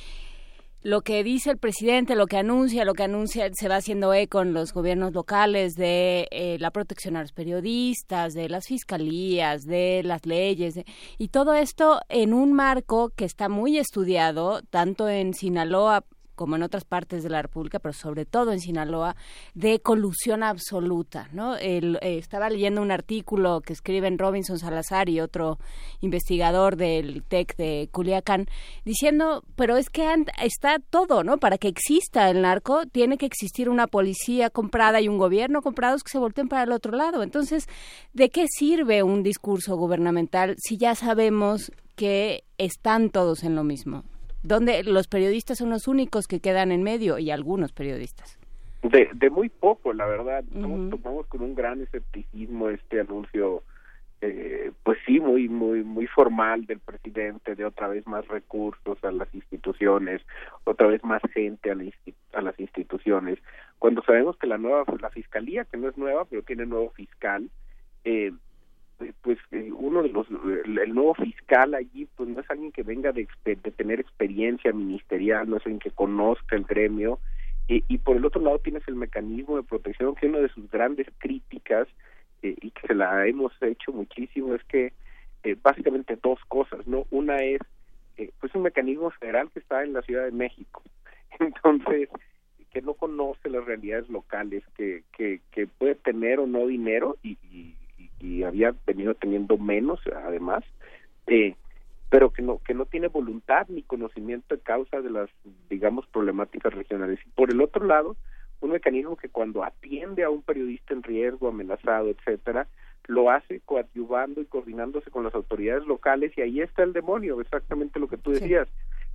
Speaker 4: lo que dice el presidente, lo que anuncia, lo que anuncia, se va haciendo eco en los gobiernos locales de eh, la protección a los periodistas, de las fiscalías, de las leyes, y todo esto en un marco que está muy estudiado, tanto en Sinaloa como en otras partes de la República, pero sobre todo en Sinaloa, de colusión absoluta. ¿no? El, eh, estaba leyendo un artículo que escriben Robinson Salazar y otro investigador del TEC de Culiacán, diciendo, pero es que está todo, ¿no? Para que exista el narco, tiene que existir una policía comprada y un gobierno comprados que se volteen para el otro lado. Entonces, ¿de qué sirve un discurso gubernamental si ya sabemos que están todos en lo mismo? Donde los periodistas son los únicos que quedan en medio y algunos periodistas.
Speaker 35: De, de muy poco, la verdad. Tomamos con un gran escepticismo este anuncio, eh, pues sí, muy, muy, muy formal del presidente, de otra vez más recursos a las instituciones, otra vez más gente a, a las instituciones. Cuando sabemos que la nueva, la fiscalía, que no es nueva, pero tiene nuevo fiscal, eh, pues eh, uno de los el nuevo fiscal allí pues no es alguien que venga de, tener experiencia ministerial no es alguien que conozca el gremio y por el otro lado tienes el mecanismo de protección que una de sus grandes críticas eh, y que se la hemos hecho muchísimo es que eh, básicamente dos cosas no una es pues un mecanismo federal que está en la Ciudad de México. Entonces que no conoce las realidades locales que que, que puede tener o no dinero y y había venido teniendo menos además eh, pero que no que no tiene voluntad ni conocimiento de causa de las digamos problemáticas regionales. Y por el otro lado un mecanismo que cuando atiende a un periodista en riesgo amenazado etcétera lo hace coadyuvando y coordinándose con las autoridades locales y ahí está el demonio exactamente lo que tú decías.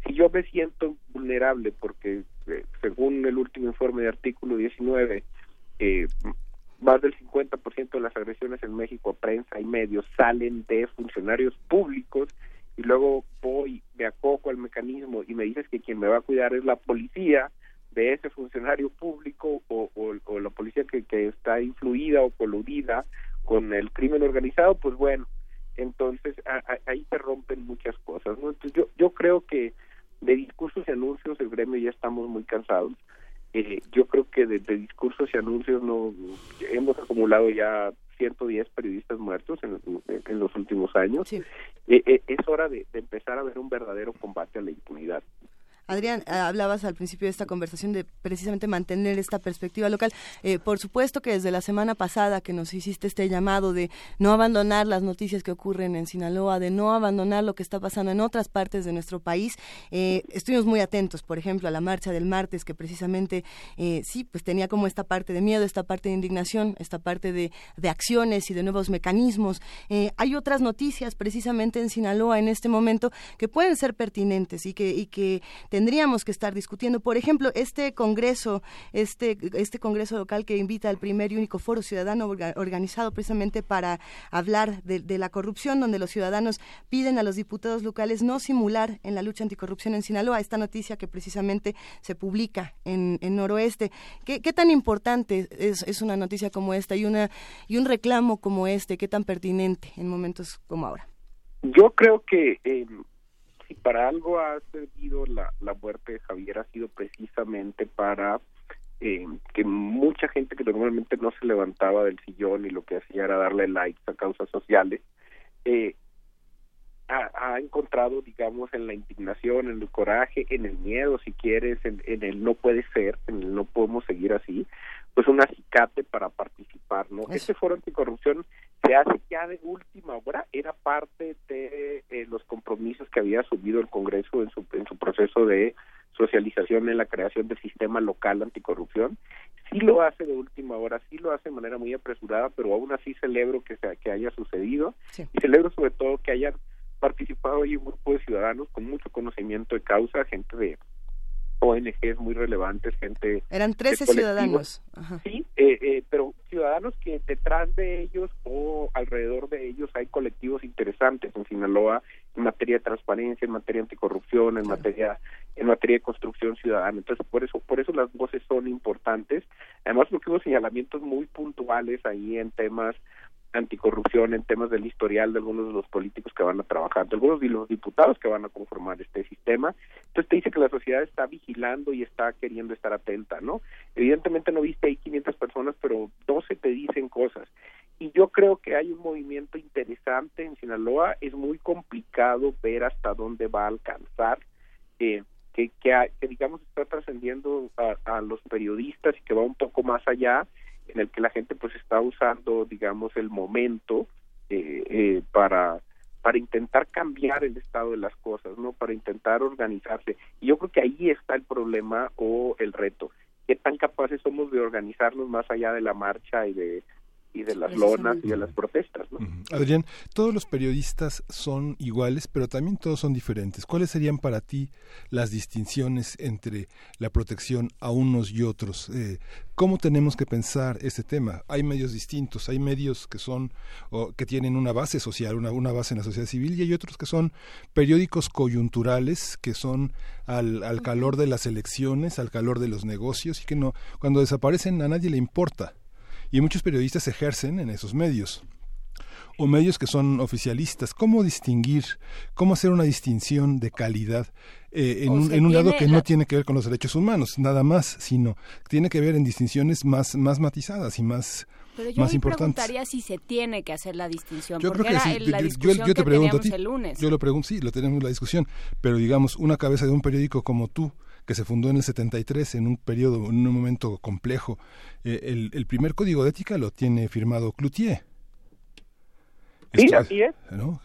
Speaker 35: Si yo me siento vulnerable porque eh, según el último informe de artículo 19 eh, más del 50% de las agresiones en México, prensa y medios, salen de funcionarios públicos y luego voy, me acoco al mecanismo y me dices que quien me va a cuidar es la policía de ese funcionario público o, o, la policía que, que está influida o coludida con el crimen organizado, pues bueno, entonces ahí se rompen muchas cosas. ¿no? Entonces yo, yo creo que de discursos y anuncios el gremio ya estamos muy cansados eh, yo creo que de, discursos y anuncios no hemos acumulado ya 110 periodistas muertos en, en los últimos años. Eh, eh, es hora de, de, empezar a ver un verdadero combate a la impunidad.
Speaker 3: Adrián, eh, hablabas al principio de esta conversación de precisamente mantener esta perspectiva local. Eh, por supuesto que desde la semana pasada que nos hiciste este llamado de no abandonar las noticias que ocurren en Sinaloa, de no abandonar lo que está pasando en otras partes de nuestro país, eh, estuvimos muy atentos, por ejemplo, a la marcha del martes que precisamente sí, pues tenía como esta parte de miedo, esta parte de indignación, esta parte de, acciones y de nuevos mecanismos. hay otras noticias precisamente en Sinaloa en este momento que pueden ser pertinentes y que, y que tendríamos que estar discutiendo. Por ejemplo, este congreso, este, este congreso local que invita al primer y único foro ciudadano organizado precisamente para hablar de, la corrupción, donde los ciudadanos piden a los diputados locales no simular en la lucha anticorrupción en Sinaloa. Esta noticia que precisamente se publica en, Noroeste. ¿Qué, tan importante es, es, una noticia como esta y, una, y un reclamo como este? ¿Qué tan pertinente en momentos como ahora?
Speaker 35: Yo creo que eh, si para algo ha servido la, la muerte de Javier ha sido precisamente para eh, que mucha gente que normalmente no se levantaba del sillón y lo que hacía era darle likes a causas sociales, eh, ha, encontrado, digamos, en la indignación, en el coraje, en el miedo, si quieres, en, el no puede ser, en el no podemos seguir así, pues un acicate para participar, ¿no? Este foro anticorrupción se hace ya de última hora, era parte de eh, los compromisos que había asumido el Congreso en su, en su proceso de socialización en la creación del sistema local anticorrupción. Sí lo hace de última hora, sí lo hace de manera muy apresurada, pero aún así celebro que, sea, que haya sucedido y celebro sobre todo que hayan participado ahí un grupo de ciudadanos con mucho conocimiento de causa, gente de ONGs muy relevantes, gente...
Speaker 3: Eran 13 ciudadanos.
Speaker 35: Sí, eh, eh, pero ciudadanos que detrás de ellos o alrededor de ellos hay colectivos interesantes en Sinaloa en materia de transparencia, en materia de anticorrupción, en materia en materia de construcción ciudadana. Entonces, por eso por eso las voces son importantes. Además, porque hubo señalamientos muy puntuales ahí en temas anticorrupción en temas del historial de algunos de los políticos que van a trabajar, de algunos de los diputados que van a conformar este sistema. Entonces te dice que la sociedad está vigilando y está queriendo estar atenta, ¿no? Evidentemente no viste ahí 500 personas, pero 12 te dicen cosas. Y yo creo que hay un movimiento interesante en Sinaloa, es muy complicado ver hasta dónde va a alcanzar, eh, que, que, digamos está trascendiendo a los periodistas y que va un poco más allá en el que la gente pues está usando digamos el momento eh, eh, para para intentar cambiar el estado de las cosas no para intentar organizarse. Y yo creo que ahí está el problema o el reto. Qué tan capaces somos de organizarnos más allá de la marcha y de y de las lonas y de las protestas. ¿no?
Speaker 2: Adrián, todos los periodistas son iguales, pero también todos son diferentes. ¿Cuáles serían para ti las distinciones entre la protección a unos y otros? Eh, ¿Cómo tenemos que pensar este tema? Hay medios distintos, hay medios que son o que tienen una base social, una, una base en la sociedad civil, y hay otros que son periódicos coyunturales, que son al, al calor de las elecciones, al calor de los negocios, y que no, cuando desaparecen a nadie le importa y muchos periodistas ejercen en esos medios o medios que son oficialistas. ¿Cómo distinguir, cómo hacer una distinción de calidad eh, en, un, en, un, lado que no tiene que ver con los derechos humanos, nada más, sino tiene que ver en distinciones más, más matizadas y más,
Speaker 30: Pero yo
Speaker 2: más importantes.
Speaker 30: preguntaría si se tiene que hacer la distinción,
Speaker 2: yo creo que sí.
Speaker 30: la
Speaker 2: yo,
Speaker 30: discusión
Speaker 2: yo, yo te
Speaker 30: que
Speaker 2: pregunto a ti.
Speaker 30: el lunes.
Speaker 2: Yo lo pregunto, sí, lo tenemos la discusión, pero digamos, una cabeza de un periódico como tú, que se fundó en el 73 en un periodo, en un momento complejo. Eh, el, el, primer código de ética lo tiene firmado Cloutier.
Speaker 35: Sí, Esto, así es.
Speaker 2: ¿no?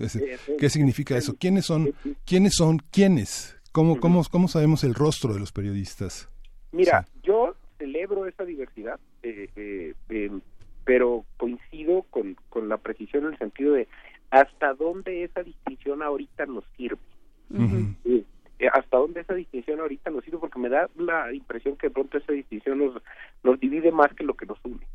Speaker 2: ¿Qué significa eso? ¿Quiénes son, quiénes son quiénes? ¿Cómo, cómo, cómo sabemos el rostro de los periodistas?
Speaker 35: Mira, sí. yo celebro esa diversidad, eh, eh, eh, pero coincido con, con la precisión en el sentido de hasta dónde esa distinción ahorita nos sirve. Uh -huh hasta dónde esa distinción ahorita nos sirve porque me da la impresión que de pronto esa distinción nos nos divide más que lo que nos une.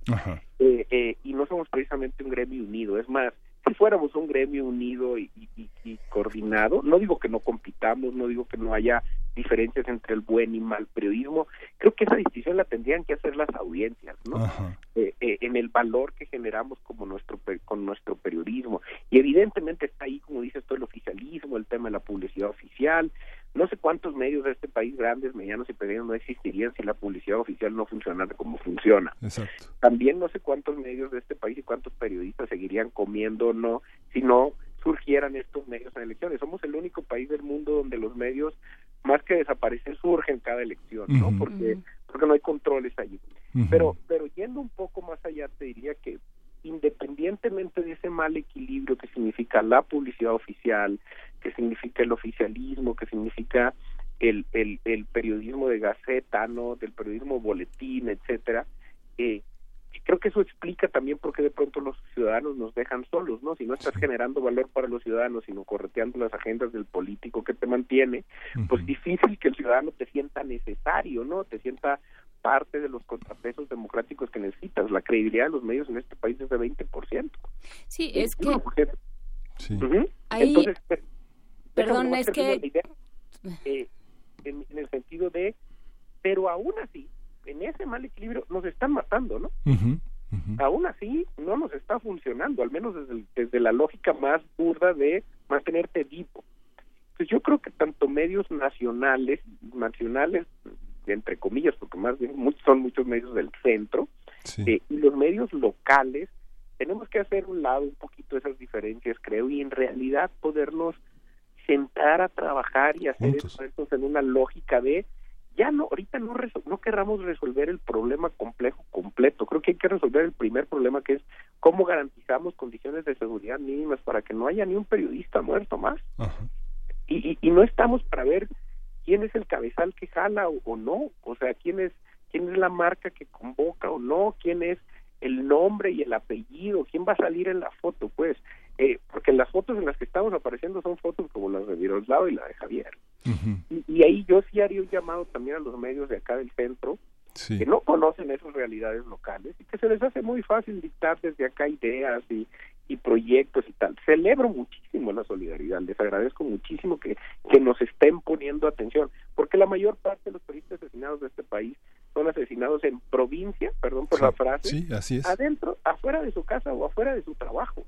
Speaker 35: Eh, eh, y no somos precisamente un gremio unido. Es más si fuéramos un gremio unido y, y, y, coordinado no digo que no compitamos no digo que no haya diferencias entre el buen y mal periodismo creo que esa distinción la tendrían que hacer las audiencias no eh, en el valor que generamos como nuestro con nuestro periodismo. Y evidentemente está ahí como dices todo el oficialismo el tema de la publicidad oficial no sé cuántos medios de este país, grandes, medianos y pequeños, no existirían si la publicidad oficial no funcionara como funciona.
Speaker 2: Exacto.
Speaker 35: También no sé cuántos medios de este país y cuántos periodistas seguirían comiendo o no si no surgieran estos medios en elecciones. Somos el único país del mundo donde los medios, más que desaparecen, surgen cada elección, ¿no? Uh -huh. Porque porque no hay controles allí. Uh -huh. Pero pero yendo un poco más allá, te diría que independientemente de ese mal equilibrio que significa la publicidad oficial, que significa el oficialismo, que significa el, el, el periodismo de gaceta, ¿no? del periodismo boletín, etcétera, eh, creo que eso explica también por qué de pronto los ciudadanos nos dejan solos, ¿no? Si no estás generando valor para los ciudadanos, sino correteando las agendas del político que te mantiene, uh -huh. pues difícil que el ciudadano te sienta necesario, ¿no? Te sienta parte de los contrapesos democráticos que necesitas. La credibilidad de los medios en este país es de 20%.
Speaker 30: Sí, es que...
Speaker 2: Sí.
Speaker 35: Uh -huh.
Speaker 30: Ahí...
Speaker 35: Entonces,
Speaker 30: Perdón, es que...
Speaker 35: Idea, eh, en, en el sentido de, pero aún así, en ese mal equilibrio nos están matando, ¿no?
Speaker 2: Uh -huh, uh -huh.
Speaker 35: Aún así no nos está funcionando, al menos desde, el, desde la lógica más burda de mantenerte vivo. Pues yo creo que tanto medios nacionales, nacionales entre comillas, porque más bien muchos, son muchos medios del centro,
Speaker 2: sí.
Speaker 35: eh, y los medios locales, tenemos que hacer un lado un poquito esas diferencias, creo, y en realidad podernos sentar a trabajar y hacer esfuerzos en una lógica de ya no, ahorita no, no querramos resolver el problema complejo completo. Creo que hay que resolver el primer problema que es cómo garantizamos condiciones de seguridad mínimas para que no haya ni un periodista muerto más. Y, y, no estamos para ver quién es el cabezal que jala o, no, o sea, quién es quién es la marca que convoca o no, quién es el nombre y el apellido, quién va a salir en la foto, pues, eh, porque las fotos en las que estamos apareciendo son fotos como las de Miroslavo y la de Javier. y, ahí yo sí haría un llamado también a los medios de acá del centro, que no conocen esas realidades locales y que se les hace muy fácil dictar desde acá ideas y, y proyectos y tal. Celebro muchísimo la solidaridad, les agradezco muchísimo que, que nos estén poniendo atención, porque la mayor parte de los periodistas asesinados de este país son asesinados en provincia, perdón por la frase, adentro, afuera de su casa o afuera de su trabajo.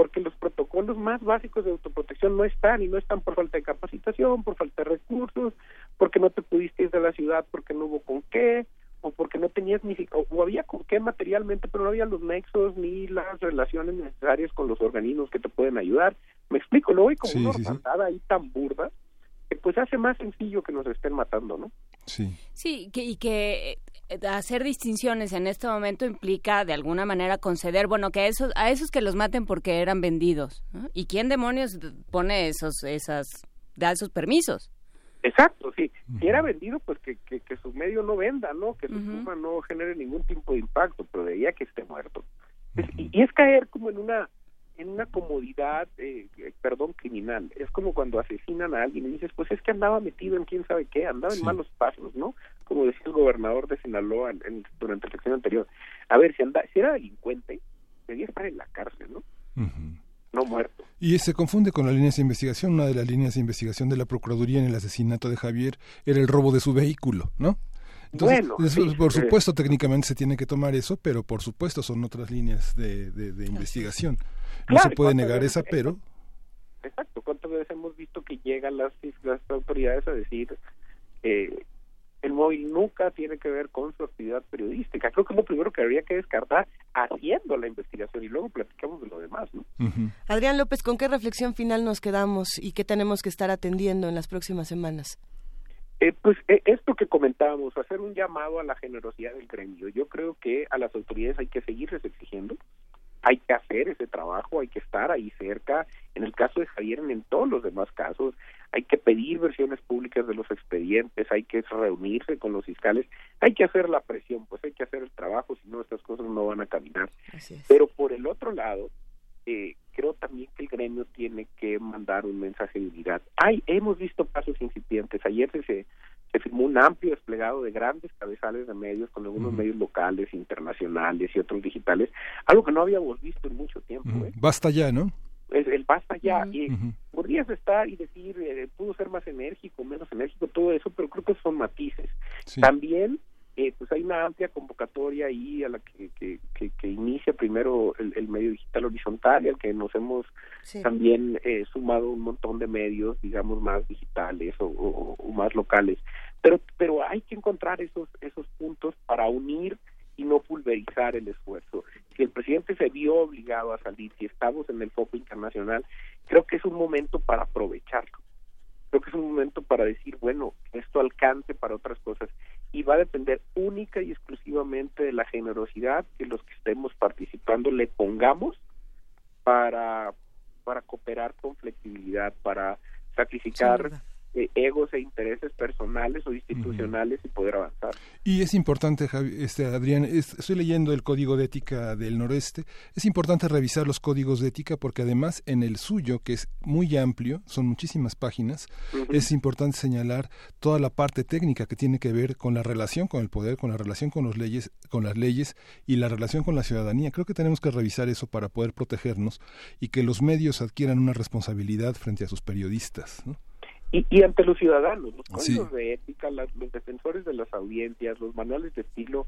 Speaker 35: Porque los protocolos más básicos de autoprotección no están y no están por falta de capacitación, por falta de recursos, porque no te pudiste ir de la ciudad porque no hubo con qué, o porque no tenías ni o, había con qué materialmente, pero no había los nexos ni las relaciones necesarias con los organismos que te pueden ayudar. Me explico, luego hay como una ahí tan burda que pues hace más sencillo que nos estén matando, ¿no?
Speaker 30: Sí. Sí, que, y que hacer distinciones en este momento implica de alguna manera conceder, bueno, que a esos, a esos que los maten porque eran vendidos. ¿Y quién demonios pone esos, esas, da esos permisos?
Speaker 35: Exacto, sí. Si era vendido, pues que, que, su medio no venda, ¿no? Que su uh no genere ningún tipo de impacto, pero de ahí a que esté muerto. y, es caer como en una en una comodidad, eh, eh, perdón, criminal. Es como cuando asesinan a alguien y dices, pues es que andaba metido en quién sabe qué, andaba en malos pasos, ¿no? Como decía el gobernador de Sinaloa en, durante la elección anterior. A ver, si, anda, si era delincuente, debía estar en la cárcel, ¿no? no muerto.
Speaker 2: Y se confunde con las líneas de investigación. Una de las líneas de investigación de la Procuraduría en el asesinato de Javier era el robo de su vehículo, ¿no? Entonces, bueno, por supuesto, técnicamente se tiene que tomar eso, pero por supuesto son otras líneas de, de, investigación. No se puede negar esa, pero...
Speaker 35: Exacto, ¿cuántas veces hemos visto que llegan las, las autoridades a decir eh, el móvil nunca tiene que ver con su actividad periodística. Creo que es lo primero que habría que descartar haciendo la investigación y luego platicamos de lo demás. ¿no?
Speaker 3: Adrián López, ¿con qué reflexión final nos quedamos y qué tenemos que estar atendiendo en las próximas semanas?
Speaker 35: Eh, pues eh, esto que comentábamos, hacer un llamado a la generosidad del gremio. Yo creo que a las autoridades hay que seguirles exigiendo, hay que hacer ese trabajo, hay que estar ahí cerca. En el caso de Javier, en todos los demás casos, hay que pedir versiones públicas de los expedientes, hay que reunirse con los fiscales, hay que hacer la presión, pues hay que hacer el trabajo, si no estas cosas no van a caminar. Pero por el otro lado, eh, creo también que el gremio tiene que mandar un mensaje de unidad. Hay, hemos visto pasos incipientes. Ayer se, se firmó un amplio desplegado de grandes cabezales de medios con algunos medios locales, internacionales y otros digitales, algo que no habíamos visto en mucho tiempo. ¿eh?
Speaker 2: Basta ya, ¿no?
Speaker 35: Es, el basta ya. y Podrías estar y decir, eh, pudo ser más enérgico, menos enérgico, todo eso, pero creo que son matices. También eh, pues hay una amplia convocatoria ahí a la que, que, inicia primero el, medio digital horizontal y al que nos hemos también eh, sumado un montón de medios digamos más digitales o, más locales. Pero pero hay que encontrar esos esos puntos para unir y no pulverizar el esfuerzo. Si el presidente se vio obligado a salir si estamos en el foco internacional creo que es un momento para aprovecharlo. Creo que es un momento para decir, bueno, esto alcance para otras cosas y va a depender única y exclusivamente de la generosidad que los que estemos participando le pongamos para para cooperar con flexibilidad, para sacrificar egos e intereses personales o institucionales y poder avanzar.
Speaker 2: Y es importante, este, Adrián, estoy leyendo el Código de Ética del Noreste, es importante revisar los códigos de ética porque además en el suyo, que es muy amplio, son muchísimas páginas, es importante señalar toda la parte técnica que tiene que ver con la relación con el poder, con la relación con, los leyes, con las leyes y la relación con la ciudadanía. Creo que tenemos que revisar eso para poder protegernos y que los medios adquieran una responsabilidad frente a sus periodistas. ¿no?
Speaker 35: Y, ante los ciudadanos, los códigos de ética, los defensores de las audiencias, los manuales de estilo,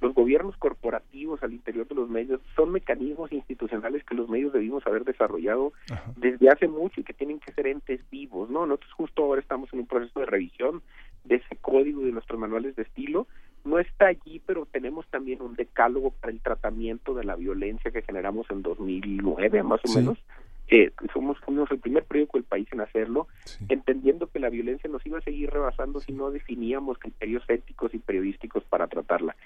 Speaker 35: los gobiernos corporativos al interior de los medios son mecanismos institucionales que los medios debimos haber desarrollado desde hace mucho y que tienen que ser entes vivos, ¿no? Nosotros justo ahora estamos en un proceso de revisión de ese código de nuestros manuales de estilo. No está allí, pero tenemos también un decálogo para el tratamiento de la violencia que generamos en 2009, más o menos Eh, somos fuimos el primer periódico del país en hacerlo, entendiendo que la violencia nos iba a seguir rebasando si no definíamos criterios éticos y periodísticos para tratarla.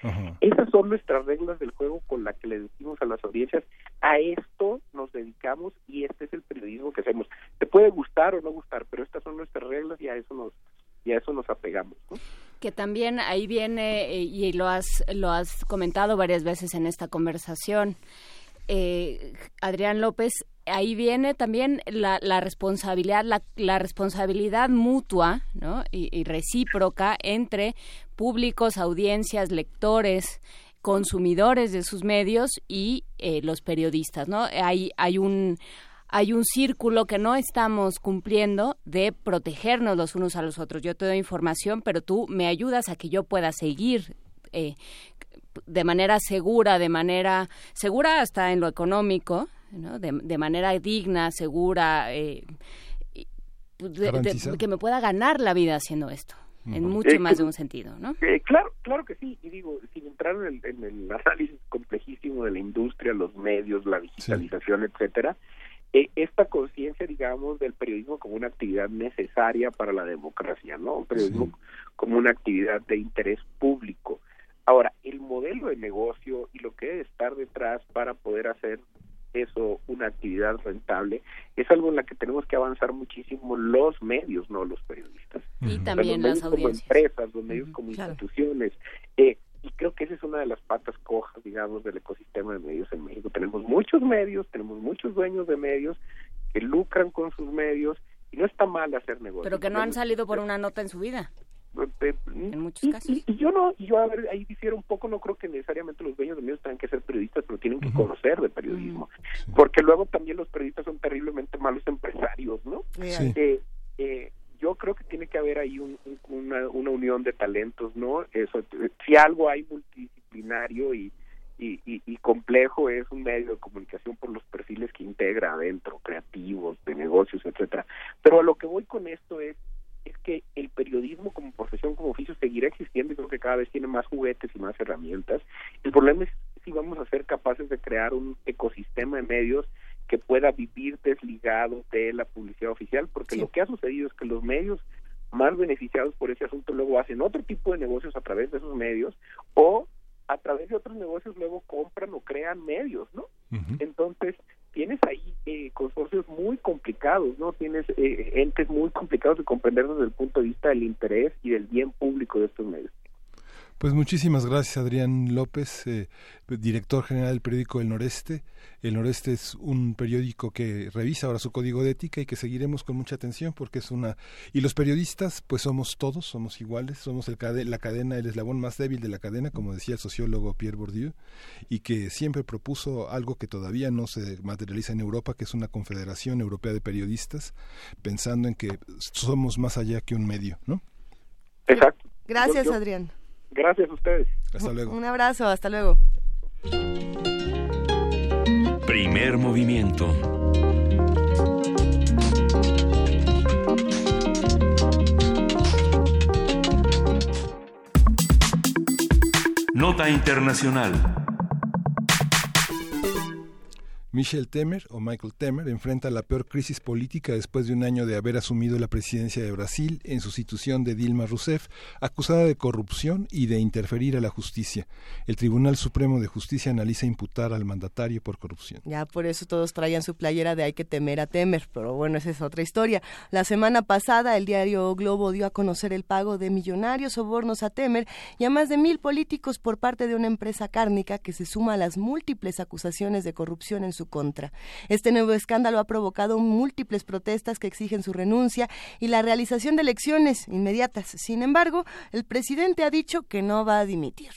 Speaker 35: Esas son nuestras reglas del juego con las que le decimos a las audiencias, a esto nos dedicamos y este es el periodismo que hacemos. Te puede gustar o no gustar, pero estas son nuestras reglas y a eso nos y a eso nos apegamos.
Speaker 4: Que también ahí viene, eh, y lo has, lo has comentado varias veces en esta conversación, eh, Adrián López, ahí viene también la, la responsabilidad, la, responsabilidad mutua ¿no? y, recíproca entre públicos, audiencias, lectores, consumidores de sus medios y eh, los periodistas, ¿no? Hay, hay un hay un círculo que no estamos cumpliendo de protegernos los unos a los otros. Yo te doy información, pero tú me ayudas a que yo pueda seguir eh, de manera segura, de manera segura hasta en lo económico, ¿no? de, manera digna, segura, eh, que me pueda ganar la vida haciendo esto en mucho eh, más de un sentido, ¿no?
Speaker 35: Eh, claro, claro que sí. Y digo, sin entrar en el, análisis complejísimo de la industria, los medios, la digitalización, etcétera, esta conciencia, digamos, del periodismo como una actividad necesaria para la democracia, ¿no? Un periodismo como una actividad de interés público. Ahora, el modelo de negocio y lo que debe estar detrás para poder hacer eso una actividad rentable es algo en la que tenemos que avanzar muchísimo los medios, no los periodistas.
Speaker 4: Y también
Speaker 35: los
Speaker 4: las
Speaker 35: medios como empresas, los medios como instituciones. Eh, y creo que esa es una de las patas cojas, digamos, del ecosistema de medios en México. Tenemos muchos medios, tenemos muchos dueños de medios que lucran con sus medios y no está mal hacer negocios.
Speaker 4: Pero que no han salido por una nota en su vida.
Speaker 35: Eh, en muchos casos. Y, yo no, yo a ver, ahí difiero un poco, no creo que necesariamente los dueños de medios tengan que ser periodistas, pero tienen que conocer de periodismo, porque luego también los periodistas son terriblemente malos empresarios, ¿no? Eh, eh, yo creo que tiene que haber ahí una, una unión de talentos, ¿no? Eso, si algo hay multidisciplinario y, y, y, complejo es un medio de comunicación por los perfiles que integra adentro, creativos, de negocios, etcétera. Pero a lo que voy con esto es es que el periodismo como profesión, como oficio, seguirá existiendo y creo que cada vez tiene más juguetes y más herramientas. El problema es si vamos a ser capaces de crear un ecosistema de medios que pueda vivir desligado de la publicidad oficial, porque lo que ha sucedido es que los medios más beneficiados por ese asunto luego hacen otro tipo de negocios a través de esos medios o a través de otros negocios luego compran o crean medios, ¿no? Entonces, tienes ahí eh, consorcios muy complicados, ¿no? Tienes eh, entes muy complicados de comprender desde el punto de vista del interés y del bien público de estos medios.
Speaker 2: Pues muchísimas gracias, Adrián López, eh, director general del periódico El Noreste. El Noreste es un periódico que revisa ahora su código de ética y que seguiremos con mucha atención porque es una... Y los periodistas, pues somos todos, somos iguales, somos el la cadena, el eslabón más débil de la cadena, como decía el sociólogo Pierre Bourdieu, y que siempre propuso algo que todavía no se materializa en Europa, que es una confederación europea de periodistas, pensando en que somos más allá que un medio, ¿no?
Speaker 35: Exacto.
Speaker 3: Gracias, Adrián.
Speaker 35: Gracias a ustedes.
Speaker 2: Hasta luego.
Speaker 3: Un abrazo, hasta luego.
Speaker 1: Primer movimiento. Nota Internacional.
Speaker 2: Michel Temer o Michael Temer enfrenta la peor crisis política después de un año de haber asumido la presidencia de Brasil en sustitución de Dilma Rousseff, acusada de corrupción y de interferir a la justicia. El Tribunal Supremo de Justicia analiza imputar al mandatario por corrupción.
Speaker 3: Ya por eso todos traían su playera de hay que temer a Temer, pero bueno, esa es otra historia. La semana pasada el diario Globo dio a conocer el pago de millonarios sobornos a Temer y a más de mil políticos por parte de una empresa cárnica que se suma a las múltiples acusaciones de corrupción en su contra. Este nuevo escándalo ha provocado múltiples protestas que exigen su renuncia y la realización de elecciones inmediatas. Sin embargo, el presidente ha dicho que no va a dimitir.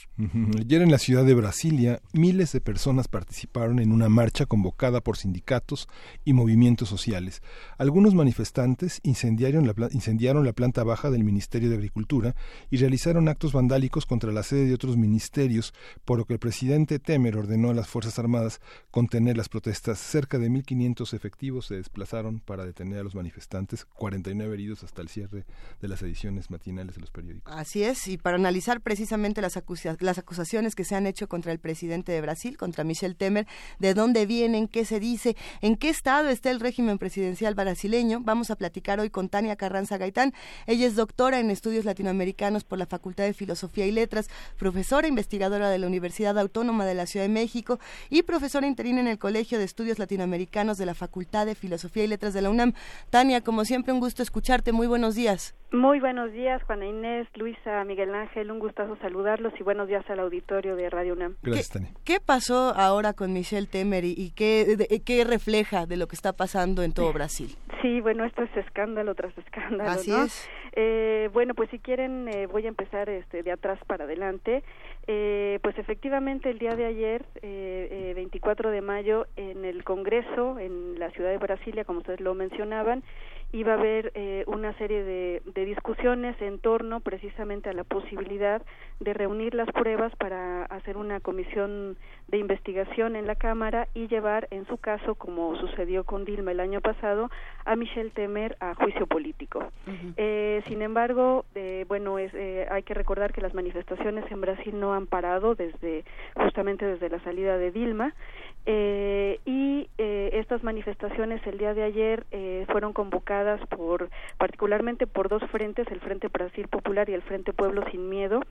Speaker 2: Ayer en la ciudad de Brasilia, miles de personas participaron en una marcha convocada por sindicatos y movimientos sociales. Algunos manifestantes incendiaron la, planta baja del Ministerio de Agricultura y realizaron actos vandálicos contra la sede de otros ministerios, por lo que el presidente Temer ordenó a las Fuerzas Armadas contener las protestas. Cerca de 1.500 efectivos se desplazaron para detener a los manifestantes, 49 heridos hasta el cierre de las ediciones matinales de los periódicos.
Speaker 3: Así es, y para analizar precisamente las, las acusaciones que se han hecho contra el presidente de Brasil, contra Michel Temer, de dónde vienen, qué se dice, en qué estado está el régimen presidencial brasileño, vamos a platicar hoy con Tania Carranza Gaitán. Ella es doctora en estudios latinoamericanos por la Facultad de Filosofía y Letras, profesora investigadora de la Universidad Autónoma de la Ciudad de México y profesora interina en el Colegio de Estudios Latinoamericanos de la Facultad de Filosofía y Letras de la UNAM. Tania, como siempre, un gusto escucharte. Muy buenos días.
Speaker 36: Muy buenos días, Juana Inés, Luisa, Miguel Ángel. Un gustazo saludarlos y buenos días al auditorio de Radio UNAM.
Speaker 2: Gracias, Tania.
Speaker 3: ¿Qué pasó ahora con Michelle Temer y, qué, qué refleja de lo que está pasando en todo Brasil?
Speaker 36: Sí, bueno, esto es escándalo tras escándalo.
Speaker 3: Así es.
Speaker 36: Eh, bueno, pues si quieren, eh, voy a empezar este, de atrás para adelante. Eh, pues efectivamente el día de ayer, eh, 24 de mayo, en el Congreso, en la ciudad de Brasilia, como ustedes lo mencionaban, iba a haber eh, una serie de, de, discusiones en torno precisamente a la posibilidad de reunir las pruebas para hacer una comisión de investigación en la Cámara y llevar, en su caso, como sucedió con Dilma el año pasado, a Michel Temer a juicio político. eh, sin embargo, eh, bueno, es, eh, hay que recordar que las manifestaciones en Brasil no han parado desde justamente desde la salida de Dilma eh, y eh, estas manifestaciones el día de ayer eh, fueron convocadas por particularmente por dos frentes el Frente Brasil Popular y el Frente Pueblo sin Miedo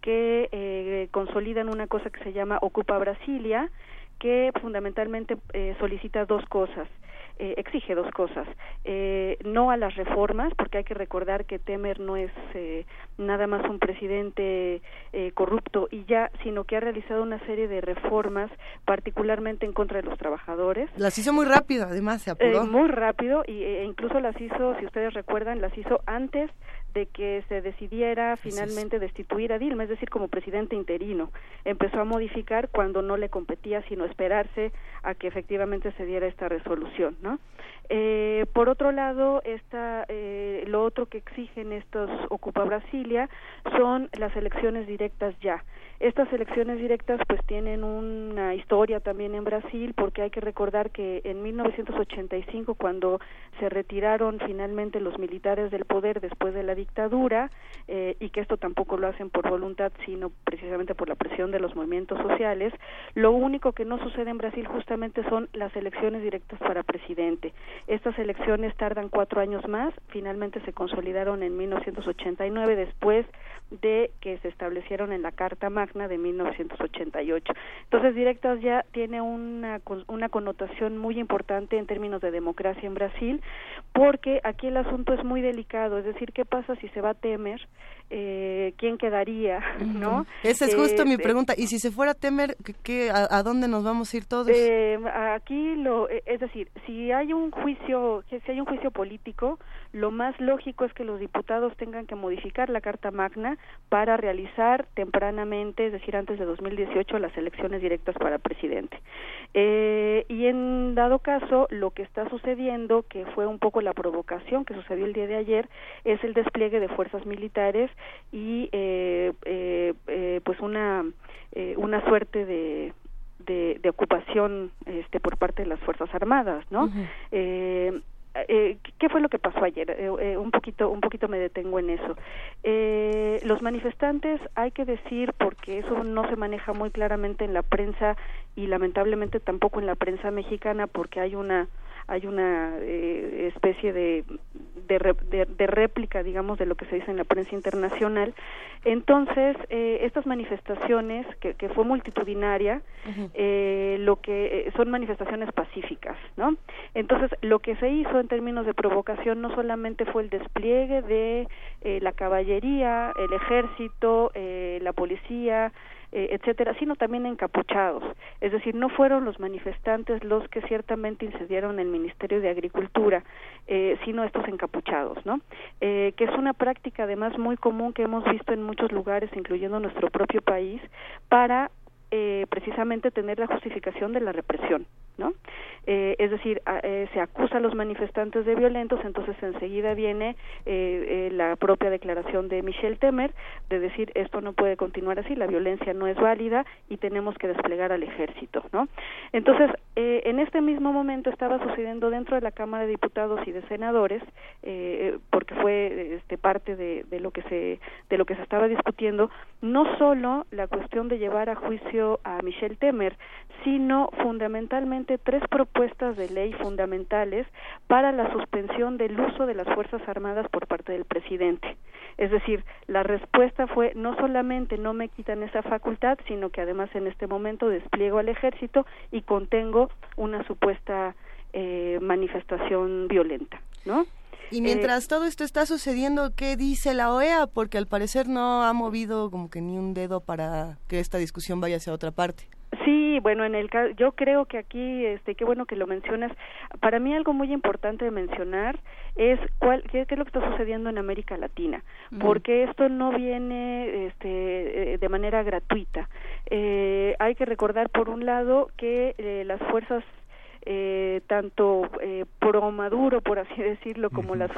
Speaker 36: que eh, consolidan una cosa que se llama Ocupa Brasilia que fundamentalmente eh, solicita dos cosas eh, exige dos cosas. Eh, no a las reformas, porque hay que recordar que Temer no es eh, nada más un presidente eh, corrupto y ya, sino que ha realizado una serie de reformas, particularmente en contra de los trabajadores.
Speaker 3: Las hizo muy rápido, además, se apuró.
Speaker 36: Eh, muy rápido, y, e incluso las hizo, si ustedes recuerdan, las hizo antes de que se decidiera finalmente destituir a Dilma, es decir, como presidente interino. Empezó a modificar cuando no le competía, sino esperarse a que efectivamente se diera esta resolución, ¿no? Eh, por otro lado, esta, eh, lo otro que exigen estos Ocupa Brasilia son las elecciones directas ya. Estas elecciones directas pues tienen una historia también en Brasil porque hay que recordar que en 1985 cuando se retiraron finalmente los militares del poder después de la dictadura eh, y que esto tampoco lo hacen por voluntad sino precisamente por la presión de los movimientos sociales, lo único que no sucede en Brasil justamente son las elecciones directas para presidente. Estas elecciones tardan cuatro años más, finalmente se consolidaron en 1989 después de que se establecieron en la Carta Magna de 1988. Entonces, directas ya tiene una, una connotación muy importante en términos de democracia en Brasil, porque aquí el asunto es muy delicado, es decir, ¿qué pasa si se va a Temer? Eh, ¿Quién quedaría? ¿no?
Speaker 3: Esa es justo
Speaker 36: eh,
Speaker 3: mi pregunta. ¿Y si se fuera Temer, ¿qué, qué, a, a, dónde nos vamos a ir todos?
Speaker 36: Eh, aquí, lo, es decir, si hay un juicio, si hay un juicio político, lo más lógico es que los diputados tengan que modificar la Carta Magna para realizar tempranamente, es decir, antes de 2018, las elecciones directas para presidente. Eh, y en dado caso, lo que está sucediendo, que fue un poco la provocación que sucedió el día de ayer, es el despliegue de fuerzas militares y eh, eh, eh, pues una, eh, una suerte de, de, de, ocupación este, por parte de las Fuerzas Armadas, ¿no? Uh -huh. eh, eh, ¿Qué fue lo que pasó ayer? Eh, eh, un poquito, un poquito me detengo en eso. Eh, los manifestantes, hay que decir, porque eso no se maneja muy claramente en la prensa y lamentablemente tampoco en la prensa mexicana, porque hay una hay una eh, especie de de, de, de, réplica, digamos, de lo que se dice en la prensa internacional. Entonces, eh, estas manifestaciones, que, que fue multitudinaria, uh -huh. eh, lo que eh, son manifestaciones pacíficas, ¿no? Entonces, lo que se hizo en términos de provocación no solamente fue el despliegue de eh, la caballería, el ejército, eh, la policía, eh, etcétera, sino también encapuchados. Es decir, no fueron los manifestantes los que ciertamente incendiaron el Ministerio de Agricultura, eh, sino estos encapuchados, ¿no? Eh, que es una práctica además muy común que hemos visto en muchos lugares, incluyendo nuestro propio país, para eh, precisamente tener la justificación de la represión, ¿no? Eh, es decir, eh, se acusa a los manifestantes de violentos, entonces enseguida viene eh, la propia declaración de Michel Temer de decir esto no puede continuar así, la violencia no es válida y tenemos que desplegar al ejército, ¿no? Entonces, en este mismo momento estaba sucediendo dentro de la Cámara de Diputados y de Senadores, porque fue este, parte de, de, lo que se de lo que se estaba discutiendo, no solo la cuestión de llevar a juicio a Michel Temer, sino fundamentalmente tres propuestas de ley fundamentales para la suspensión del uso de las Fuerzas Armadas por parte del presidente. Es decir, la respuesta fue no solamente no me quitan esa facultad, sino que además en este momento despliego al ejército y contengo una supuesta eh, manifestación violenta, ¿no?
Speaker 3: Y eh, mientras todo esto está sucediendo, ¿qué dice la OEA? Porque al parecer no ha movido como que ni un dedo para que esta discusión vaya hacia otra parte.
Speaker 36: Sí, bueno, en el yo creo que aquí, este, qué bueno que lo mencionas. Para mí algo muy importante de mencionar es cuál, qué, es lo que está sucediendo en América Latina, porque esto no viene, este, eh, de manera gratuita. Eh, hay que recordar por un lado que eh, las fuerzas eh, tanto eh, pro Maduro, por así decirlo, como las,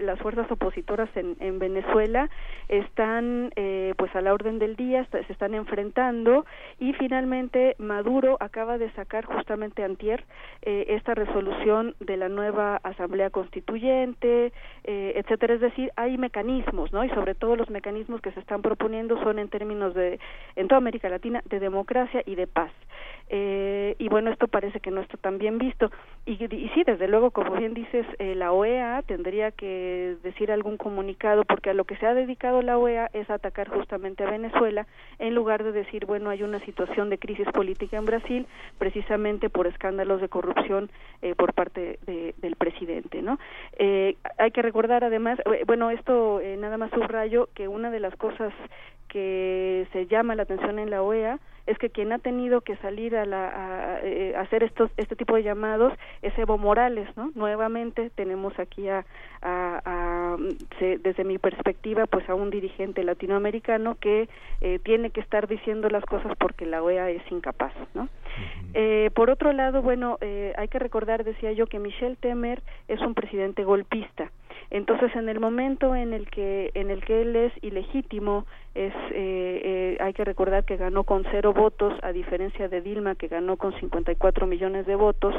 Speaker 36: las fuerzas opositoras en, en Venezuela están eh, pues a la orden del día, se están enfrentando y finalmente Maduro acaba de sacar justamente antier eh, esta resolución de la nueva Asamblea Constituyente, eh, etcétera. Es decir, hay mecanismos, ¿no? Y sobre todo los mecanismos que se están proponiendo son en términos de, en toda América Latina, de democracia y de paz. Eh, y bueno, esto parece que no está tan bien visto. Y, y sí, desde luego, como bien dices, eh, la OEA tendría que decir algún comunicado, porque a lo que se ha dedicado la OEA es atacar justamente a Venezuela, en lugar de decir, bueno, hay una situación de crisis política en Brasil, precisamente por escándalos de corrupción eh, por parte del presidente, ¿no? Eh, hay que recordar además, eh, bueno, esto nada más subrayo que una de las cosas que se llama la atención en la OEA es que quien ha tenido que salir a, la, eh, hacer estos este tipo de llamados es Evo Morales, ¿no? Nuevamente tenemos aquí a, a, desde mi perspectiva, pues a un dirigente latinoamericano que eh, tiene que estar diciendo las cosas porque la OEA es incapaz, ¿no? eh, por otro lado, bueno, eh, hay que recordar, decía yo, que Michel Temer es un presidente golpista. Entonces, en el momento en el que en el que él es ilegítimo, es eh, eh, hay que recordar que ganó con cero votos, a diferencia de Dilma que ganó con 54 millones de votos.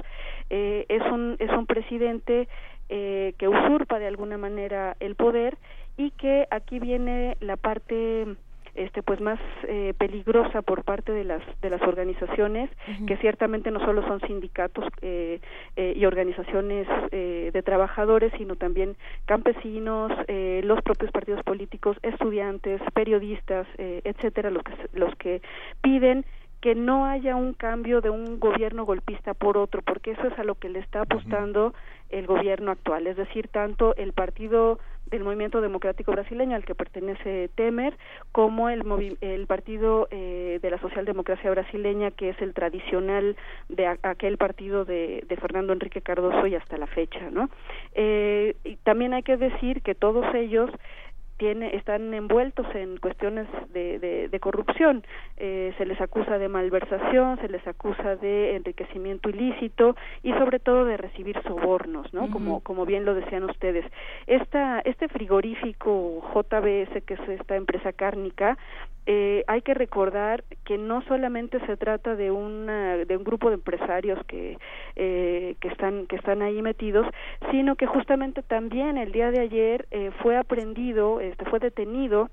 Speaker 36: Eh, es un es un presidente eh, que usurpa de alguna manera el poder y que aquí viene la parte este pues más eh, peligrosa por parte de las de las organizaciones que ciertamente no solo son sindicatos eh, eh, y organizaciones eh, de trabajadores sino también campesinos eh, los propios partidos políticos estudiantes periodistas eh, etcétera los que los que piden que no haya un cambio de un gobierno golpista por otro, porque eso es a lo que le está apostando el gobierno actual, es decir, tanto el partido del Movimiento Democrático Brasileño al que pertenece Temer, como el, el partido eh, de la Socialdemocracia Brasileña, que es el tradicional de aquel partido de, de, Fernando Enrique Cardoso y hasta la fecha, ¿no? Eh, y también hay que decir que todos ellos tiene, están envueltos en cuestiones de, de, de corrupción. Eh, se les acusa de malversación, se les acusa de enriquecimiento ilícito y sobre todo de recibir sobornos, ¿no? como, como bien lo decían ustedes. Esta, este frigorífico JBS, que es esta empresa cárnica, eh, hay que recordar que no solamente se trata de una de un grupo de empresarios que eh, que están que están ahí metidos sino que justamente también el día de ayer eh, fue aprendido este fue detenido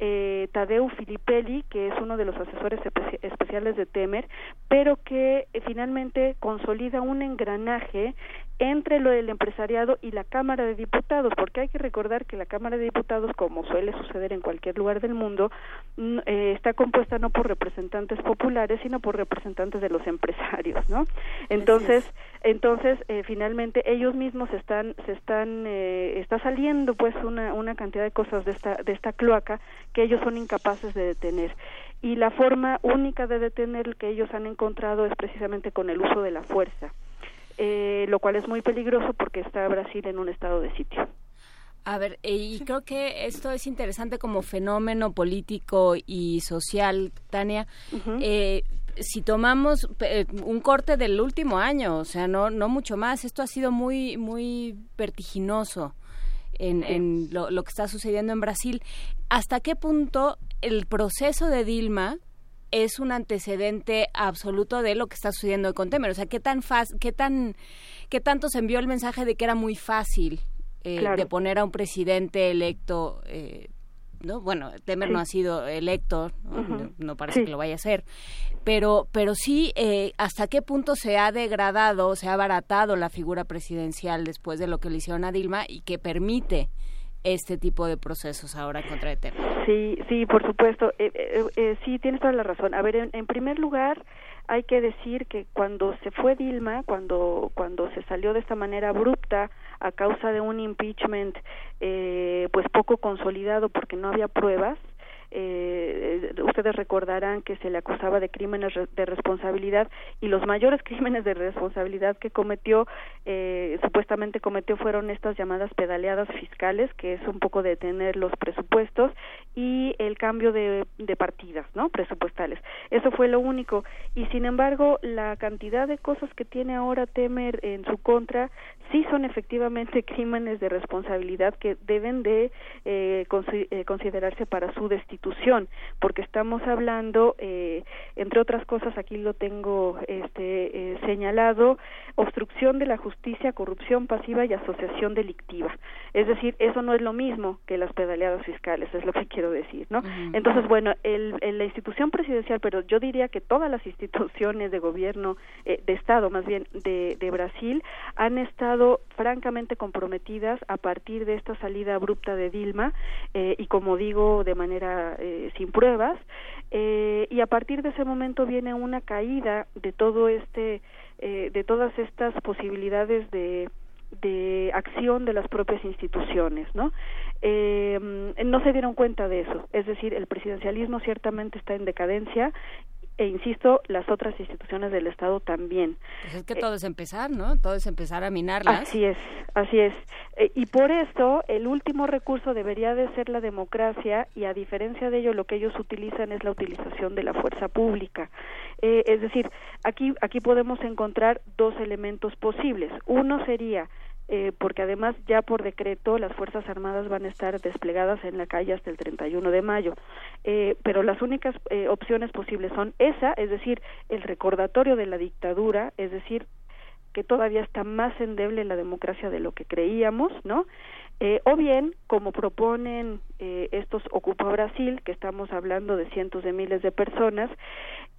Speaker 36: eh, Tadeu Filippelli, que es uno de los asesores especiales de Temer, pero que eh, finalmente consolida un engranaje entre lo del empresariado y la Cámara de Diputados, porque hay que recordar que la Cámara de Diputados, como suele suceder en cualquier lugar del mundo, eh, está compuesta no por representantes populares, sino por representantes de los empresarios, ¿no? Entonces, entonces eh, finalmente ellos mismos están, se están, eh, está saliendo pues una, una cantidad de cosas de esta, de esta cloaca que ellos son incapaces de detener. Y la forma única de detener que ellos han encontrado es precisamente con el uso de la fuerza eh, lo cual es muy peligroso porque está Brasil en un estado de sitio.
Speaker 30: A ver, eh, y creo que esto es interesante como fenómeno político y social, Tania. eh,
Speaker 4: si tomamos eh, un corte del último año, o sea, no, no mucho más, esto ha sido muy, muy vertiginoso en, en lo, lo que está sucediendo en Brasil. ¿Hasta qué punto el proceso de Dilma es un antecedente absoluto de lo que está sucediendo con Temer. O sea, qué tan qué tan, qué tanto se envió el mensaje de que era muy fácil eh, de poner a un presidente electo. Eh, no, bueno, Temer no ha sido electo, no, parece que lo vaya a ser, pero, pero sí, eh, hasta qué punto se ha degradado, se ha abaratado la figura presidencial después de lo que le hicieron a Dilma y que permite este tipo de procesos ahora contra Eterno.
Speaker 36: Sí, sí, por supuesto. Eh, eh, eh, sí, tienes toda la razón. A ver, en, primer lugar, hay que decir que cuando se fue Dilma, cuando cuando se salió de esta manera abrupta a causa de un impeachment, pues poco consolidado porque no había pruebas, eh, ustedes recordarán que se le acusaba de crímenes de responsabilidad y los mayores crímenes de responsabilidad que cometió, eh, supuestamente cometió, fueron estas llamadas pedaleadas fiscales, que es un poco detener los presupuestos y el cambio de, de partidas, ¿no? Presupuestales. Eso fue lo único. Y sin embargo, la cantidad de cosas que tiene ahora Temer en su contra sí son efectivamente crímenes de responsabilidad que deben de eh, eh, considerarse para su destitución, porque estamos hablando, eh, entre otras cosas, aquí lo tengo este, eh, señalado, obstrucción de la justicia, corrupción pasiva y asociación delictiva. Es decir, eso no es lo mismo que las pedaleadas fiscales, es lo que quiero decir, ¿no? Entonces, bueno, el, la institución presidencial, pero yo diría que todas las instituciones de gobierno, de Estado más bien, de, de Brasil, han estado francamente comprometidas a partir de esta salida abrupta de Dilma eh, y como digo de manera eh, sin pruebas eh, y a partir de ese momento viene una caída de todo este de todas estas posibilidades de de acción de las propias instituciones, ¿no? no se dieron cuenta de eso, es decir, el presidencialismo ciertamente está en decadencia e insisto, las otras instituciones del Estado también.
Speaker 4: Pues es que todo es empezar, ¿no? Todo es empezar a minarlas.
Speaker 36: Así es, así es. Eh, y por esto, el último recurso debería de ser la democracia y a diferencia de ello, lo que ellos utilizan es la utilización de la fuerza pública. Eh, es decir, aquí, aquí podemos encontrar dos elementos posibles. Uno sería eh, porque además ya por decreto las Fuerzas Armadas van a estar desplegadas en la calle hasta el 31 de mayo. Eh, pero las únicas eh, opciones posibles son esa, es decir, el recordatorio de la dictadura, es decir, que todavía está más endeble la democracia de lo que creíamos, ¿no? Eh, o bien, como proponen eh, estos Ocupa Brasil, que estamos hablando de cientos de miles de personas,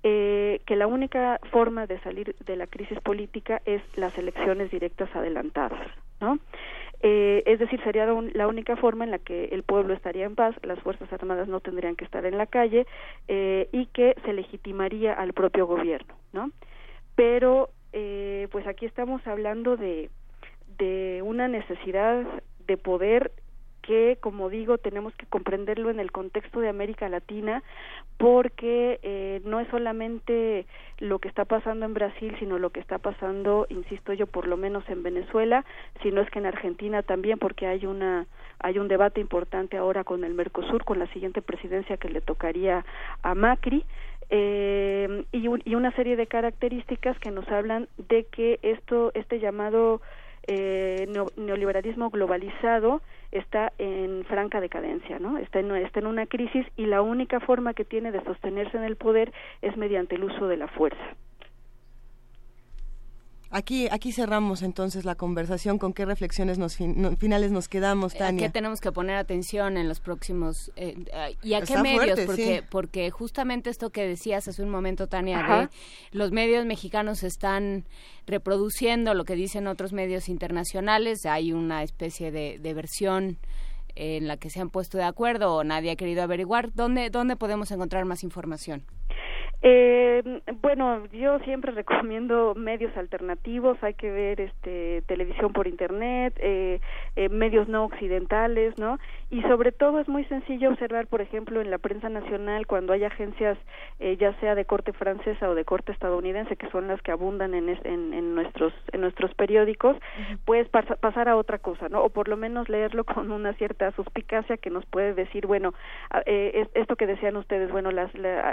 Speaker 36: eh, que la única forma de salir de la crisis política es las elecciones directas adelantadas, ¿no? Eh, es decir, sería la única forma en la que el pueblo estaría en paz, las Fuerzas Armadas no tendrían que estar en la calle eh, y que se legitimaría al propio gobierno, ¿no? Pero, eh, pues aquí estamos hablando de, de una necesidad de poder que, como digo, tenemos que comprenderlo en el contexto de América Latina, porque eh, no es solamente lo que está pasando en Brasil, sino lo que está pasando, insisto yo, por lo menos en Venezuela, sino es que en Argentina también, porque hay una hay un debate importante ahora con el Mercosur, con la siguiente presidencia que le tocaría a Macri. Eh, y, y una serie de características que nos hablan de que esto este llamado eh, neoliberalismo globalizado está en franca decadencia, ¿no? Está en, está en una crisis y la única forma que tiene de sostenerse en el poder es mediante el uso de la fuerza.
Speaker 3: Aquí, aquí cerramos entonces la conversación. ¿Con qué reflexiones nos finales nos quedamos, Tania?
Speaker 4: ¿A qué tenemos que poner atención en los próximos eh, y a qué medios? porque, porque justamente esto que decías hace un momento, Tania, de los medios mexicanos están reproduciendo lo que dicen otros medios internacionales. Hay una especie de, de versión en la que se han puesto de acuerdo o nadie ha querido averiguar. ¿Dónde, dónde podemos encontrar más información?
Speaker 36: Eh, bueno, yo siempre recomiendo medios alternativos, hay que ver este televisión por internet, eh, eh, medios no occidentales, ¿no? Y sobre todo es muy sencillo observar, por ejemplo, en la prensa nacional cuando hay agencias eh, ya sea de corte francesa o de corte estadounidense que son las que abundan en, en, nuestros en nuestros periódicos, puedes pasar a otra cosa, ¿no? O por lo menos leerlo con una cierta suspicacia que nos puede decir, bueno, eh, esto que decían ustedes, bueno, las,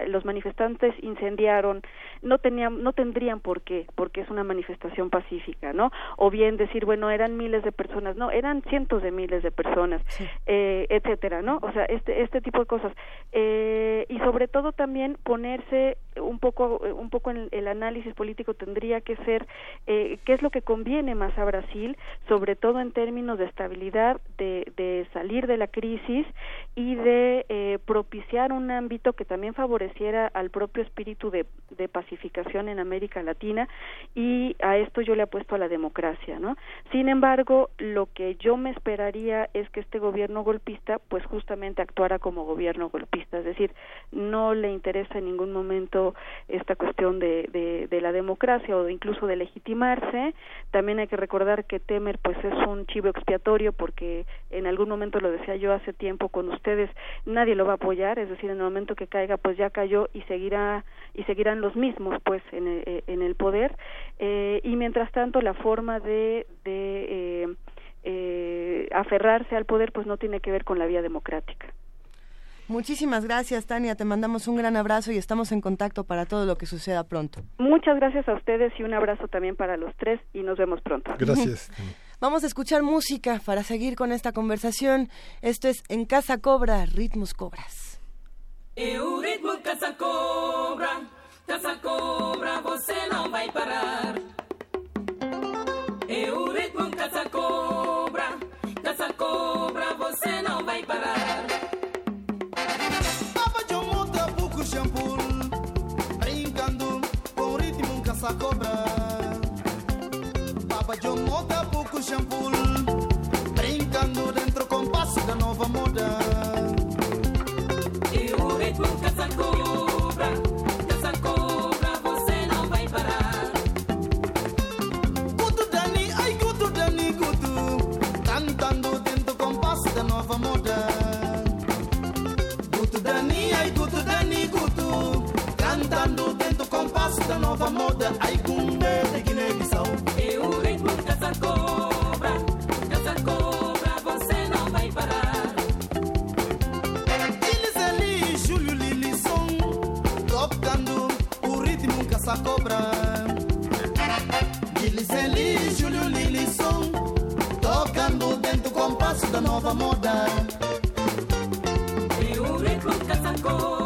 Speaker 36: los manifestantes incendiaron, no tenían no tendrían por qué, porque es una manifestación pacífica, ¿no? O bien decir, bueno, eran miles de personas, no, eran cientos de miles de personas, eh, etcétera, ¿no? O sea, este este tipo de cosas eh, y sobre todo también ponerse un poco un poco en el análisis político tendría que ser eh, qué es lo que conviene más a Brasil, sobre todo en términos de estabilidad, de, de salir de la crisis y de eh, propiciar un ámbito que también favoreciera al propio espíritu de, de pacificación en América Latina y a esto yo le apuesto a la democracia, ¿no? Sin embargo, lo que yo me esperaría es que este gobierno golpista, pues justamente actuara como gobierno golpista, es decir, no le interesa en ningún momento esta cuestión de, de, la democracia o incluso de legitimarse. También hay que recordar que Temer, pues es un chivo expiatorio porque en algún momento lo decía yo hace tiempo con ustedes, nadie lo va a apoyar, es decir, en el momento que caiga, pues ya cayó y seguirá y seguirán los mismos, pues en el, en el poder. Eh, y mientras tanto, la forma de, de eh, eh, aferrarse al poder pues no tiene que ver con la vía democrática.
Speaker 3: Muchísimas gracias, Tania. Te mandamos un gran abrazo y estamos en contacto para todo lo que suceda pronto.
Speaker 36: Muchas gracias a ustedes y un abrazo también para los tres y nos vemos pronto.
Speaker 2: Gracias.
Speaker 3: Vamos a escuchar música para seguir con esta conversación. Esto es En Casa Cobra, Ritmos Cobras.
Speaker 37: Eu ritmo Casa Cobra, Casa Cobra, você não vai parar. Eu ritmo Casa Cobra, Casa Cobra.
Speaker 38: Tava de um pouco shampoo, brincando dentro do compasso da nova moda. Da nova moda. Ai Gumbe de Guiné-Bissau
Speaker 37: Eu ritmo Casa Cobra, Casa Cobra, você não vai parar.
Speaker 38: Eles ali, Júlio Lilisson. Tocando o ritmo caça cobra. Eles ali, Júlio Lilisson. Tocando dentro do compasso da nova moda.
Speaker 37: Eu ritmo Casa Cobra.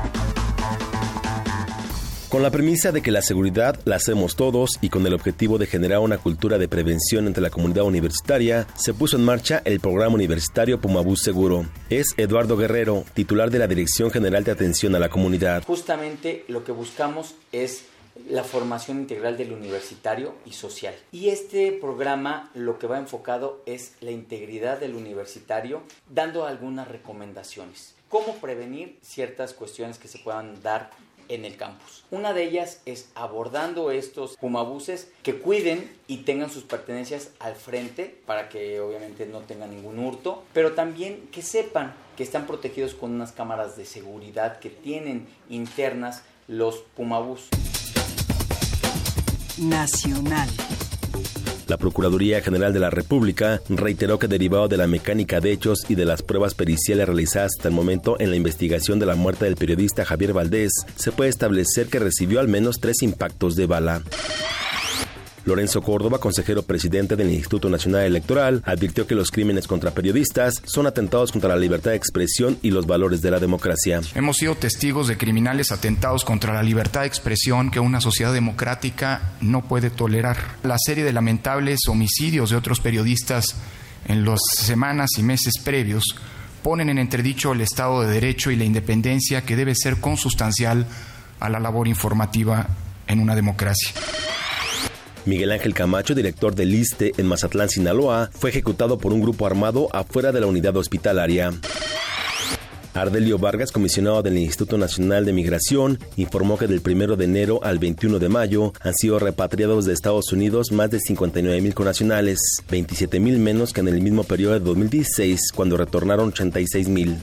Speaker 12: Con la premisa de que la seguridad la hacemos todos y con el objetivo de generar una cultura de prevención entre la comunidad universitaria, se puso en marcha el programa universitario Pumabús Seguro. Es Eduardo Guerrero, titular de la Dirección General de Atención a la Comunidad.
Speaker 39: Justamente lo que buscamos es la formación integral del universitario y social. Y este programa lo que va enfocado es la integridad del universitario, dando algunas recomendaciones. Cómo prevenir ciertas cuestiones que se puedan dar en el campus. Una de ellas es abordando estos pumabuses que cuiden y tengan sus pertenencias al frente para que obviamente no tengan ningún hurto, pero también que sepan que están protegidos con unas cámaras de seguridad que tienen internas los pumabús.
Speaker 40: Nacional.
Speaker 12: La Procuraduría General de la República reiteró que derivado de la mecánica de hechos y de las pruebas periciales realizadas hasta el momento en la investigación de la muerte del periodista Javier Valdés, se puede establecer que recibió al menos tres impactos de bala. Lorenzo Córdoba, consejero presidente del Instituto Nacional Electoral, advirtió que los crímenes contra periodistas son atentados contra la libertad de expresión y los valores de la democracia.
Speaker 41: Hemos sido testigos de criminales atentados contra la libertad de expresión que una sociedad democrática no puede tolerar. La serie de lamentables homicidios de otros periodistas en las semanas y meses previos ponen en entredicho el Estado de Derecho y la independencia que debe ser consustancial a la labor informativa en una democracia.
Speaker 12: Miguel Ángel Camacho, director del ISTE en Mazatlán, Sinaloa, fue ejecutado por un grupo armado afuera de la unidad hospitalaria. Ardelio Vargas, comisionado del Instituto Nacional de Migración, informó que del 1 de enero al 21 de mayo han sido repatriados de Estados Unidos más de 59 mil conacionales, 27 mil menos que en el mismo periodo de 2016, cuando retornaron 86 mil.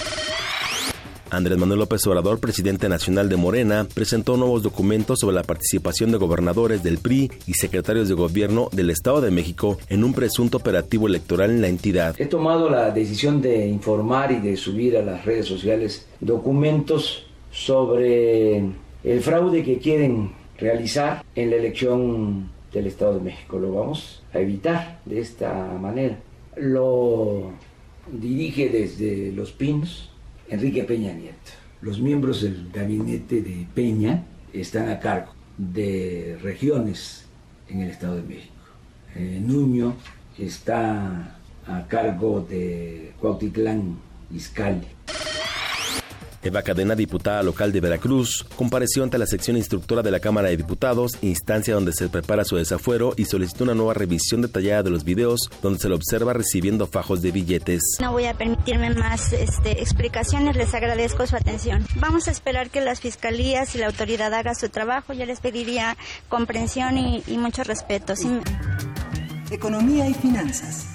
Speaker 12: Andrés Manuel López Obrador, presidente nacional de Morena, presentó nuevos documentos sobre la participación de gobernadores del PRI y secretarios de gobierno del Estado de México en un presunto operativo electoral en la entidad.
Speaker 42: He tomado la decisión de informar y de subir a las redes sociales documentos sobre el fraude que quieren realizar en la elección del Estado de México. Lo vamos a evitar de esta manera. Lo dirige desde Los Pinos Enrique Peña Nieto. Los miembros del gabinete de Peña están a cargo de regiones en el Estado de México. Eh, Nuño está a cargo de Cuautitlán, Izcalli.
Speaker 12: Eva Cadena, diputada local de Veracruz, compareció ante la sección instructora de la Cámara de Diputados, instancia donde se prepara su desafuero y solicitó una nueva revisión detallada de los videos donde se lo observa recibiendo fajos de billetes.
Speaker 43: No voy a permitirme más este, explicaciones, les agradezco su atención. Vamos a esperar que las fiscalías y la autoridad haga su trabajo. Yo les pediría comprensión y, y mucho respeto. ¿sí?
Speaker 40: Economía y finanzas.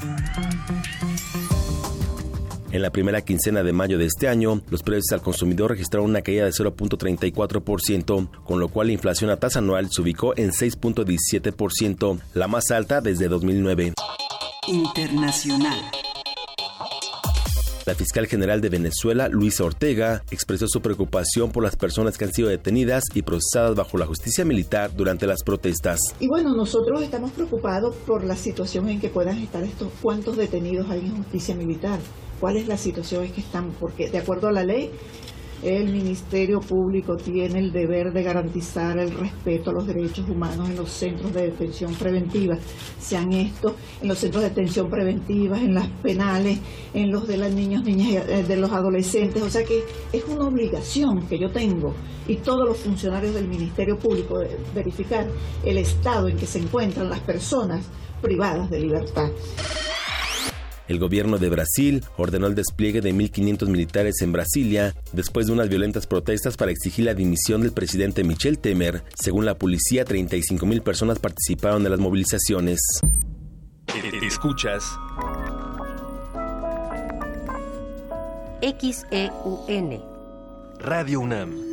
Speaker 12: En la primera quincena de mayo de este año, los precios al consumidor registraron una caída de 0.34%, con lo cual la inflación a tasa anual se ubicó en 6.17%, la más alta desde 2009.
Speaker 40: Internacional.
Speaker 12: La fiscal general de Venezuela, Luisa Ortega, expresó su preocupación por las personas que han sido detenidas y procesadas bajo la justicia militar durante las protestas.
Speaker 44: Y bueno, nosotros estamos preocupados por la situación en que puedan estar estos cuantos detenidos ahí en justicia militar. ¿Cuál es la situación en que están? Porque de acuerdo a la ley, el Ministerio Público tiene el deber de garantizar el respeto a los derechos humanos en los centros de detención preventiva, sean estos en los centros de detención preventiva, en las penales, en los de las niños, niñas, eh, de los adolescentes. O sea que es una obligación que yo tengo y todos los funcionarios del Ministerio Público de verificar el estado en que se encuentran las personas privadas de libertad.
Speaker 12: El gobierno de Brasil ordenó el despliegue de 1.500 militares en Brasilia después de unas violentas protestas para exigir la dimisión del presidente Michel Temer. Según la policía, 35.000 personas participaron en las movilizaciones.
Speaker 1: Escuchas
Speaker 19: XEUN.
Speaker 1: Radio UNAM.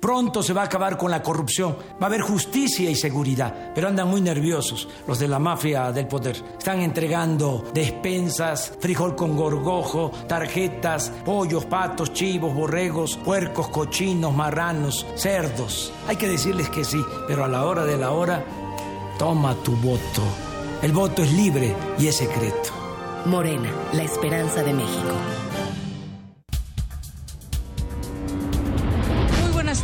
Speaker 44: Pronto se va a acabar con la corrupción, va a haber justicia y seguridad, pero andan muy nerviosos los de la mafia del poder. Están entregando despensas, frijol con gorgojo, tarjetas, pollos, patos, chivos, borregos, puercos, cochinos, marranos, cerdos. Hay que decirles que sí, pero a la hora de la hora, toma tu voto. El voto es libre y es secreto.
Speaker 45: Morena, la esperanza de México.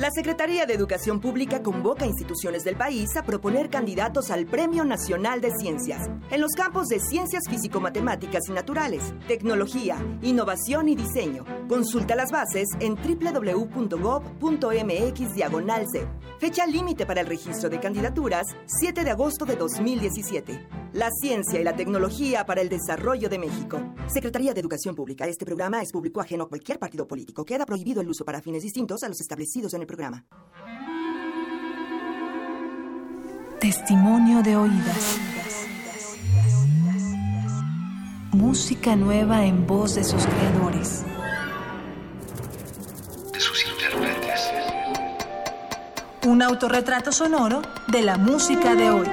Speaker 46: La Secretaría de Educación Pública convoca a instituciones del país a proponer candidatos al Premio Nacional de Ciencias en los campos de ciencias físico-matemáticas y naturales, tecnología, innovación y diseño. Consulta las bases en www.gov.mx diagonal C. Fecha límite para el registro de candidaturas 7 de agosto de 2017. La ciencia y la tecnología para el desarrollo de México. Secretaría de Educación Pública. Este programa es público ajeno a cualquier partido político. Queda prohibido el uso para fines distintos a los establecidos en el programa.
Speaker 47: Testimonio de oídas. Música nueva en voz de sus creadores.
Speaker 48: De sus intérpretes.
Speaker 47: Un autorretrato sonoro de la música de hoy.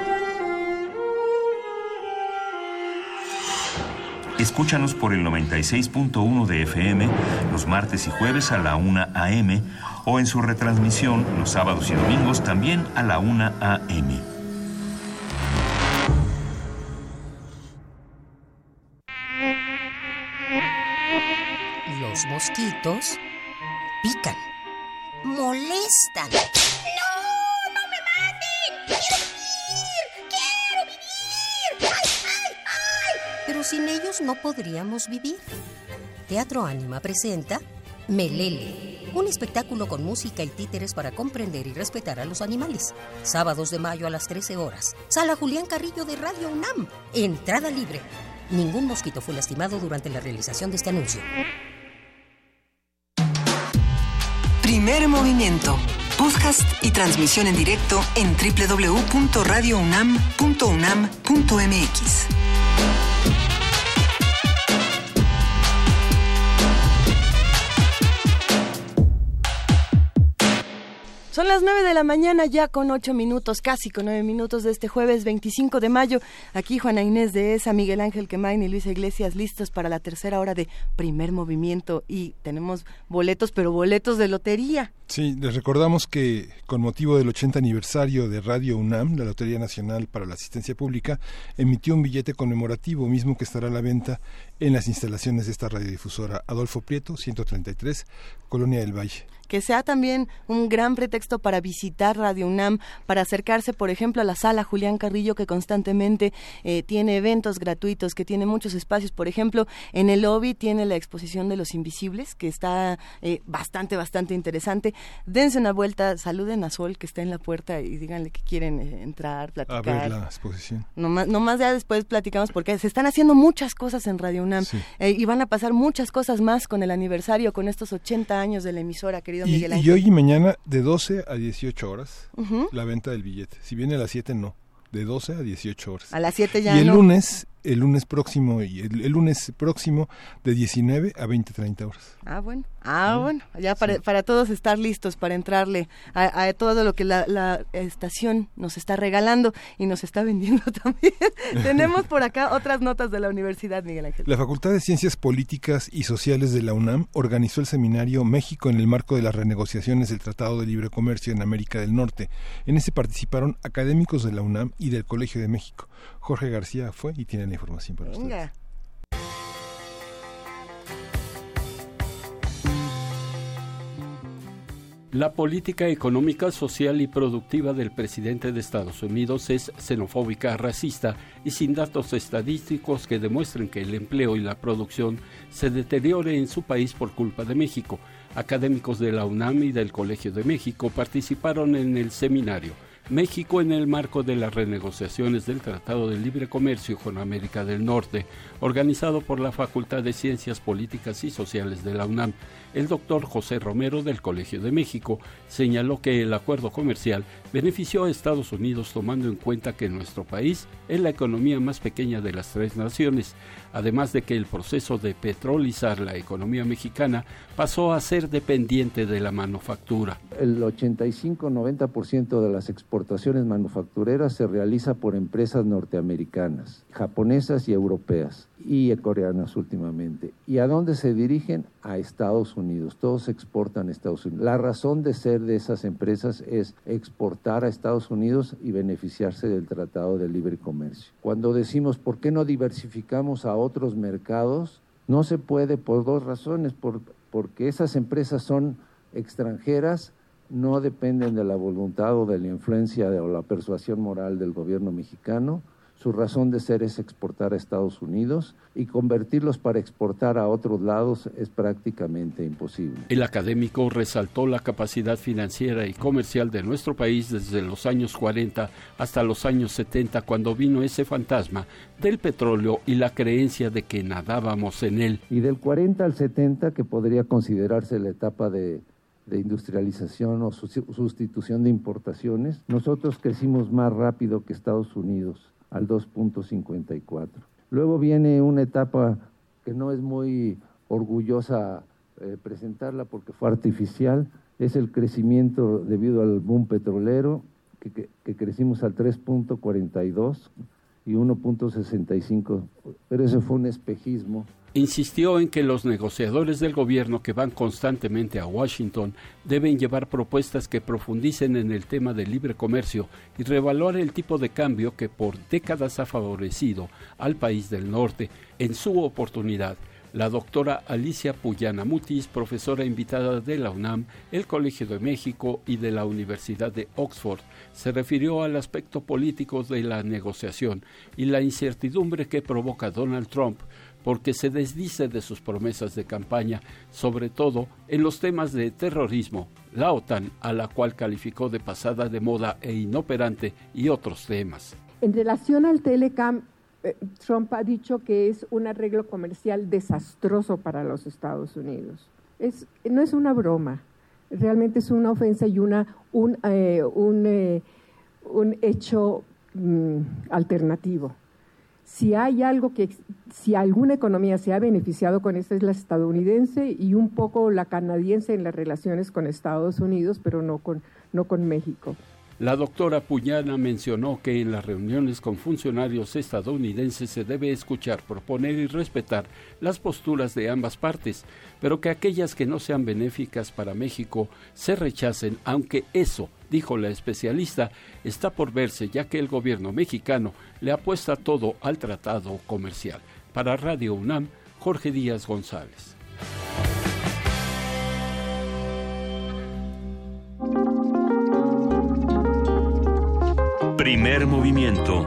Speaker 1: Escúchanos por el 96.1 de FM los martes y jueves a la 1 a.m. o en su retransmisión los sábados y domingos también a la 1 a.m.
Speaker 19: Los mosquitos pican, molestan.
Speaker 37: ¡No! ¡No me maten! ¡Quiero vivir! ¡Quiero vivir! ¡Ay, ay, ay!
Speaker 19: Pero sin ellos no podríamos vivir. Teatro Ánima presenta Melele, un espectáculo con música y títeres para comprender y respetar a los animales. Sábados de mayo a las 13 horas. Sala Julián Carrillo de Radio UNAM. Entrada libre. Ningún mosquito fue lastimado durante la realización de este anuncio.
Speaker 26: Primer movimiento. Podcast y transmisión en directo en www.radiounam.unam.mx.
Speaker 3: Son las 9 de la mañana ya con 8 minutos, casi con 9 minutos de este jueves 25 de mayo. Aquí Juana Inés de ESA, Miguel Ángel Quemain y Luisa Iglesias listos para la tercera hora de primer movimiento y tenemos boletos, pero boletos de lotería.
Speaker 2: Sí, les recordamos que con motivo del 80 aniversario de Radio UNAM, la Lotería Nacional para la Asistencia Pública, emitió un billete conmemorativo mismo que estará a la venta en las instalaciones de esta radiodifusora Adolfo Prieto, 133, Colonia del Valle.
Speaker 3: Que sea también un gran pretexto para visitar Radio UNAM, para acercarse, por ejemplo, a la sala Julián Carrillo, que constantemente eh, tiene eventos gratuitos, que tiene muchos espacios. Por ejemplo, en el lobby tiene la exposición de los invisibles, que está eh, bastante, bastante interesante. Dense una vuelta, saluden a Sol, que está en la puerta, y díganle que quieren eh, entrar, platicar.
Speaker 2: A ver la exposición.
Speaker 3: Nomás, nomás ya después platicamos, porque se están haciendo muchas cosas en Radio UNAM, y van a pasar muchas cosas más con el aniversario, con estos 80 años de la emisora, querido
Speaker 2: Y,
Speaker 3: Miguel
Speaker 2: y
Speaker 3: Ángel.
Speaker 2: hoy y mañana de 12 a 18 horas
Speaker 3: Ujú.
Speaker 2: la venta del billete. Si viene a las 7 no, de 12 a 18 horas.
Speaker 3: A las 7 ya
Speaker 2: y el
Speaker 3: no.
Speaker 2: lunes, el lunes próximo y el, el lunes próximo de 19 a 20 30 horas.
Speaker 3: Ah, bueno. Ah, bueno. Ya para, para todos estar listos para entrarle a, a todo lo que la, la estación nos está regalando y nos está vendiendo también. Tenemos por acá otras notas de la universidad, Miguel Ángel.
Speaker 2: La Facultad de Ciencias Políticas y Sociales de la UNAM organizó el seminario México en el marco de las renegociaciones del Tratado de Libre Comercio en América del Norte. En ese participaron académicos de la UNAM y del Colegio de México. Jorge García fue y tiene la información para ustedes.
Speaker 31: La política económica, social y productiva del presidente de Estados Unidos es xenofóbica, racista y sin datos estadísticos que demuestren que el empleo y la producción se deteriore en su país por culpa de México. Académicos de la UNAM y del Colegio de México participaron en el seminario México en el marco de las renegociaciones del Tratado de Libre Comercio con América del Norte, organizado por la Facultad de Ciencias Políticas y Sociales de la UNAM. El doctor José Romero del Colegio de México señaló que el acuerdo comercial benefició a Estados Unidos tomando en cuenta que nuestro país es la economía más pequeña de las tres naciones, además de que el proceso de petrolizar la economía mexicana pasó a ser dependiente de la manufactura.
Speaker 49: El 85-90% de las exportaciones manufactureras se realiza por empresas norteamericanas, japonesas y europeas, y coreanas últimamente. ¿Y a dónde se dirigen? A Estados Unidos. Todos exportan a Estados Unidos. La razón de ser de esas empresas es exportar a Estados Unidos y beneficiarse del Tratado de Libre Comercio. Cuando decimos, ¿por qué no diversificamos a otros mercados? No se puede por dos razones, por, porque esas empresas son extranjeras, no dependen de la voluntad o de la influencia o la persuasión moral del gobierno mexicano. Su razón de ser es exportar a Estados Unidos y convertirlos para exportar a otros lados es prácticamente imposible.
Speaker 31: El académico resaltó la capacidad financiera y comercial de nuestro país desde los años 40 hasta los años 70 cuando vino ese fantasma del petróleo y la creencia de que nadábamos en él.
Speaker 49: Y del 40 al 70, que podría considerarse la etapa de, de industrialización o sus- sustitución de importaciones, nosotros crecimos más rápido que Estados Unidos, al 2.54. Luego viene una etapa que no es muy orgullosa eh, presentarla porque fue artificial, es el crecimiento debido al boom petrolero, que, que- que crecimos al 3.42 y 1.65, pero ese fue un espejismo.
Speaker 31: Insistió en que los negociadores del gobierno que van constantemente a Washington deben llevar propuestas que profundicen en el tema del libre comercio y revaluar el tipo de cambio que por décadas ha favorecido al país del norte. En su oportunidad, la doctora Alicia Puyana Mutis, profesora invitada de la UNAM, el Colegio de México y de la Universidad de Oxford, se refirió al aspecto político de la negociación y la incertidumbre que provoca Donald Trump porque se desdice de sus promesas de campaña, sobre todo en los temas de terrorismo, la OTAN, a la cual calificó de pasada de moda e inoperante, y otros temas.
Speaker 50: En relación al Telecam, eh, Trump ha dicho que es un arreglo comercial desastroso para los Estados Unidos. Es, no es una broma, realmente es una ofensa y una, un, eh, un, eh, un hecho mm, alternativo. Si hay algo que, si alguna economía se ha beneficiado con esto es la estadounidense y un poco la canadiense en las relaciones con Estados Unidos, pero no con, no con México.
Speaker 31: La doctora Puñana mencionó que en las reuniones con funcionarios estadounidenses se debe escuchar, proponer y respetar las posturas de ambas partes, pero que aquellas que no sean benéficas para México se rechacen, aunque eso, dijo la especialista, está por verse ya que el gobierno mexicano le apuesta todo al tratado comercial. Para Radio UNAM, Jorge Díaz González.
Speaker 1: Primer movimiento.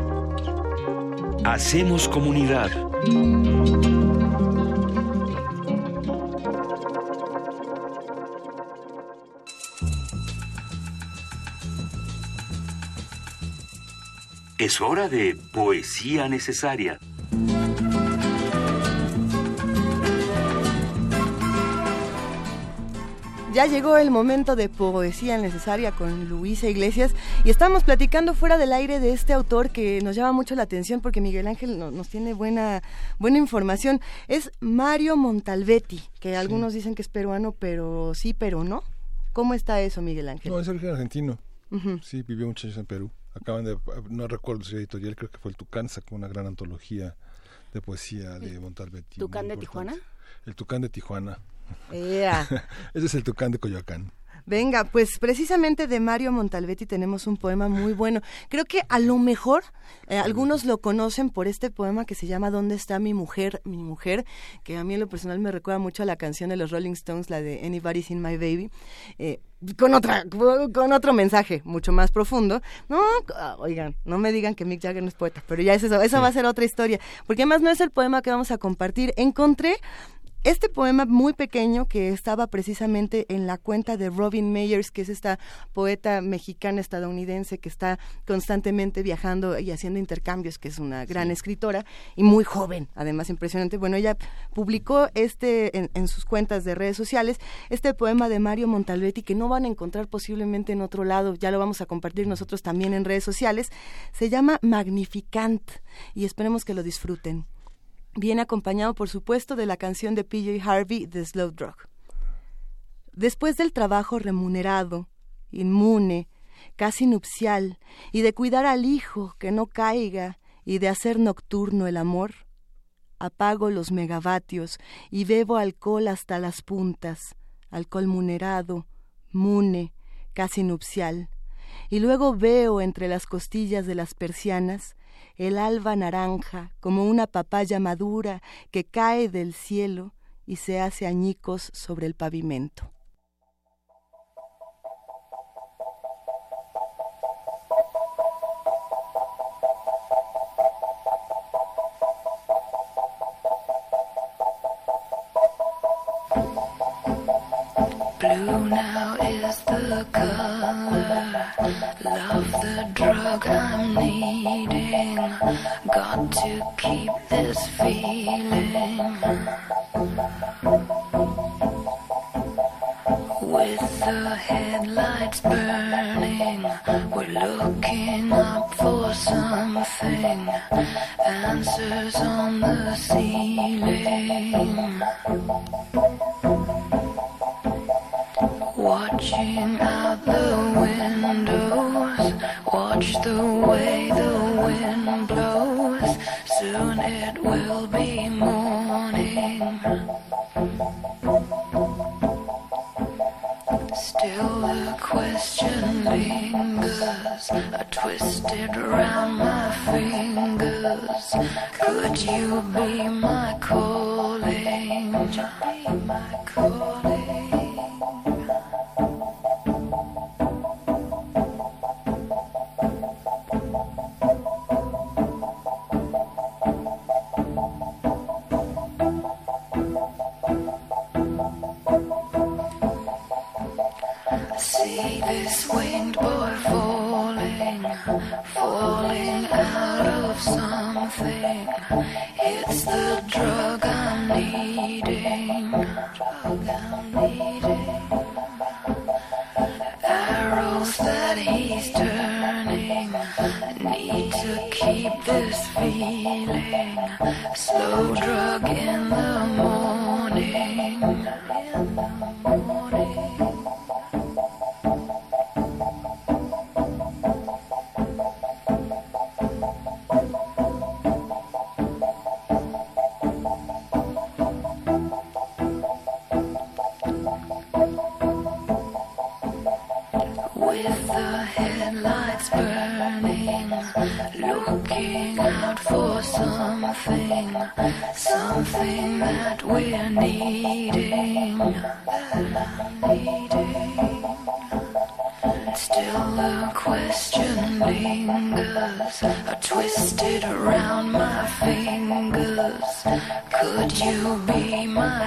Speaker 1: Hacemos comunidad. Es hora de poesía necesaria.
Speaker 3: Ya llegó el momento de poesía necesaria con Luisa Iglesias y estamos platicando fuera del aire de este autor que nos llama mucho la atención porque Miguel Ángel no- nos tiene buena, buena información. Es Mario Montalvetti, que algunos dicen que es peruano, pero sí, pero no. ¿Cómo está eso, Miguel Ángel?
Speaker 2: No, es origen argentino. Sí, vivió muchos años en Perú. Acaban de, no recuerdo si editorial, creo que fue el Tucán, sacó una gran antología de poesía de Montalvetti.
Speaker 51: ¿Tucán de
Speaker 2: importante.
Speaker 51: Tijuana?
Speaker 2: El Tucán de Tijuana.
Speaker 3: Ea.
Speaker 2: Ese es el Tucán de Coyoacán.
Speaker 3: Venga, pues precisamente de Mario Montalvetti tenemos un poema muy bueno. Creo que a lo mejor eh, algunos lo conocen por este poema que se llama ¿Dónde está mi mujer? Mi mujer, que a mí en lo personal me recuerda mucho a la canción de los Rolling Stones, la de Anybody's in My Baby. eh, con otra con otro mensaje mucho más profundo no ah, oigan no me digan que Mick Jagger no es poeta pero ya es eso esa va a ser otra historia porque además no es el poema que vamos a compartir encontré este poema muy pequeño que estaba precisamente en la cuenta de Robin Meyers, que es esta poeta mexicana estadounidense que está constantemente viajando y haciendo intercambios, que es una gran escritora y muy joven, además impresionante. Bueno, ella publicó este en, en sus cuentas de redes sociales este poema de Mario Montalvetti que no van a encontrar posiblemente en otro lado, ya lo vamos a compartir nosotros también en redes sociales. Se llama Magnificant y esperemos que lo disfruten. Viene acompañado, por supuesto, de la canción de PJ Harvey, The Slow Drug. Después del trabajo remunerado, inmune, casi nupcial, y de cuidar al hijo que no caiga, y de hacer nocturno el amor, apago los megavatios y bebo alcohol hasta las puntas, alcohol munerado, mune, casi nupcial, y luego veo entre las costillas de las persianas el alba naranja como una papaya madura que cae del cielo y se hace añicos sobre el pavimento.
Speaker 37: Blue now is the color. Love the drug I'm needing. Got to keep this feeling. With the headlights burning, we're looking up for something. Answers on the ceiling. Watching out the windows, watch the way the wind blows. Soon it will be morning. Still the question lingers, a twisted around my fingers. Could you be my calling? Could you be my calling?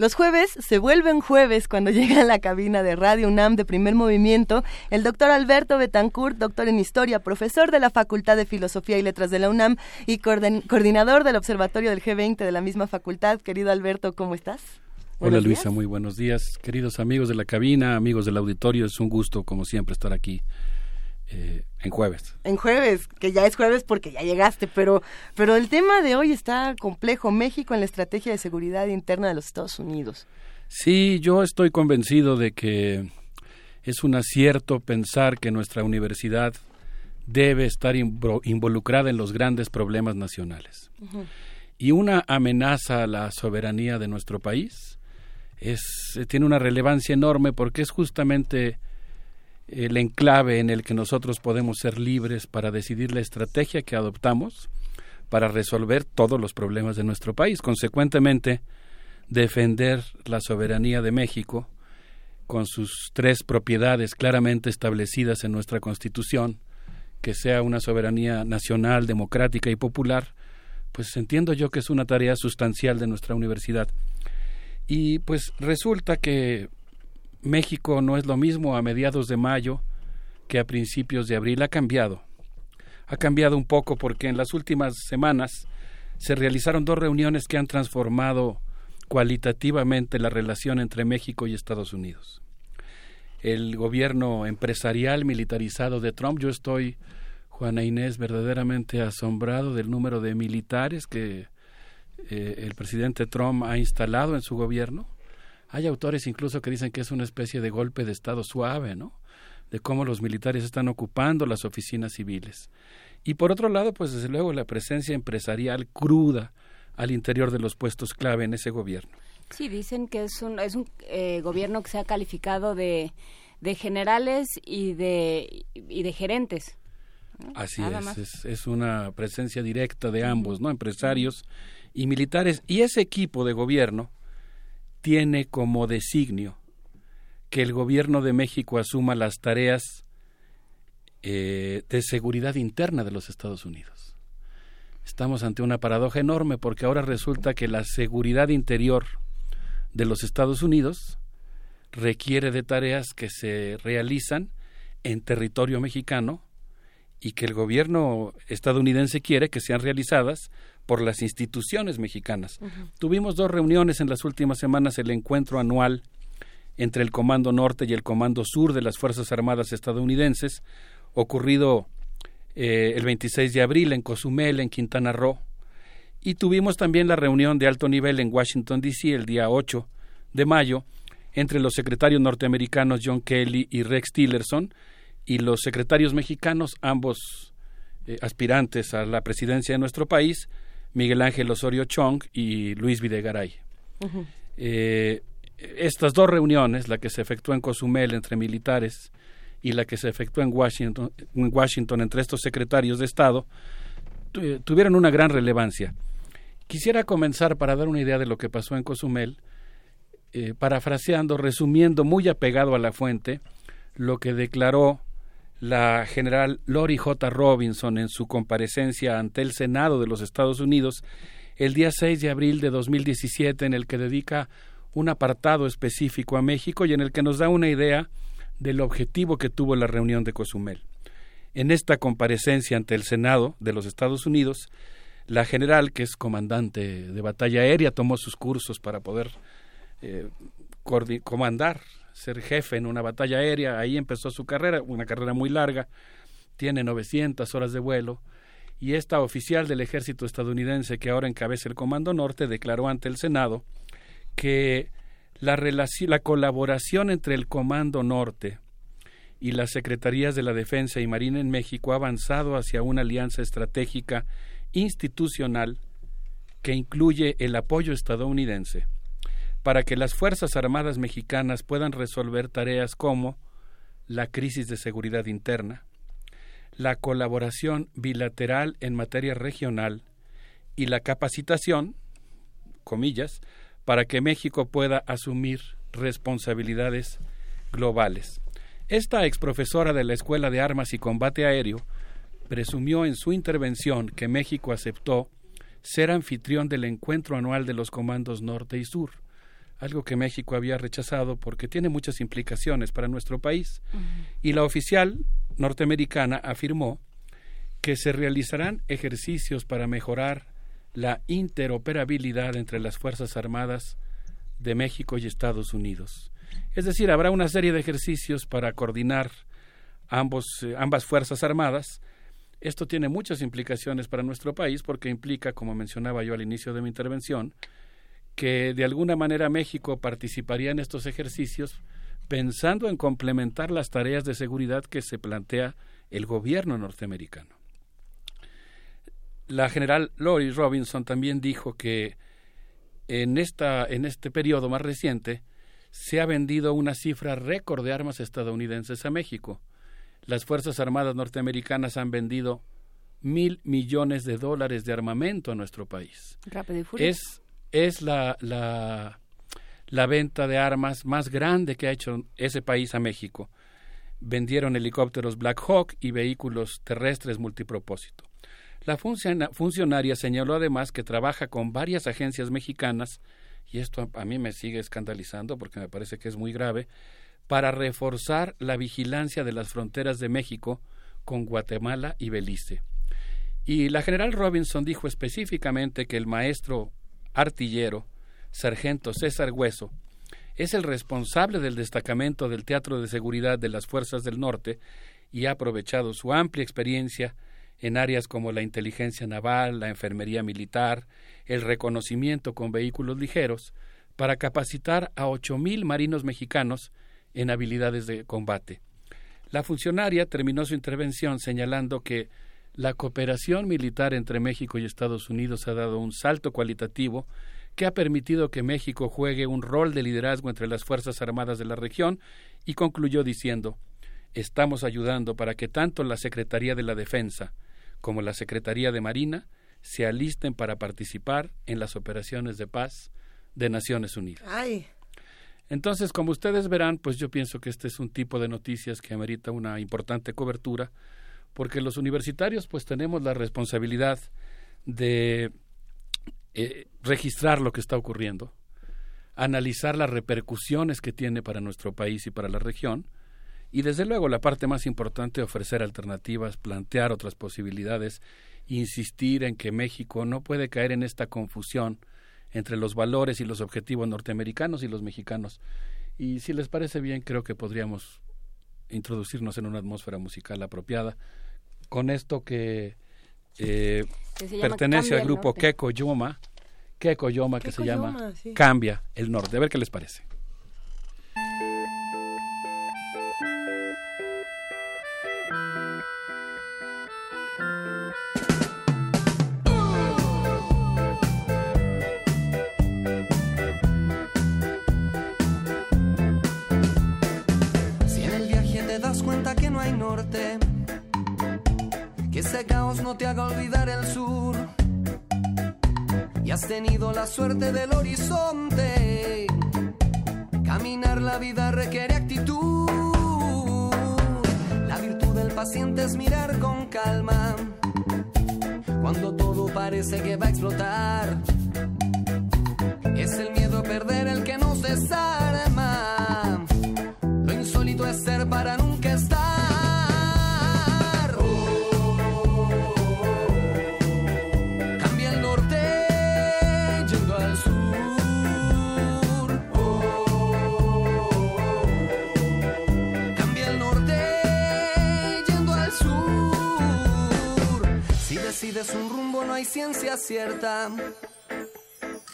Speaker 3: Los jueves se vuelven jueves cuando llega a la cabina de Radio UNAM de primer movimiento el doctor Alberto Betancourt, doctor en historia, profesor de la Facultad de Filosofía y Letras de la UNAM y coordinador del Observatorio del G20 de la misma facultad. Querido Alberto, ¿cómo estás?
Speaker 52: Hola
Speaker 3: Buenos
Speaker 52: Luisa,
Speaker 3: días.
Speaker 52: muy buenos días. Queridos amigos de la cabina, amigos del auditorio, es un gusto como siempre estar aquí eh, en jueves.
Speaker 3: En jueves, que ya es jueves porque ya llegaste, pero, pero el tema de hoy está complejo. México en la estrategia de seguridad interna de los Estados Unidos.
Speaker 52: Sí, yo estoy convencido de que es un acierto pensar que nuestra universidad debe estar invo- involucrada en los grandes problemas nacionales. Y una amenaza a la soberanía de nuestro país es, eh, tiene una relevancia enorme porque es justamente el enclave en el que nosotros podemos ser libres para decidir la estrategia que adoptamos para resolver todos los problemas de nuestro país. Consecuentemente, defender la soberanía de México con sus tres propiedades claramente establecidas en nuestra Constitución, que sea una soberanía nacional, democrática y popular, pues entiendo yo que es una tarea sustancial de nuestra universidad. Y pues resulta que México no es lo mismo a mediados de mayo que a principios de abril. Ha cambiado. Ha cambiado un poco porque en las últimas semanas se realizaron dos reuniones que han transformado cualitativamente la relación entre México y Estados Unidos. El gobierno empresarial militarizado de Trump, yo estoy, Juana Inés, verdaderamente asombrado del número de militares que eh, el presidente Trump ha instalado en su gobierno. Hay autores incluso que dicen que es una especie de golpe de Estado suave, ¿no? De cómo los militares están ocupando las oficinas civiles. Y por otro lado, pues desde luego la presencia empresarial cruda al interior de los puestos clave en ese gobierno.
Speaker 4: Sí, dicen que es un, es un eh, gobierno que se ha calificado de, de generales y de, y de gerentes. ¿no?
Speaker 52: Así es, es una presencia directa de ambos, ¿no? Empresarios y militares. Y ese equipo de gobierno tiene como designio que el gobierno de México asuma las tareas eh, de seguridad interna de los Estados Unidos. Estamos ante una paradoja enorme porque ahora resulta que la seguridad interior de los Estados Unidos requiere de tareas que se realizan en territorio mexicano y que el gobierno estadounidense quiere que sean realizadas por las instituciones mexicanas. Tuvimos dos reuniones en las últimas semanas, el encuentro anual entre el Comando Norte y el Comando Sur de las Fuerzas Armadas estadounidenses, ocurrido eh, el 26 de abril en Cozumel, en Quintana Roo, y tuvimos también la reunión de alto nivel en Washington, D.C. el día 8 de mayo entre los secretarios norteamericanos John Kelly y Rex Tillerson y los secretarios mexicanos, ambos eh, aspirantes a la presidencia de nuestro país, Miguel Ángel Osorio Chong y Luis Videgaray. Eh, estas dos reuniones, la que se efectuó en Cozumel entre militares y la que se efectuó en Washington, en Washington entre estos secretarios de Estado, tu- tuvieron una gran relevancia. Quisiera comenzar para dar una idea de lo que pasó en Cozumel, eh, parafraseando, resumiendo muy apegado a la fuente, lo que declaró la general Lori J. Robinson en su comparecencia ante el Senado de los Estados Unidos el día 6 de abril de 2017, en el que dedica un apartado específico a México y en el que nos da una idea del objetivo que tuvo la reunión de Cozumel. En esta comparecencia ante el Senado de los Estados Unidos, la general, que es comandante de batalla aérea, tomó sus cursos para poder eh, comandar, ser jefe en una batalla aérea. Ahí empezó su carrera, una carrera muy larga, tiene 900 horas de vuelo. Y esta oficial del ejército estadounidense que ahora encabeza el Comando Norte declaró ante el Senado que la, la colaboración entre el Comando Norte y las Secretarías de la Defensa y Marina en México ha avanzado hacia una alianza estratégica institucional que incluye el apoyo estadounidense para que las Fuerzas Armadas mexicanas puedan resolver tareas como la crisis de seguridad interna, la colaboración bilateral en materia regional y la capacitación, comillas, para que México pueda asumir responsabilidades globales. Esta exprofesora de la Escuela de Armas y Combate Aéreo presumió en su intervención que México aceptó ser anfitrión del encuentro anual de los comandos norte y sur, algo que México había rechazado porque tiene muchas implicaciones para nuestro país. Y la oficial norteamericana afirmó que se realizarán ejercicios para mejorar la interoperabilidad entre las Fuerzas Armadas de México y Estados Unidos. Es decir, habrá una serie de ejercicios para coordinar ambos, eh, ambas Fuerzas Armadas. Esto tiene muchas implicaciones para nuestro país porque implica, como mencionaba yo al inicio de mi intervención, que de alguna manera México participaría en estos ejercicios pensando en complementar las tareas de seguridad que se plantea el gobierno norteamericano. La general Lori Robinson también dijo que en, esta, en este periodo más reciente se ha vendido una cifra récord de armas estadounidenses a México. Las Fuerzas Armadas norteamericanas han vendido mil millones de dólares de armamento a nuestro país. Es, es la, la, venta de armas más grande que ha hecho ese país a México. Vendieron helicópteros Black Hawk y vehículos terrestres multipropósito. La funcionaria señaló además que trabaja con varias agencias mexicanas, y esto a, mí me sigue escandalizando porque me parece que es muy grave, para reforzar la vigilancia de las fronteras de México con Guatemala y Belice. Y la general Robinson dijo específicamente que el maestro artillero, sargento César Hueso, es el responsable del destacamento del Teatro de Seguridad de las Fuerzas del Norte y ha aprovechado su amplia experiencia en áreas como la inteligencia naval, la enfermería militar, el reconocimiento con vehículos ligeros, para capacitar a ocho mil marinos mexicanos en habilidades de combate. La funcionaria terminó su intervención señalando que la cooperación militar entre México y Estados Unidos ha dado un salto cualitativo que ha permitido que México juegue un rol de liderazgo entre las Fuerzas Armadas de la región y concluyó diciendo Estamos ayudando para que tanto la Secretaría de la Defensa como la Secretaría de Marina se alisten para participar en las operaciones de paz de Naciones Unidas. Entonces, como ustedes verán, pues yo pienso que este es un tipo de noticias que amerita una importante cobertura, porque los universitarios pues tenemos la responsabilidad de eh, registrar lo que está ocurriendo, analizar las repercusiones que tiene para nuestro país y para la región, y desde luego la parte más importante, ofrecer alternativas, plantear otras posibilidades, insistir en que México no puede caer en esta confusión entre los valores y los objetivos norteamericanos y los mexicanos. Y si les parece bien, creo que podríamos introducirnos en una atmósfera musical apropiada con esto que eh, pertenece al grupo Keko Yoma, Keko Yoma, que se llama Cambia el Norte. A ver qué les parece.
Speaker 53: Que ese caos no te haga olvidar el sur. Y has tenido la suerte del horizonte. Caminar la vida requiere actitud. La virtud del paciente es mirar con calma. Cuando todo parece que va a explotar. Es el miedo a perder el que no se desarma. Lo insólito es ser para nunca estar. Hay ciencia cierta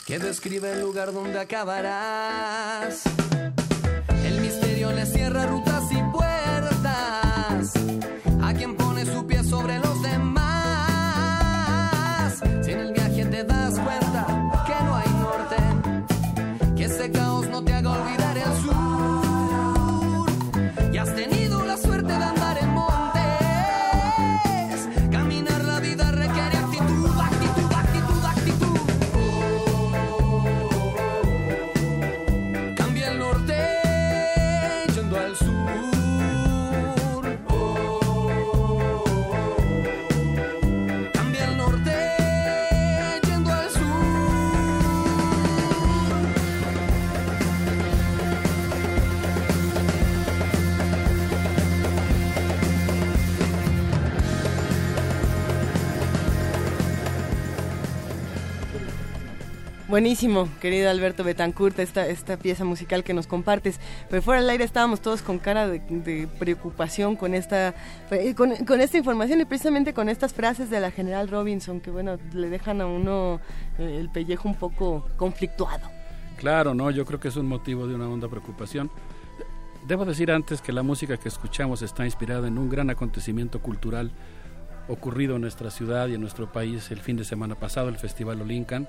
Speaker 53: que describe el lugar donde acabarás. El misterio le cierra rutas
Speaker 3: Buenísimo, querido Alberto Betancourt, esta, esta pieza musical que nos compartes. Pero fuera del aire estábamos todos con cara de, preocupación con esta, eh, con esta información y precisamente con estas frases de la general Robinson que, bueno, le dejan a uno eh, el pellejo un poco conflictuado.
Speaker 52: Claro, no, yo creo que es un motivo de una honda preocupación. Debo decir antes que la música que escuchamos está inspirada en un gran acontecimiento cultural ocurrido en nuestra ciudad y en nuestro país el fin de semana pasado, el Festival Olincan,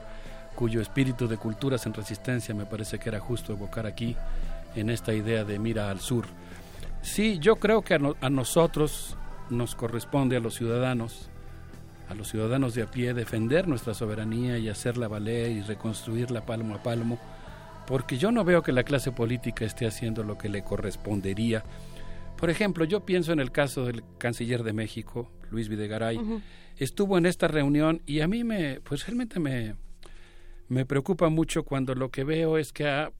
Speaker 52: cuyo espíritu de culturas en resistencia me parece que era justo evocar aquí en esta idea de mira al sur. Sí, yo creo que a, no- a nosotros nos corresponde, a los ciudadanos, a los ciudadanos de a pie, defender nuestra soberanía y hacerla valer y reconstruirla palmo a palmo, porque yo no veo que la clase política esté haciendo lo que le correspondería. Por ejemplo, yo pienso en el caso del canciller de México, Luis Videgaray, estuvo en esta reunión y a mí me, pues realmente me, me preocupa mucho cuando lo que veo es que ha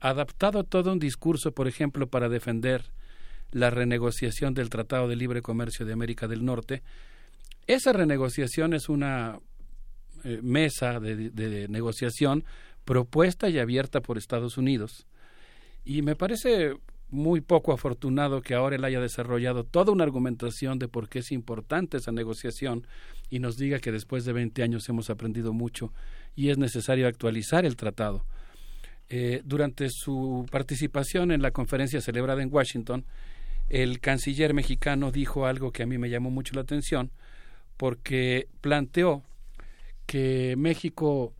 Speaker 52: adaptado todo un discurso, por ejemplo, para defender la renegociación del Tratado de Libre Comercio de América del Norte. Esa renegociación es una eh, mesa de, negociación propuesta y abierta por Estados Unidos. Y me parece muy poco afortunado que ahora él haya desarrollado toda una argumentación de por qué es importante esa negociación y nos diga que después de 20 años hemos aprendido mucho y es necesario actualizar el tratado. Eh, durante su participación en la conferencia celebrada en Washington, el canciller mexicano dijo algo que a mí me llamó mucho la atención porque planteó que México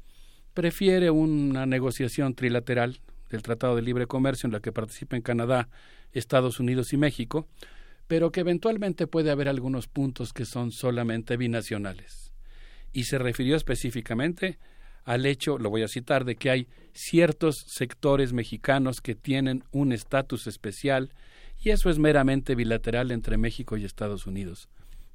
Speaker 52: prefiere una negociación trilateral del Tratado de Libre Comercio en la que participen Canadá, Estados Unidos y México, pero que eventualmente puede haber algunos puntos que son solamente binacionales. Y se refirió específicamente al hecho, lo voy a citar, de que hay ciertos sectores mexicanos que tienen un estatus especial y eso es meramente bilateral entre México y Estados Unidos.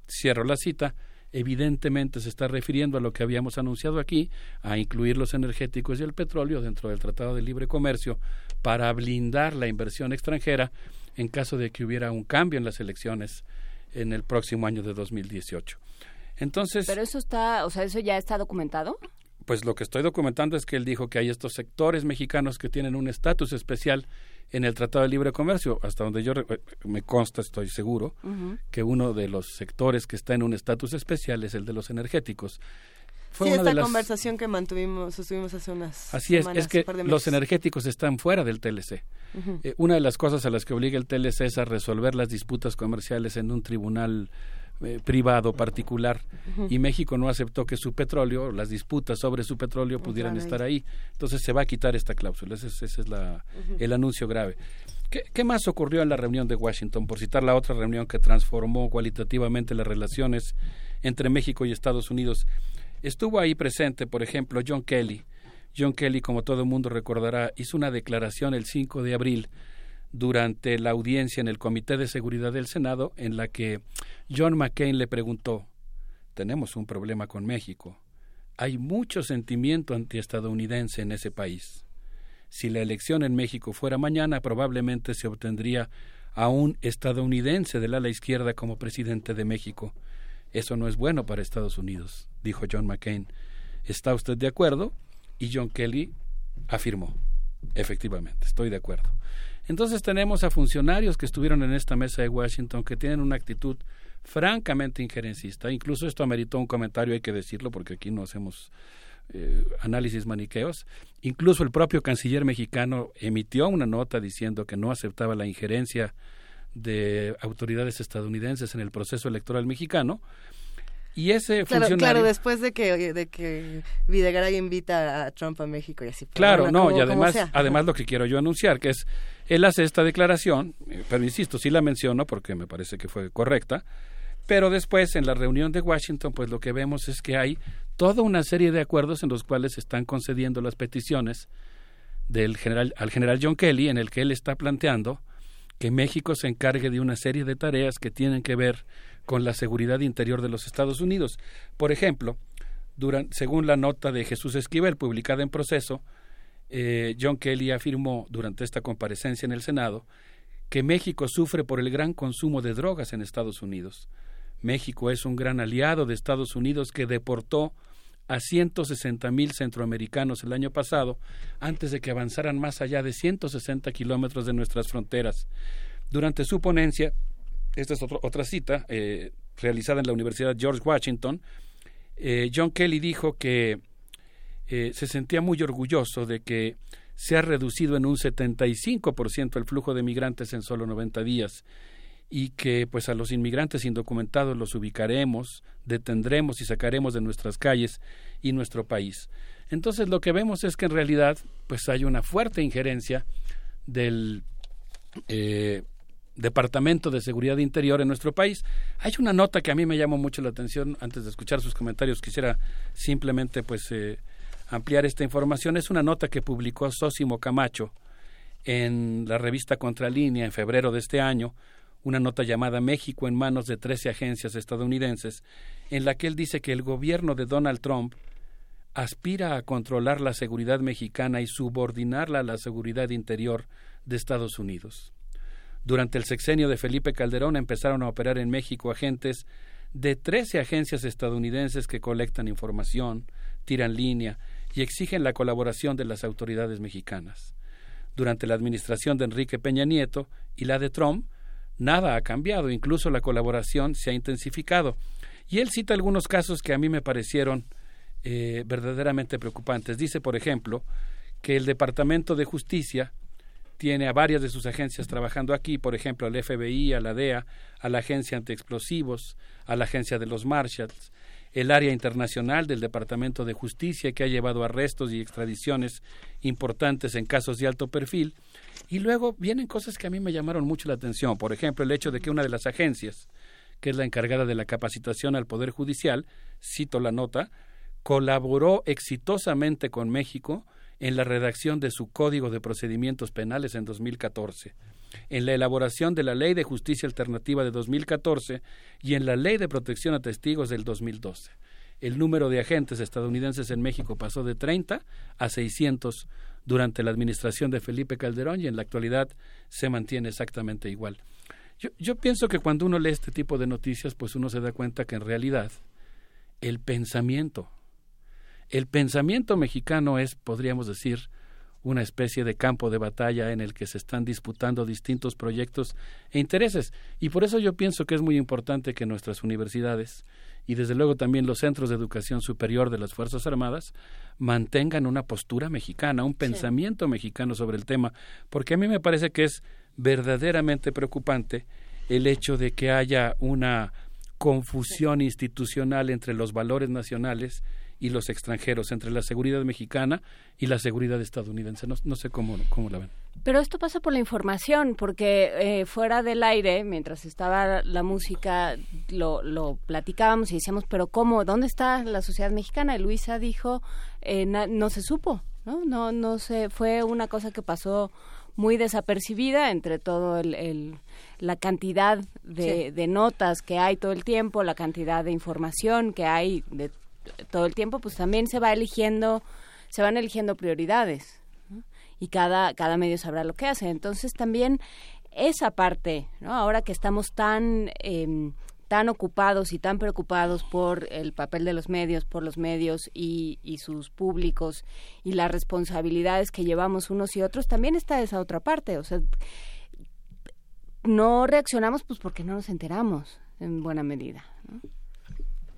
Speaker 52: Cierro la cita. Evidentemente se está refiriendo a lo que habíamos anunciado aquí, a incluir los energéticos y el petróleo dentro del Tratado de Libre Comercio para blindar la inversión extranjera en caso de que hubiera un cambio en las elecciones en el próximo año de 2018. Entonces,
Speaker 51: Pero eso está, o sea, eso ya está documentado.
Speaker 52: Pues lo que estoy documentando es que él dijo que hay estos sectores mexicanos que tienen un estatus especial en el Tratado de Libre Comercio, hasta donde yo eh, me consta, estoy seguro, que uno de los sectores que está en un estatus especial es el de los energéticos. Fue
Speaker 3: sí,
Speaker 52: una
Speaker 3: esta
Speaker 52: de las-
Speaker 3: conversación que mantuvimos, sostuvimos hace unas
Speaker 52: Así es,
Speaker 3: semanas,
Speaker 52: es que los energéticos están fuera del TLC. Eh, una de las cosas a las que obliga el TLC es a resolver las disputas comerciales en un tribunal eh, privado particular y México no aceptó que su petróleo, las disputas sobre su petróleo pudieran estar ahí. Entonces se va a quitar esta cláusula. Ese es, ese es la, el anuncio grave. ¿Qué, ¿Qué más ocurrió en la reunión de Washington? Por citar la otra reunión que transformó cualitativamente las relaciones entre México y Estados Unidos. Estuvo ahí presente, por ejemplo, John Kelly. John Kelly, como todo el mundo recordará, hizo una declaración el 5 de abril durante la audiencia en el Comité de Seguridad del Senado en la que John McCain le preguntó, tenemos un problema con México. Hay mucho sentimiento antiestadounidense en ese país. Si la elección en México fuera mañana, probablemente se obtendría a un estadounidense del ala izquierda como presidente de México. Eso no es bueno para Estados Unidos, dijo John McCain. ¿Está usted de acuerdo? Y John Kelly afirmó, efectivamente, estoy de acuerdo. Entonces tenemos a funcionarios que estuvieron en esta mesa de Washington que tienen una actitud francamente injerencista. Incluso esto ameritó un comentario, hay que decirlo, porque aquí no hacemos eh, análisis maniqueos. Incluso el propio canciller mexicano emitió una nota diciendo que no aceptaba la injerencia de autoridades estadounidenses en el proceso electoral mexicano. Y ese
Speaker 3: Claro,
Speaker 52: funcionario...
Speaker 3: claro, después de que, de que Videgaray invita a Trump a México y así.
Speaker 52: Claro,
Speaker 3: bueno,
Speaker 52: no,
Speaker 3: como-
Speaker 52: y además, además lo que quiero yo anunciar, que es, él hace esta declaración, eh, pero insisto, sí la menciono porque me parece que fue correcta, pero después en la reunión de Washington, pues lo que vemos es que hay toda una serie de acuerdos en los cuales se están concediendo las peticiones del general, al general John Kelly, en el que él está planteando que México se encargue de una serie de tareas que tienen que ver con la seguridad interior de los Estados Unidos. Por ejemplo, duran- según la nota de Jesús Esquivel publicada en proceso, eh, John Kelly afirmó durante esta comparecencia en el Senado que México sufre por el gran consumo de drogas en Estados Unidos. México es un gran aliado de Estados Unidos que deportó a 160 mil centroamericanos el año pasado antes de que avanzaran más allá de 160 kilómetros de nuestras fronteras. Durante su ponencia, esta es otra cita eh, realizada en la Universidad George Washington, eh, John Kelly dijo que eh, se sentía muy orgulloso de que se ha reducido en un 75% el flujo de migrantes en solo 90 días y que pues a los inmigrantes indocumentados los ubicaremos, detendremos y sacaremos de nuestras calles y nuestro país. Entonces lo que vemos es que en realidad pues hay una fuerte injerencia del Departamento de Seguridad Interior en nuestro país. Hay una nota que a mí me llamó mucho la atención antes de escuchar sus comentarios. Quisiera simplemente pues eh, ampliar esta información. Es una nota que publicó Sósimo Camacho en la revista Contralínea en febrero de este año, una nota llamada México en manos de 13 agencias estadounidenses, en la que él dice que el gobierno de Donald Trump aspira a controlar la seguridad mexicana y subordinarla a la seguridad interior de Estados Unidos. Durante el sexenio de Felipe Calderón empezaron a operar en México agentes de 13 agencias estadounidenses que colectan información, tiran línea y exigen la colaboración de las autoridades mexicanas. Durante la administración de Enrique Peña Nieto y la de Trump, nada ha cambiado, incluso la colaboración se ha intensificado. Y él cita algunos casos que a mí me parecieron eh, verdaderamente preocupantes. Dice, por ejemplo, que el Departamento de Justicia tiene a varias de sus agencias trabajando aquí, por ejemplo, al FBI, a la DEA, a la Agencia Antiexplosivos, a la Agencia de los Marshalls, el área internacional del Departamento de Justicia que ha llevado arrestos y extradiciones importantes en casos de alto perfil. Y luego vienen cosas que a mí me llamaron mucho la atención. Por ejemplo, el hecho de que una de las agencias, que es la encargada de la capacitación al Poder Judicial, cito la nota, colaboró exitosamente con México en la redacción de su Código de Procedimientos Penales en 2014, en la elaboración de la Ley de Justicia Alternativa de 2014 y en la Ley de Protección a Testigos del 2012. El número de agentes estadounidenses en México pasó de 30 a 600 durante la administración de Felipe Calderón y en la actualidad se mantiene exactamente igual. Yo, pienso que cuando uno lee este tipo de noticias, pues uno se da cuenta que en realidad el pensamiento, el pensamiento mexicano es, podríamos decir, una especie de campo de batalla en el que se están disputando distintos proyectos e intereses. Y por eso yo pienso que es muy importante que nuestras universidades y desde luego también los centros de educación superior de las Fuerzas Armadas mantengan una postura mexicana, un pensamiento mexicano sobre el tema, porque a mí me parece que es verdaderamente preocupante el hecho de que haya una confusión institucional entre los valores nacionales y los extranjeros, entre la seguridad mexicana y la seguridad estadounidense. No, no sé cómo, cómo la ven.
Speaker 4: Pero esto pasa por la información, porque eh, fuera del aire, mientras estaba la música, lo, lo platicábamos y decíamos, pero ¿cómo? ¿Dónde está la sociedad mexicana? Y Luisa dijo, eh, na- no se supo, ¿no? No, no se, fue una cosa que pasó muy desapercibida entre todo el, el- la cantidad de,
Speaker 3: Sí.
Speaker 4: de notas que hay todo el tiempo, la cantidad de información que hay de todo el tiempo, pues también se va eligiendo, se van eligiendo prioridades y cada, cada medio sabrá lo que hace. Entonces también esa parte, ¿no? ahora que estamos tan, em, tan ocupados y tan preocupados por el papel de los medios, por los medios y, y sus públicos y las responsabilidades que llevamos unos y otros, también está esa otra parte. O sea, no reaccionamos pues porque no nos enteramos en buena medida.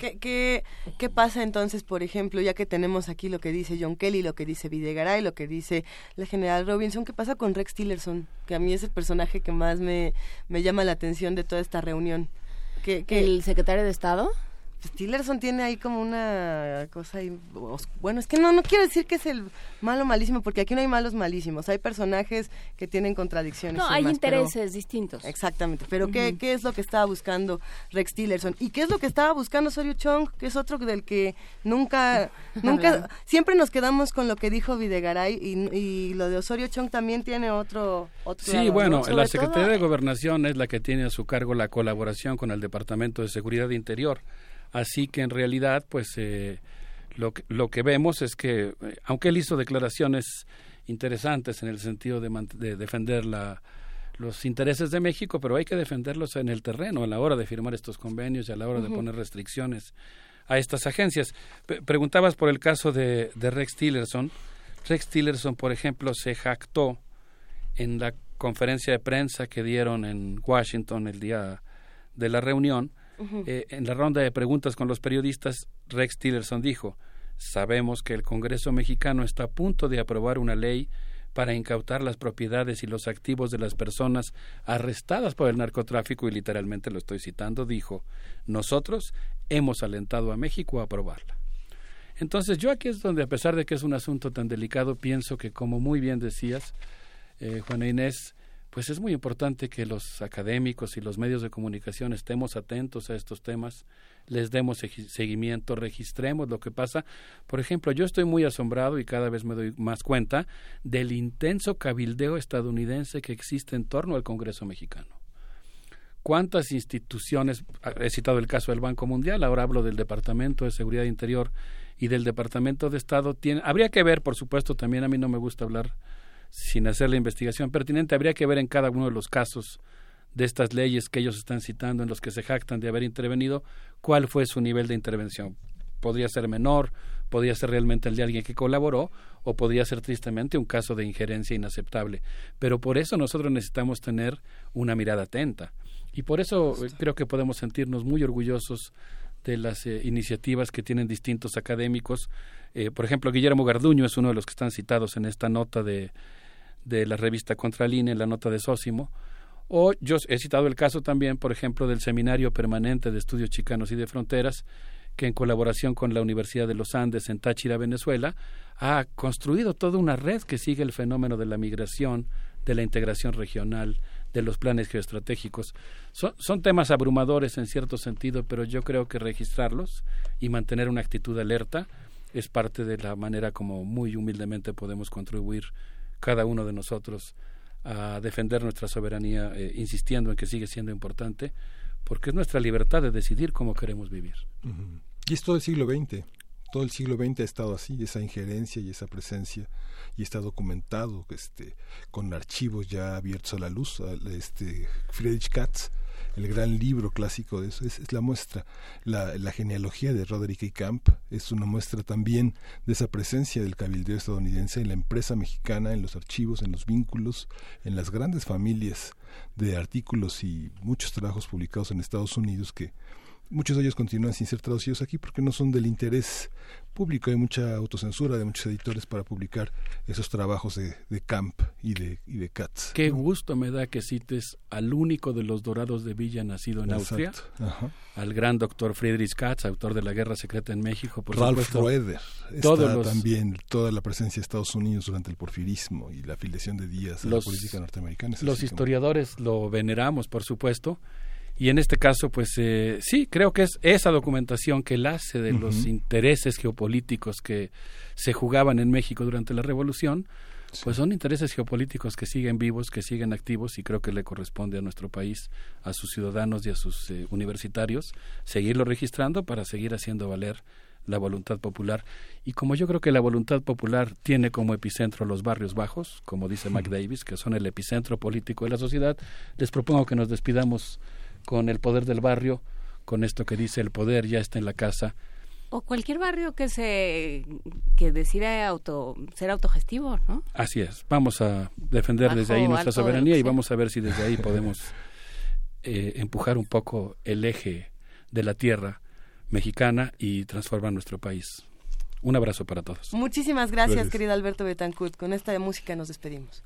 Speaker 3: ¿Qué, qué, qué pasa entonces, por ejemplo, ya que tenemos aquí lo que dice John Kelly, lo que dice Videgaray, lo que dice la general Robinson, qué pasa con Rex Tillerson? Que a mí es el personaje que más me, me llama la atención de toda esta reunión. ¿Qué,
Speaker 4: ¿El secretario de Estado?
Speaker 3: Pues, Tillerson tiene ahí como una cosa ahí, bueno, es que no, no quiero decir que es el malo malísimo, porque aquí no hay malos malísimos, hay personajes que tienen contradicciones.
Speaker 51: No,
Speaker 3: y
Speaker 51: hay
Speaker 3: pero-
Speaker 51: intereses distintos.
Speaker 3: Exactamente, pero ¿qué. ¿qué es lo que estaba buscando Rex Tillerson? ¿Y qué es lo que estaba buscando Osorio Chong? Que es otro del que nunca, nunca, siempre nos quedamos con lo que dijo Videgaray y, y lo de Osorio Chong también tiene otro... otro
Speaker 52: Sí, bueno, la
Speaker 3: todo-
Speaker 52: Secretaría de Gobernación es la que tiene a su cargo la colaboración con el Departamento de Seguridad Interior. Así que en realidad, pues eh, lo, que, lo que vemos es que, eh, aunque él hizo declaraciones interesantes en el sentido de, defender la, los intereses de México, pero hay que defenderlos en el terreno a la hora de firmar estos convenios y a la hora de poner restricciones a estas agencias. Preguntabas por el caso de, de Rex Tillerson. Rex Tillerson, por ejemplo, se jactó en la conferencia de prensa que dieron en Washington el día de la reunión, Eh, en la ronda de preguntas con los periodistas, Rex Tillerson dijo, sabemos que el Congreso mexicano está a punto de aprobar una ley para incautar las propiedades y los activos de las personas arrestadas por el narcotráfico y literalmente lo estoy citando, dijo, nosotros hemos alentado a México a aprobarla. Entonces yo aquí es donde, a pesar de que es un asunto tan delicado, pienso que, como muy bien decías, eh, Juana Inés, pues es muy importante que los académicos y los medios de comunicación estemos atentos a estos temas, les demos seguimiento, registremos lo que pasa. Por ejemplo, yo estoy muy asombrado y cada vez me doy más cuenta del intenso cabildeo estadounidense que existe en torno al Congreso mexicano cuántas instituciones, he citado el caso del Banco Mundial, ahora hablo del Departamento de Seguridad Interior y del Departamento de Estado, tiene, habría que ver, por supuesto, también a mí no me gusta hablar sin hacer la investigación pertinente, habría que ver en cada uno de los casos de estas leyes que ellos están citando, en los que se jactan de haber intervenido, cuál fue su nivel de intervención. Podría ser menor, podría ser realmente el de alguien que colaboró, o podría ser tristemente un caso de injerencia inaceptable. Pero por eso nosotros necesitamos tener una mirada atenta. Y por eso eh, creo que podemos sentirnos muy orgullosos de las eh, iniciativas que tienen distintos académicos. Eh, por ejemplo, Guillermo Garduño es uno de los que están citados en esta nota de, de la revista Contralínea, en la nota de Sósimo. O yo he citado el caso también, por ejemplo, del Seminario Permanente de Estudios Chicanos y de Fronteras, que en colaboración con la Universidad de los Andes en Táchira, Venezuela, ha construido toda una red que sigue el fenómeno de la migración, de la integración regional, de los planes geoestratégicos. Son, son temas abrumadores en cierto sentido, pero yo creo que registrarlos y mantener una actitud alerta es parte de la manera como muy humildemente podemos contribuir cada uno de nosotros a defender nuestra soberanía, eh, insistiendo en que sigue siendo importante, porque es nuestra libertad de decidir cómo queremos vivir.
Speaker 2: Y es todo el siglo XX. Todo el siglo XX ha estado así, esa injerencia y esa presencia, y está documentado este, con archivos ya abiertos a la luz. Este, Friedrich Katz, el gran libro clásico de eso, es, la muestra. La, la genealogía de Roderick E. Camp es una muestra también de esa presencia del cabildeo estadounidense en la empresa mexicana, en los archivos, en los vínculos, en las grandes familias de artículos y muchos trabajos publicados en Estados Unidos que muchos de ellos continúan sin ser traducidos aquí porque no son del interés público. Hay mucha autocensura de muchos editores para publicar esos trabajos de, de Camp y de, y de Katz.
Speaker 52: Qué gusto me da que cites al único de los dorados de Villa nacido en
Speaker 2: Exacto.
Speaker 52: Austria,
Speaker 2: Ajá.
Speaker 52: al gran doctor Friedrich Katz, autor de La Guerra Secreta en México, por
Speaker 2: Ralph
Speaker 52: supuesto.
Speaker 2: Roeder
Speaker 52: Todos
Speaker 2: está
Speaker 52: los,
Speaker 2: también toda la presencia de Estados Unidos durante el porfirismo y la afiliación de Díaz a
Speaker 52: los,
Speaker 2: la política norteamericana.
Speaker 52: Los
Speaker 2: como-
Speaker 52: historiadores lo veneramos, por supuesto, y en este caso, pues eh, sí, creo que es esa documentación que él hace de los intereses geopolíticos que se jugaban en México durante la Revolución, pues son intereses geopolíticos que siguen vivos, que siguen activos, y creo que le corresponde a nuestro país, a sus ciudadanos y a sus eh, universitarios, seguirlo registrando para seguir haciendo valer la voluntad popular. Y como yo creo que la voluntad popular tiene como epicentro los barrios bajos, como dice Mac Davis, que son el epicentro político de la sociedad, les propongo que nos despidamos con el poder del barrio, con esto que dice el poder ya está en la casa.
Speaker 51: O cualquier barrio que se que decida auto ser autogestivo, ¿no?
Speaker 52: Así es, vamos a defender
Speaker 51: Bajo
Speaker 52: desde ahí nuestra soberanía y vamos a ver si desde ahí podemos eh, empujar un poco el eje de la tierra mexicana y transformar nuestro país. Un abrazo para todos.
Speaker 3: Muchísimas gracias,
Speaker 52: Gracias.
Speaker 3: querido Alberto Betancourt. Con esta música nos despedimos.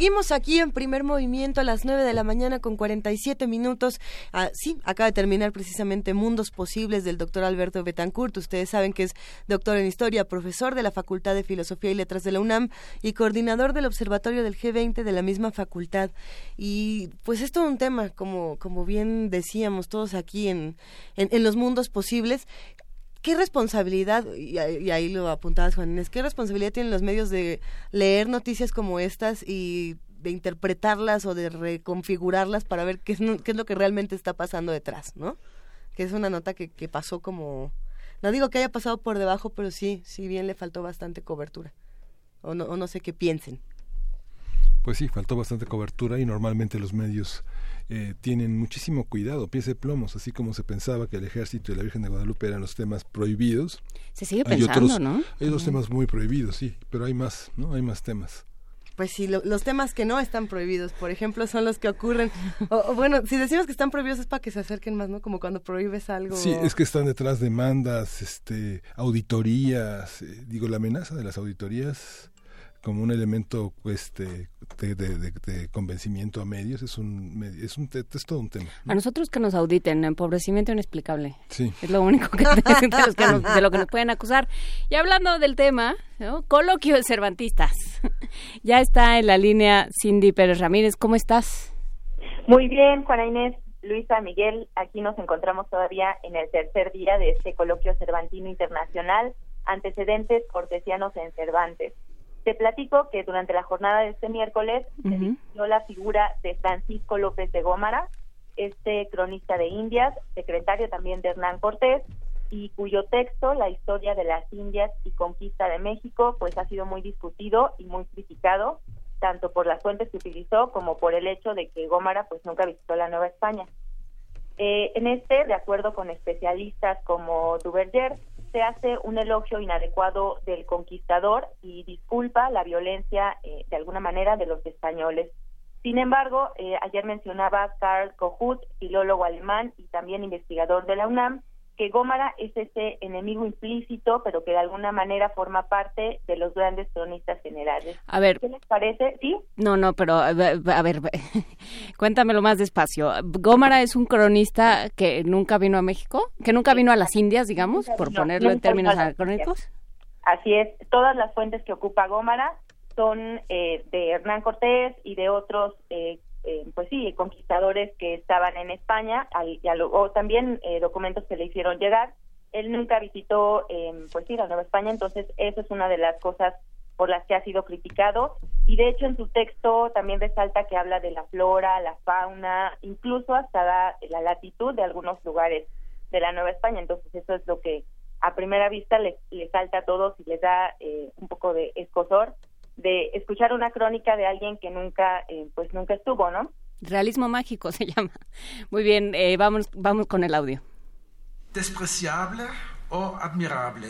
Speaker 3: Seguimos aquí en primer movimiento a las 9 de la mañana con 47 minutos. Ah, sí, acaba de terminar precisamente Mundos Posibles del doctor Alberto Betancourt. Ustedes saben que es doctor en historia, profesor de la Facultad de Filosofía y Letras de la UNAM y coordinador del Observatorio del G20 de la misma facultad. Y pues es todo un tema, como, como bien decíamos todos aquí en, en, en los mundos posibles. ¿Qué responsabilidad, y ahí lo apuntabas Juan Inés, qué responsabilidad tienen los medios de leer noticias como estas y de interpretarlas o de reconfigurarlas para ver qué es, qué es lo que realmente está pasando detrás, ¿no? Que es una nota que, que pasó como, no digo que haya pasado por debajo, pero sí, sí bien le faltó bastante cobertura. O no, o no sé qué piensen.
Speaker 2: Pues sí, faltó bastante cobertura y normalmente los medios eh, tienen muchísimo cuidado, pies de plomos, así como se pensaba que el ejército y la Virgen de Guadalupe eran los temas prohibidos.
Speaker 51: Se sigue pensando, ¿no?
Speaker 2: Hay dos temas muy prohibidos, sí, pero hay más, ¿no? Hay más temas.
Speaker 3: Pues sí, los temas que no están prohibidos, por ejemplo, son los que ocurren. O, bueno, si decimos que están prohibidos es para que se acerquen más, ¿no? Como cuando prohíbes algo.
Speaker 2: Sí, es que están detrás demandas, este, auditorías. Eh, digo, la amenaza de las auditorías como un elemento este de, de, convencimiento a medios es un es un es todo un tema.
Speaker 51: A nosotros que nos auditen empobrecimiento inexplicable.
Speaker 2: Sí.
Speaker 51: Es lo único que, de, lo que nos pueden acusar. Y hablando del tema ¿no? coloquio de cervantistas. Ya está en la línea Cindy Pérez Ramírez. Cómo estás
Speaker 54: muy bien Juana Inés Luisa Miguel. Aquí nos encontramos todavía en el tercer día de este coloquio cervantino internacional. Antecedentes cortesianos en Cervantes te platico que durante la jornada de este miércoles se discutió la figura de Francisco López de Gómara, este cronista de Indias, secretario también de Hernán Cortés, y cuyo texto, La historia de las Indias y conquista de México, pues ha sido muy discutido y muy criticado, tanto por las fuentes que utilizó como por el hecho de que Gómara pues nunca visitó la Nueva España. Eh, en este, de acuerdo con especialistas como Duverger, se hace un elogio inadecuado del conquistador y disculpa la violencia eh, de alguna manera de los españoles. Sin embargo, eh, ayer mencionaba Karl Kohut, filólogo alemán y también investigador de la UNAM, que Gómara es ese enemigo implícito, pero que de alguna manera forma parte de los grandes cronistas generales.
Speaker 51: A ver.
Speaker 54: ¿Qué les parece? ¿Sí?
Speaker 51: No, no, pero a ver, cuéntamelo más despacio. Gómara es un cronista que nunca vino a México, que nunca vino a las Indias, digamos, por ponerlo en términos anacrónicos.
Speaker 54: Así es. Todas las fuentes que ocupa Gómara son eh, de Hernán Cortés y de otros eh, eh, pues sí, conquistadores que estaban en España, al, o también eh, documentos que le hicieron llegar. Él nunca visitó, eh, pues sí, la Nueva España, entonces eso es una de las cosas por las que ha sido criticado. Y de hecho en su texto también resalta que habla de la flora, la fauna, incluso hasta la latitud de algunos lugares de la Nueva España. Entonces eso es lo que a primera vista le salta a todos y les da eh, un poco de escosor de escuchar una crónica de alguien que nunca, eh, pues nunca estuvo, ¿no?
Speaker 51: Realismo mágico se llama. Muy bien, eh, vamos, vamos con el audio.
Speaker 55: Despreciable o admirable.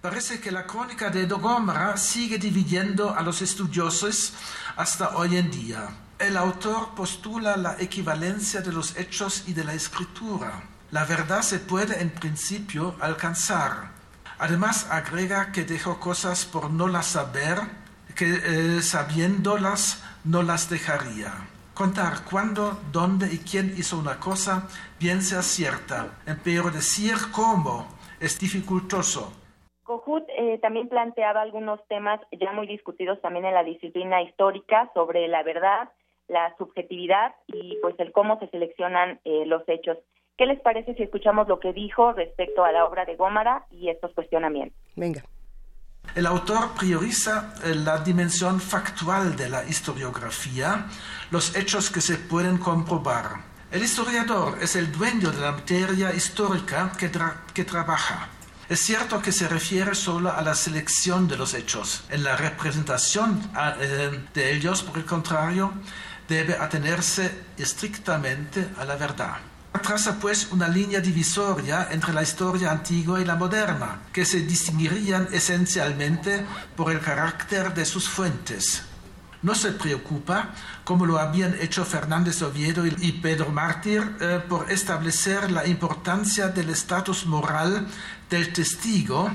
Speaker 55: Parece que la crónica de Dogomara sigue dividiendo a los estudiosos hasta hoy en día. El autor postula la equivalencia de los hechos y de la escritura. La verdad se puede en principio alcanzar. Además agrega que dejó cosas por no las saber que eh, sabiéndolas no las dejaría. Contar cuándo, dónde y quién hizo una cosa bien sea cierta, pero decir cómo es dificultoso.
Speaker 54: Cojut eh, también planteaba algunos temas ya muy discutidos también en la disciplina histórica sobre la verdad, la subjetividad y pues el cómo se seleccionan eh, los hechos. ¿Qué les parece si escuchamos lo que dijo respecto a la obra de Gómara y estos cuestionamientos?
Speaker 3: Venga.
Speaker 55: El autor prioriza eh, la dimensión factual de la historiografía, los hechos que se pueden comprobar. El historiador es el dueño de la materia histórica que, que trabaja. Es cierto que se refiere solo a la selección de los hechos. En la representación eh, de ellos, por el contrario, debe atenerse estrictamente a la verdad. Traza pues una línea divisoria entre la historia antigua y la moderna, que se distinguirían esencialmente por el carácter de sus fuentes. no se preocupa, como lo habían hecho Fernández Oviedo y Pedro Mártir, eh, por establecer la importancia del estatus moral del testigo,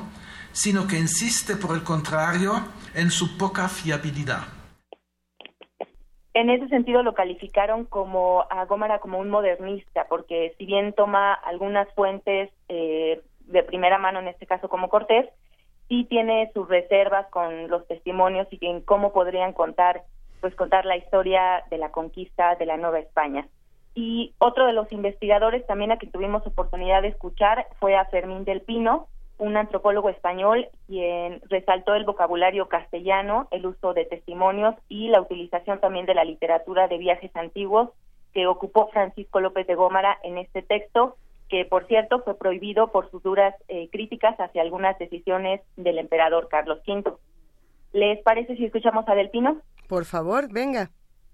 Speaker 55: sino que insiste, por el contrario, en su poca fiabilidad.
Speaker 54: En ese sentido lo calificaron como a Gómara como un modernista, porque si bien toma algunas fuentes eh, de primera mano, en este caso como Cortés, sí tiene sus reservas con los testimonios y en cómo podrían contar, pues contar la historia de la conquista de la Nueva España. Y otro de los investigadores también a quien tuvimos oportunidad de escuchar fue a Fermín del Pino, un antropólogo español quien resaltó el vocabulario castellano, el uso de testimonios y la utilización también de la literatura de viajes antiguos que ocupó Francisco López de Gómara en este texto, que por cierto fue prohibido por sus duras eh, críticas hacia algunas decisiones del emperador Carlos V. ¿Les parece si escuchamos a Del Pino?
Speaker 3: Por favor, venga.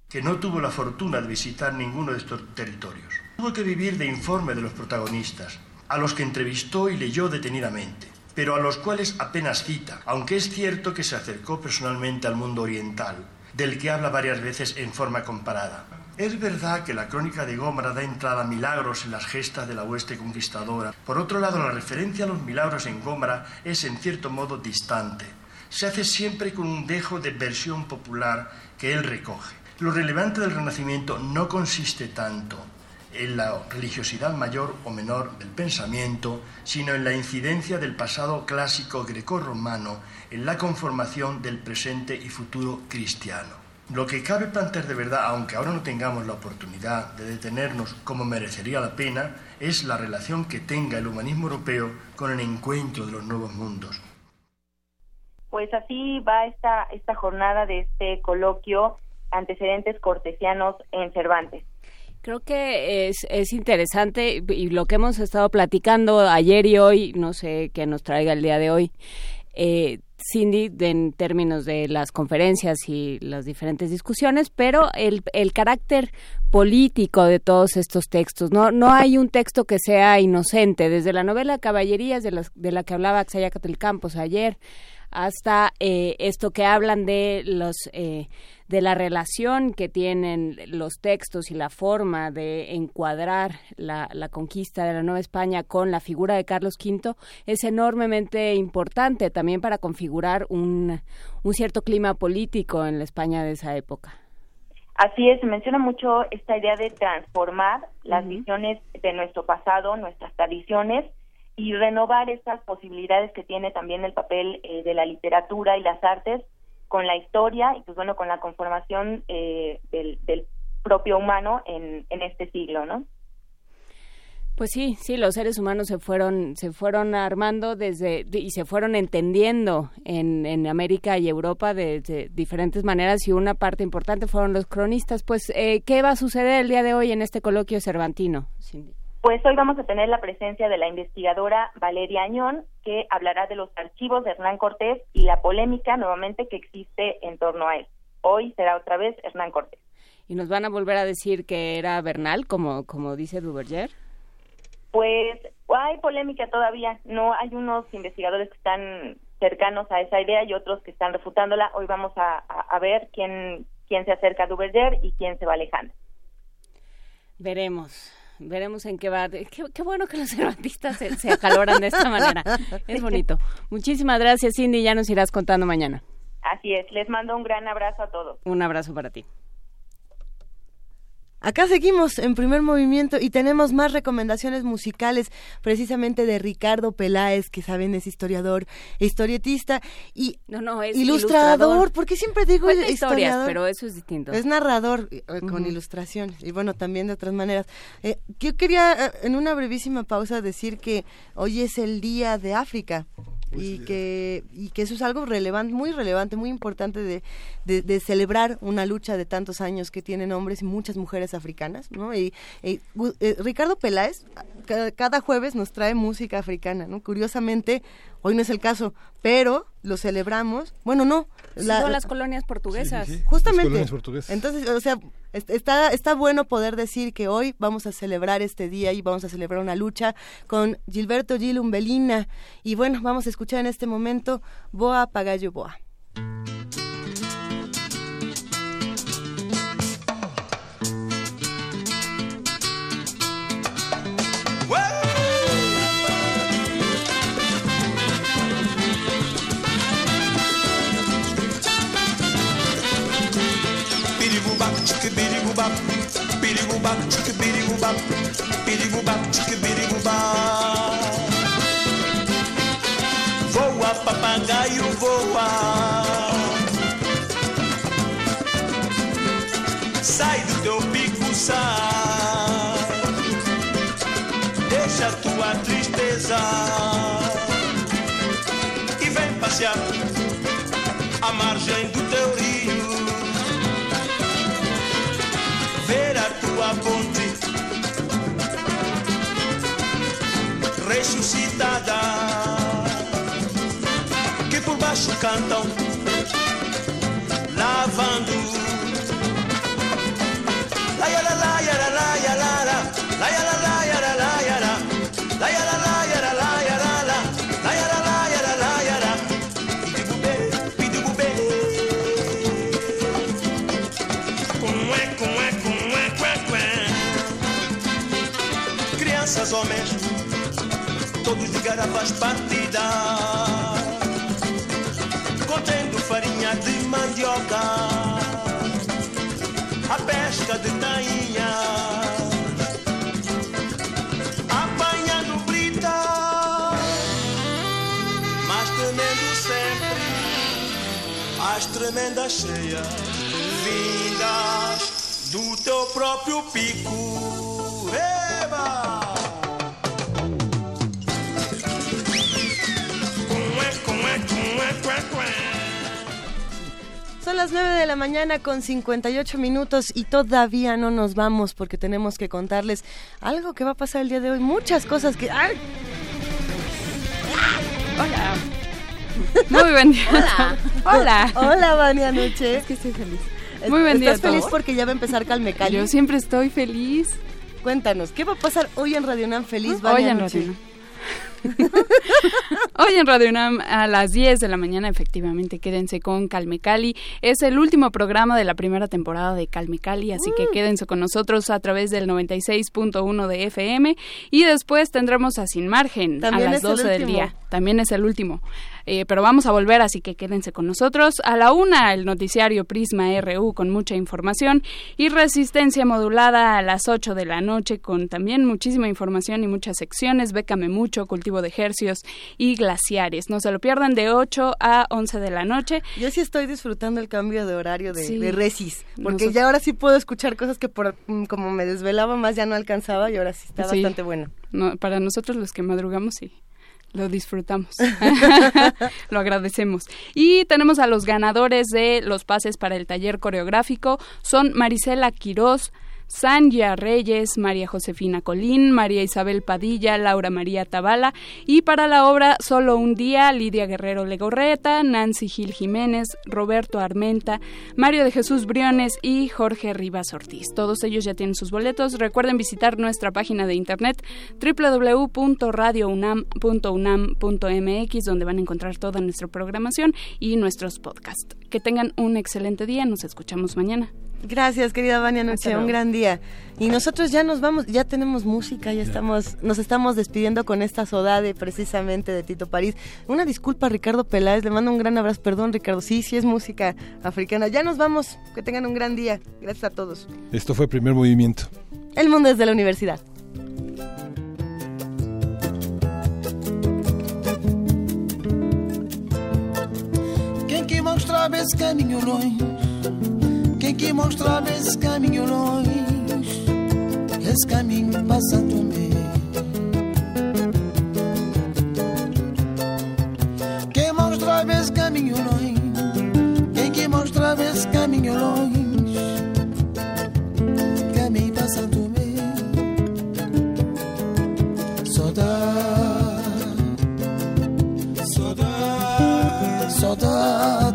Speaker 56: Que no tuvo la fortuna de visitar ninguno de estos territorios. Tuvo que vivir de informe de los protagonistas, a los que entrevistó y leyó detenidamente, pero a los cuales apenas cita, aunque es cierto que se acercó personalmente al mundo oriental, del que habla varias veces en forma comparada. Es verdad que la crónica de Gómara da entrada a milagros en las gestas de la hueste conquistadora. Por otro lado, la referencia a los milagros en Gómara es en cierto modo distante. Se hace siempre con un dejo de versión popular que él recoge. Lo relevante del Renacimiento no consiste tanto en la religiosidad mayor o menor del pensamiento, sino en la incidencia del pasado clásico grecorromano en la conformación del presente y futuro cristiano. Lo que cabe plantear de verdad, aunque ahora no tengamos la oportunidad de detenernos como merecería la pena, es la relación que tenga el humanismo europeo con el encuentro de los nuevos mundos.
Speaker 54: Pues así va esta, esta jornada de este coloquio antecedentes cortesianos en Cervantes.
Speaker 4: Creo que es, es interesante y lo que hemos estado platicando ayer y hoy, no sé qué nos traiga el día de hoy, eh, Cindy en términos de las conferencias y las diferentes discusiones, pero el, el carácter político de todos estos textos. No, no hay un texto que sea inocente, desde la novela Caballerías de, las, de la que hablaba Axayácatl Campos ayer, hasta eh, esto que hablan de los eh, de la relación que tienen los textos y la forma de encuadrar la, la, conquista de la Nueva España con la figura de Carlos V es enormemente importante también para configurar un, un cierto clima político en la España de esa época.
Speaker 54: Así es, se menciona mucho esta idea de transformar las visiones de nuestro pasado, nuestras tradiciones, y renovar estas posibilidades que tiene también el papel eh, de la literatura y las artes con la historia y pues bueno con la conformación eh, del, propio humano en, este siglo, ¿no?
Speaker 4: Pues sí, sí, los seres humanos se fueron, se fueron armando desde y se fueron entendiendo en, en América y Europa de, de, diferentes maneras y una parte importante fueron los cronistas. Pues, eh, ¿qué va a suceder el día de hoy en este coloquio cervantino, Cindy?
Speaker 54: Pues hoy vamos a tener la presencia de la investigadora Valeria Añón, que hablará de los archivos de Hernán Cortés y la polémica nuevamente que existe en torno a él. Hoy será otra vez Hernán Cortés.
Speaker 4: ¿Y nos van a volver a decir que era Bernal, como, como dice Duverger?
Speaker 54: Pues hay polémica todavía. No hay unos investigadores que están cercanos a esa idea y otros que están refutándola. Hoy vamos a, a, a ver quién, quién se acerca a Duverger y quién se va alejando.
Speaker 4: Veremos veremos en qué va. Qué, qué bueno que los cervantistas se, se, acaloran de esta manera. Es bonito. Muchísimas gracias, Cindy. Ya nos irás contando mañana.
Speaker 54: Así es. Les mando un gran abrazo a todos.
Speaker 4: Un abrazo para ti.
Speaker 3: Acá seguimos en primer movimiento y tenemos más recomendaciones musicales precisamente de Ricardo Peláez, que saben es historiador, historietista y
Speaker 4: no, no, es
Speaker 3: ilustrador,
Speaker 4: ilustrador.
Speaker 3: porque siempre digo
Speaker 4: Cuenta
Speaker 3: historiador,
Speaker 4: historias, pero eso es distinto.
Speaker 3: Es narrador eh, con uh -huh. ilustraciones y bueno, también de otras maneras. Eh, yo quería eh, en una brevísima pausa decir que hoy es el Día de África y que y que eso es algo relevante muy relevante muy importante de, de, de, celebrar una lucha de tantos años que tienen hombres y muchas mujeres africanas no y, y eh, Ricardo Peláez cada, cada, jueves nos trae música africana no curiosamente hoy no es el caso pero lo celebramos bueno no
Speaker 4: la, son las colonias portuguesas.
Speaker 3: Sí, sí, sí. justamente.
Speaker 2: Colonias portuguesas.
Speaker 3: entonces o sea está está bueno poder decir que hoy vamos a celebrar este día y vamos a celebrar una lucha con Gilberto Gil Umbelina. Y bueno vamos a escuchar en este momento Boa Pagallo Boa
Speaker 57: biribubá, tchica biribubá, biribubá, tchica biribubá. Voa, papagaio, voa. Sai do teu pico, sai. Deixa tua tristeza e vem passear à margem do teu rio. Ressuscitada que por baixo cantam lavando. La la la la la la la la la la garrafas partidas, contendo farinha de mandioca, a pesca de tainha, apanhando brita, mas temendo sempre. As tremendas cheias vindas do teu próprio pico.
Speaker 3: Son las 9 de la mañana con 58 minutos y todavía no nos vamos porque tenemos que contarles algo que va a pasar el día de hoy. Muchas cosas que... ¡Ay!
Speaker 58: Hola. Muy buen día.
Speaker 3: Hola.
Speaker 58: Hola.
Speaker 3: Hola, Vania Noche.
Speaker 58: Es que estoy feliz. Muy buen día.
Speaker 3: ¿Estás feliz porque ya va a empezar Calme Cali?
Speaker 58: Yo siempre estoy feliz.
Speaker 3: Cuéntanos, ¿qué va a pasar hoy en Radio Nam Feliz, Vania Noche?
Speaker 58: Hoy en Radio UNAM a las 10 de la mañana, efectivamente, quédense con Calme Cali. Es el último programa de la primera temporada de Calme Cali, así
Speaker 3: Mm.
Speaker 58: que quédense con nosotros a través del 96.1 de FM y después tendremos a Sin Margen
Speaker 3: También
Speaker 58: a las
Speaker 3: es el
Speaker 58: 12 del día. También es el último. Eh, pero vamos a volver, así que quédense con nosotros. A la una, el noticiario Prisma RU con mucha información y resistencia modulada a las 8 de la noche con también muchísima información y muchas secciones. Bécame mucho, cultivo de ejercios y glaciares. No se lo pierdan de 8 a 11 de la noche.
Speaker 3: Yo sí estoy disfrutando el cambio de horario de,
Speaker 58: Sí.
Speaker 3: de Resis, porque
Speaker 58: Nosotros-
Speaker 3: ya ahora sí puedo escuchar cosas que por mm, como me desvelaba más ya no alcanzaba y ahora sí está
Speaker 58: Sí.
Speaker 3: bastante bueno.
Speaker 58: No, para nosotros los que madrugamos, sí. Lo disfrutamos. lo agradecemos. Y tenemos a los ganadores de los pases para el taller coreográfico. Son Marisela Quirós, Sanja Reyes, María Josefina Colín, María Isabel Padilla, Laura María Tabala y para la obra Solo un día, Lidia Guerrero Legorreta, Nancy Gil Jiménez, Roberto Armenta, Mario de Jesús Briones y Jorge Rivas Ortiz. Todos ellos ya tienen sus boletos. Recuerden visitar nuestra página de internet www.radiounam.unam.mx donde van a encontrar toda nuestra programación y nuestros podcasts. Que tengan un excelente día, nos escuchamos mañana.
Speaker 3: Gracias, querida Vania Noche, un gran día. Y nosotros ya nos vamos, ya tenemos música, ya estamos, nos estamos despidiendo con esta sodade precisamente de Tito París. Una disculpa a Ricardo Peláez, le mando un gran abrazo, perdón Ricardo, sí, sí es música africana. Ya nos vamos, que tengan un gran día. Gracias a todos.
Speaker 2: Esto fue primer movimiento.
Speaker 3: El mundo desde la universidad.
Speaker 59: Mostrava esse caminho longe? Quem que mostrava esse caminho longe? Esse caminho passando me. Quem mostrava esse caminho longe? Quem que mostrava esse caminho longe? Caminho passando me. Saudade, saudade, saudade,